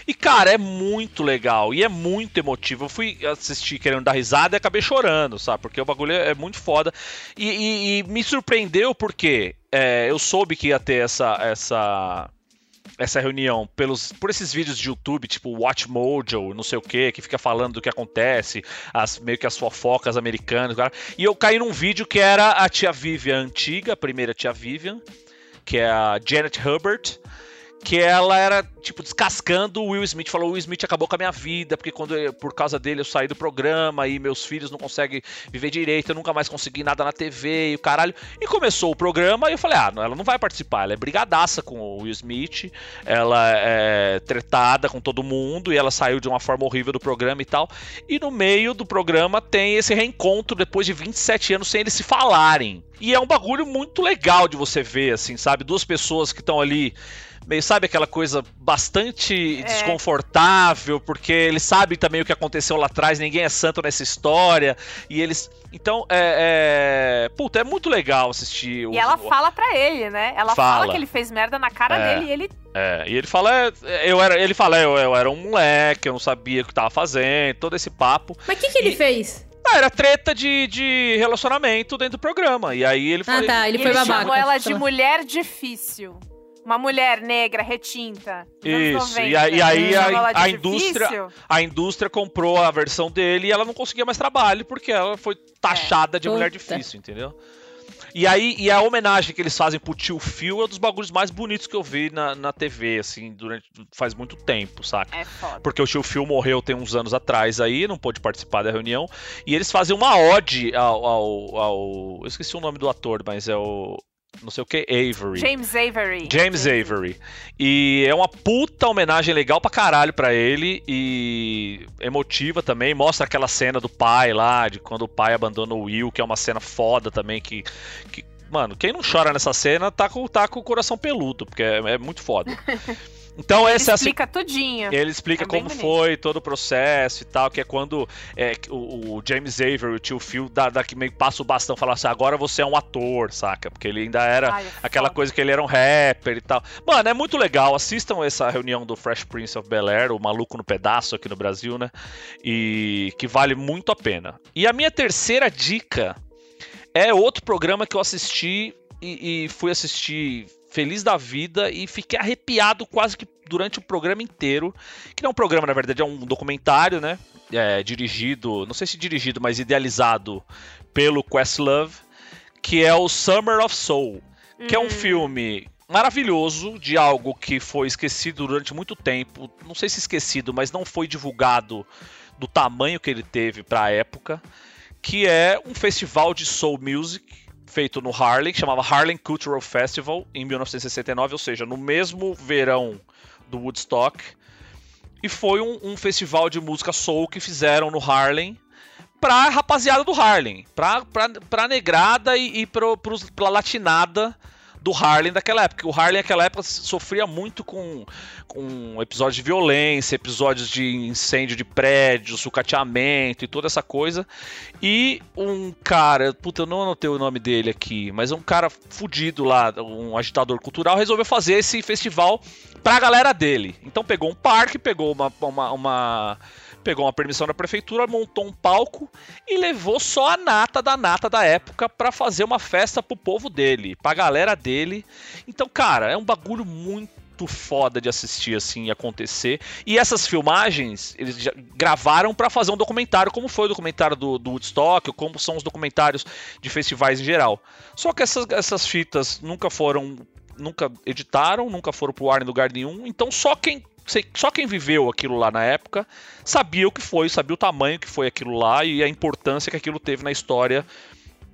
E, cara, é muito legal e é muito emotivo. Eu fui assistir querendo dar risada e acabei chorando, sabe? Porque o bagulho é muito foda. E, e- e me surpreendeu porque é, eu soube que ia ter essa, essa, essa reunião pelos, por esses vídeos de YouTube, tipo Watch Mojo, não sei o que, que fica falando do que acontece, as, meio que as fofocas americanas. cara. E eu caí num vídeo que era a tia Vivian antiga, a primeira tia Vivian, que é a Janet Hubbard, que ela era, tipo, descascando o Will Smith. Falou, Will Smith acabou com a minha vida, porque quando por causa dele eu saí do programa e meus filhos não conseguem viver direito, eu nunca mais consegui nada na TV e o caralho. E começou o programa e eu falei, ah, ela não vai participar, ela é brigadaça com o Will Smith, ela é tretada com todo mundo e ela saiu de uma forma horrível do programa e tal. E no meio do programa tem esse reencontro depois de 27 anos sem eles se falarem. E é um bagulho muito legal de você ver, assim, sabe? Duas pessoas que estão ali meio, sabe, aquela coisa bastante É. desconfortável, porque eles sabem também o que aconteceu lá atrás, ninguém é santo nessa história, e eles. Então, é. é... Puta, é muito legal assistir. E ela fala pra ele, né? Ela fala, Fala. que ele fez merda na cara É. dele e ele. É, e ele fala, é, eu era, ele fala, eu, eu era um moleque, eu não sabia o que tava fazendo, todo esse papo. Mas o que, que ele E- fez? Ah, era treta de, de relacionamento dentro do programa. E aí ele Ah, falou. tá. Ele e foi ele babaca. chamou ela de lá. mulher difícil. Uma mulher negra, retinta. Isso, 90. e aí, e aí a, a indústria, a indústria comprou a versão dele e ela não conseguia mais trabalho porque ela foi taxada de mulher Puta. difícil, entendeu? E aí, e a homenagem que eles fazem pro tio Phil é um dos bagulhos mais bonitos que eu vi na, na TV, assim, durante faz muito tempo, saca? É foda. Porque o tio Phil morreu tem uns anos atrás aí, não pôde participar da reunião. E eles fazem uma ode ao, ao, ao- Eu esqueci o nome do ator, mas é o. Não sei o que, Avery. James Avery. James Avery. E é uma puta homenagem legal pra caralho pra ele e emotiva também. Mostra aquela cena do pai lá, de quando o pai abandona o Will, que é uma cena foda também. Que, que mano, quem não chora nessa cena tá com, tá com o coração peludo, porque é, é muito foda. Então, Ele essa é a se- explica tudinho. ele explica É como foi todo o processo e tal, que é quando é, o, o James Avery, o tio Phil, dá que meio passa o bastão e fala assim, agora você é um ator, saca? Porque ele ainda era Ai, é aquela foda. coisa que ele era um rapper e tal. Mano, é muito legal. Assistam essa reunião do Fresh Prince of Bel-Air, o Maluco no Pedaço aqui no Brasil, né? E que vale muito a pena. E a minha terceira dica é outro programa que eu assisti e, e fui assistir feliz da vida e fiquei arrepiado quase que durante o programa inteiro. Que não é um programa, na verdade, é um documentário, né? É, dirigido, não sei se dirigido, mas idealizado pelo Questlove, que é o Summer of Soul, que é um Hum. filme maravilhoso de algo que foi esquecido durante muito tempo. Não sei se esquecido, mas não foi divulgado do tamanho que ele teve para a época, que é um festival de soul music feito no Harlem, chamava Harlem Cultural Festival em 1969, ou seja, no mesmo verão do Woodstock. E foi um, um festival de música soul que fizeram no Harlem pra rapaziada do Harlem, pra, pra, pra negrada e, e pro, pros, pra latinada do Harlem daquela época. O Harlem naquela época sofria muito com, com episódios de violência, episódios de incêndio de prédios, sucateamento e toda essa coisa. E um cara, puta, eu não anotei o nome dele aqui, mas um cara fudido lá, um agitador cultural, resolveu fazer esse festival pra galera dele. Então pegou um parque, pegou uma, uma, uma- pegou uma permissão da prefeitura, montou um palco e levou só a nata da nata da época pra fazer uma festa pro povo dele, pra galera dele. Então, cara, é um bagulho muito foda de assistir assim acontecer. E essas filmagens eles gravaram pra fazer um documentário, como foi o documentário do, do Woodstock, como são os documentários de festivais em geral. Só que essas, essas fitas nunca foram, nunca editaram, nunca foram pro ar em lugar nenhum. Então só quem só quem viveu aquilo lá na época sabia o que foi, sabia o tamanho que foi aquilo lá e a importância que aquilo teve na história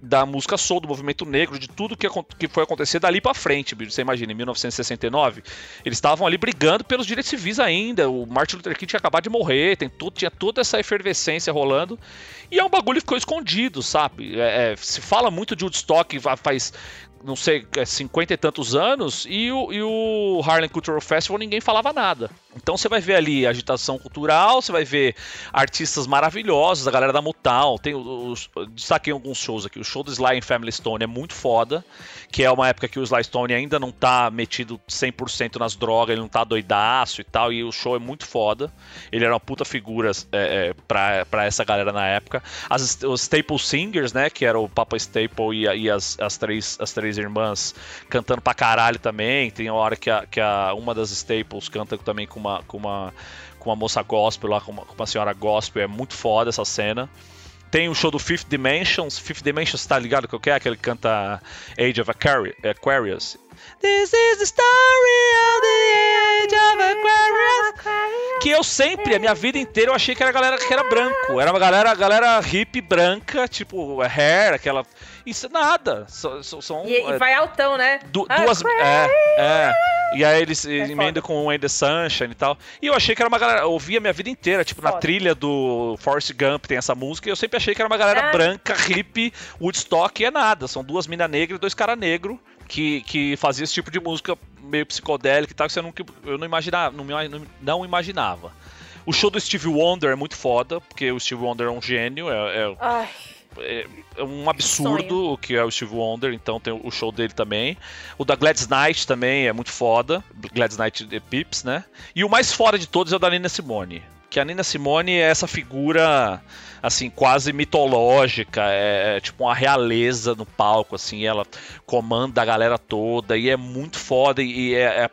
da música soul, do movimento negro, de tudo que, que foi acontecer dali pra frente. Você imagina, em 1969, eles estavam ali brigando pelos direitos civis ainda. O Martin Luther King tinha acabado de morrer, tem tudo, tinha toda essa efervescência rolando. E é um bagulho que ficou escondido, sabe? É, é, se fala muito de Woodstock fa- faz, não sei, é, 50 e tantos anos, e o, e o Harlem Cultural Festival ninguém falava nada. Então você vai ver ali agitação cultural, você vai ver artistas maravilhosos, a galera da Motown. Tem os, destaquei alguns shows aqui. O show do Sly em Family Stone é muito foda, que é uma época que o Sly Stone ainda não tá metido 100% nas drogas, ele não tá doidaço e tal, e o show é muito foda. Ele era uma puta figura é, é, pra, pra essa galera na época. As, os Staple Singers, né, que era o Papa Staple e, e as, as, três, as três irmãs cantando pra caralho também. Tem uma hora que, a, que a, uma das Staples canta também com uma, com uma, com uma moça gospel lá, com uma, com uma senhora gospel. É muito foda essa cena. Tem o show do Fifth Dimensions. Fifth Dimensions, tá ligado que eu quero? Que ele canta Age of Aquari- Aquarius. This is the story of the Age of Aquarius. Que eu sempre, a minha vida inteira, eu achei que era a galera que era branco. Era uma galera, galera hippie branca, tipo hair, aquela. Isso nada. São. E, e é, vai altão, né? Du- Ah, duas. É, é. E aí eles É emendam com o End the Sunshine e tal. E eu achei que era uma galera. Eu ouvia a minha vida inteira, tipo, na Foda. trilha do Forrest Gump tem essa música. E eu sempre achei que era uma galera Ah. branca, hippie, Woodstock e é nada. São duas minas negras e dois caras negros que, que faziam esse tipo de música meio psicodélica e tal, que você nunca, eu não imaginava, não, não- imaginava. O show do Steve Wonder é muito foda, porque o Steve Wonder é um gênio, é- é Ai, é, é um absurdo o que é o Steve Wonder, então tem o show dele também. O da Gladys Knight também é muito foda, Gladys Knight de Pips, né? E o mais foda de todos é o da Nina Simone. Que a Nina Simone é essa figura, assim, quase mitológica, é, é tipo uma realeza no palco, assim, ela comanda a galera toda e é muito foda e, e é, é-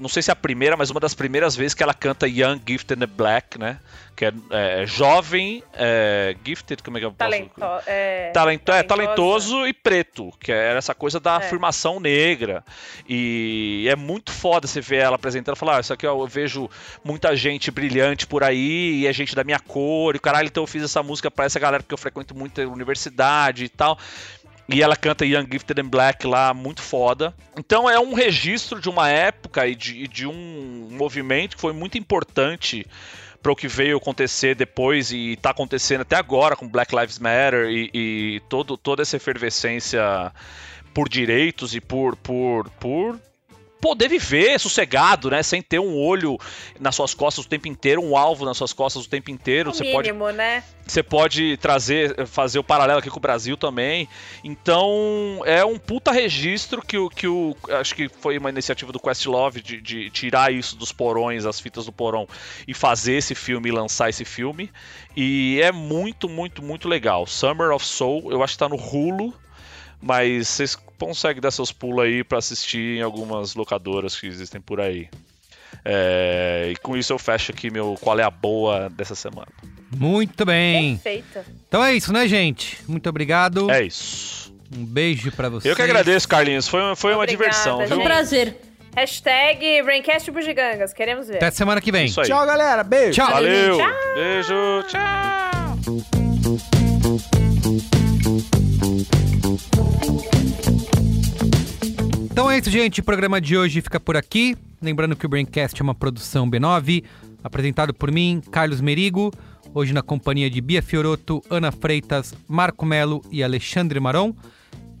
não sei se é a primeira, mas uma das primeiras vezes que ela canta Young, Gifted and Black, né? Que é, é, jovem, é, gifted, como é que eu posso... talento, é, Talento, é, talentoso e preto, que era essa coisa da É. afirmação negra. E é muito foda você ver ela apresentando e falar: ah, Isso aqui ó, eu vejo muita gente brilhante por aí, e é gente da minha cor, e caralho, então eu fiz essa música pra essa galera porque eu frequento muita universidade e tal. E ela canta Young Gifted and Black lá, muito foda. Então é um registro de uma época e de, de um movimento que foi muito importante para o que veio acontecer depois e tá acontecendo até agora com Black Lives Matter e, e todo, toda essa efervescência por direitos e por, por, por poder viver sossegado, né? Sem ter um olho nas suas costas o tempo inteiro, um alvo nas suas costas o tempo inteiro. O Você pode mínimo, né? você pode trazer, fazer o paralelo aqui com o Brasil também. Então, é um puta registro que o. Que o acho que foi uma iniciativa do Questlove de, de tirar isso dos porões, as fitas do porão, e fazer esse filme lançar esse filme. E é muito, muito, muito legal. Summer of Soul, eu acho que tá no Hulu, mas vocês conseguem dar seus pulos aí pra assistir em algumas locadoras que existem por aí. É, e com isso eu fecho aqui meu qual é a boa dessa semana. Muito bem. Perfeita. Então é isso, né, gente? Muito obrigado. É isso. Um beijo pra vocês. Eu que agradeço, Carlinhos. Foi, foi uma Obrigada, diversão, Foi um prazer. Hashtag Braincast Bugigangas. Queremos ver. Até semana que vem. Tchau, galera. Beijo. Tchau. Valeu. Tchau. Beijo. Tchau. Então é isso, gente. O programa de hoje fica por aqui. Lembrando que o Braincast é uma produção B9, apresentado por mim, Carlos Merigo. Hoje na companhia de Bia Fioroto, Ana Freitas, Marco Melo e Alexandre Maron.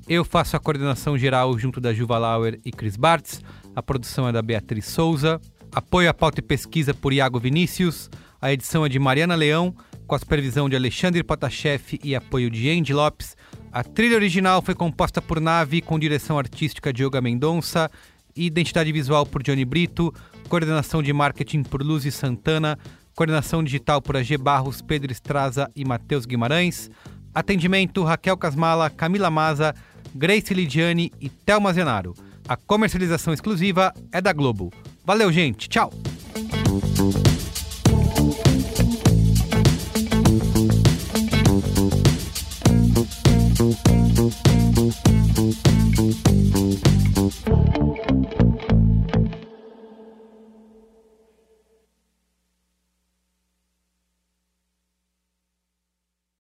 Eu faço a coordenação geral junto da Juva Lauer e Cris Bartz. A produção é da Beatriz Souza. Apoio à pauta e pesquisa por Iago Vinícius. A edição é de Mariana Leão, com a supervisão de Alexandre Potashev e apoio de Andy Lopes. A trilha original foi composta por Nave, com direção artística de Yoga Mendonça e identidade visual por Johnny Brito, coordenação de marketing por Luzi Santana, coordenação digital por AG Barros, Pedro Estraza e Matheus Guimarães, atendimento Raquel Casmala, Camila Maza, Grace Lidiane e Thelma Zenaro. A comercialização exclusiva é da Globo. Valeu, gente. Tchau.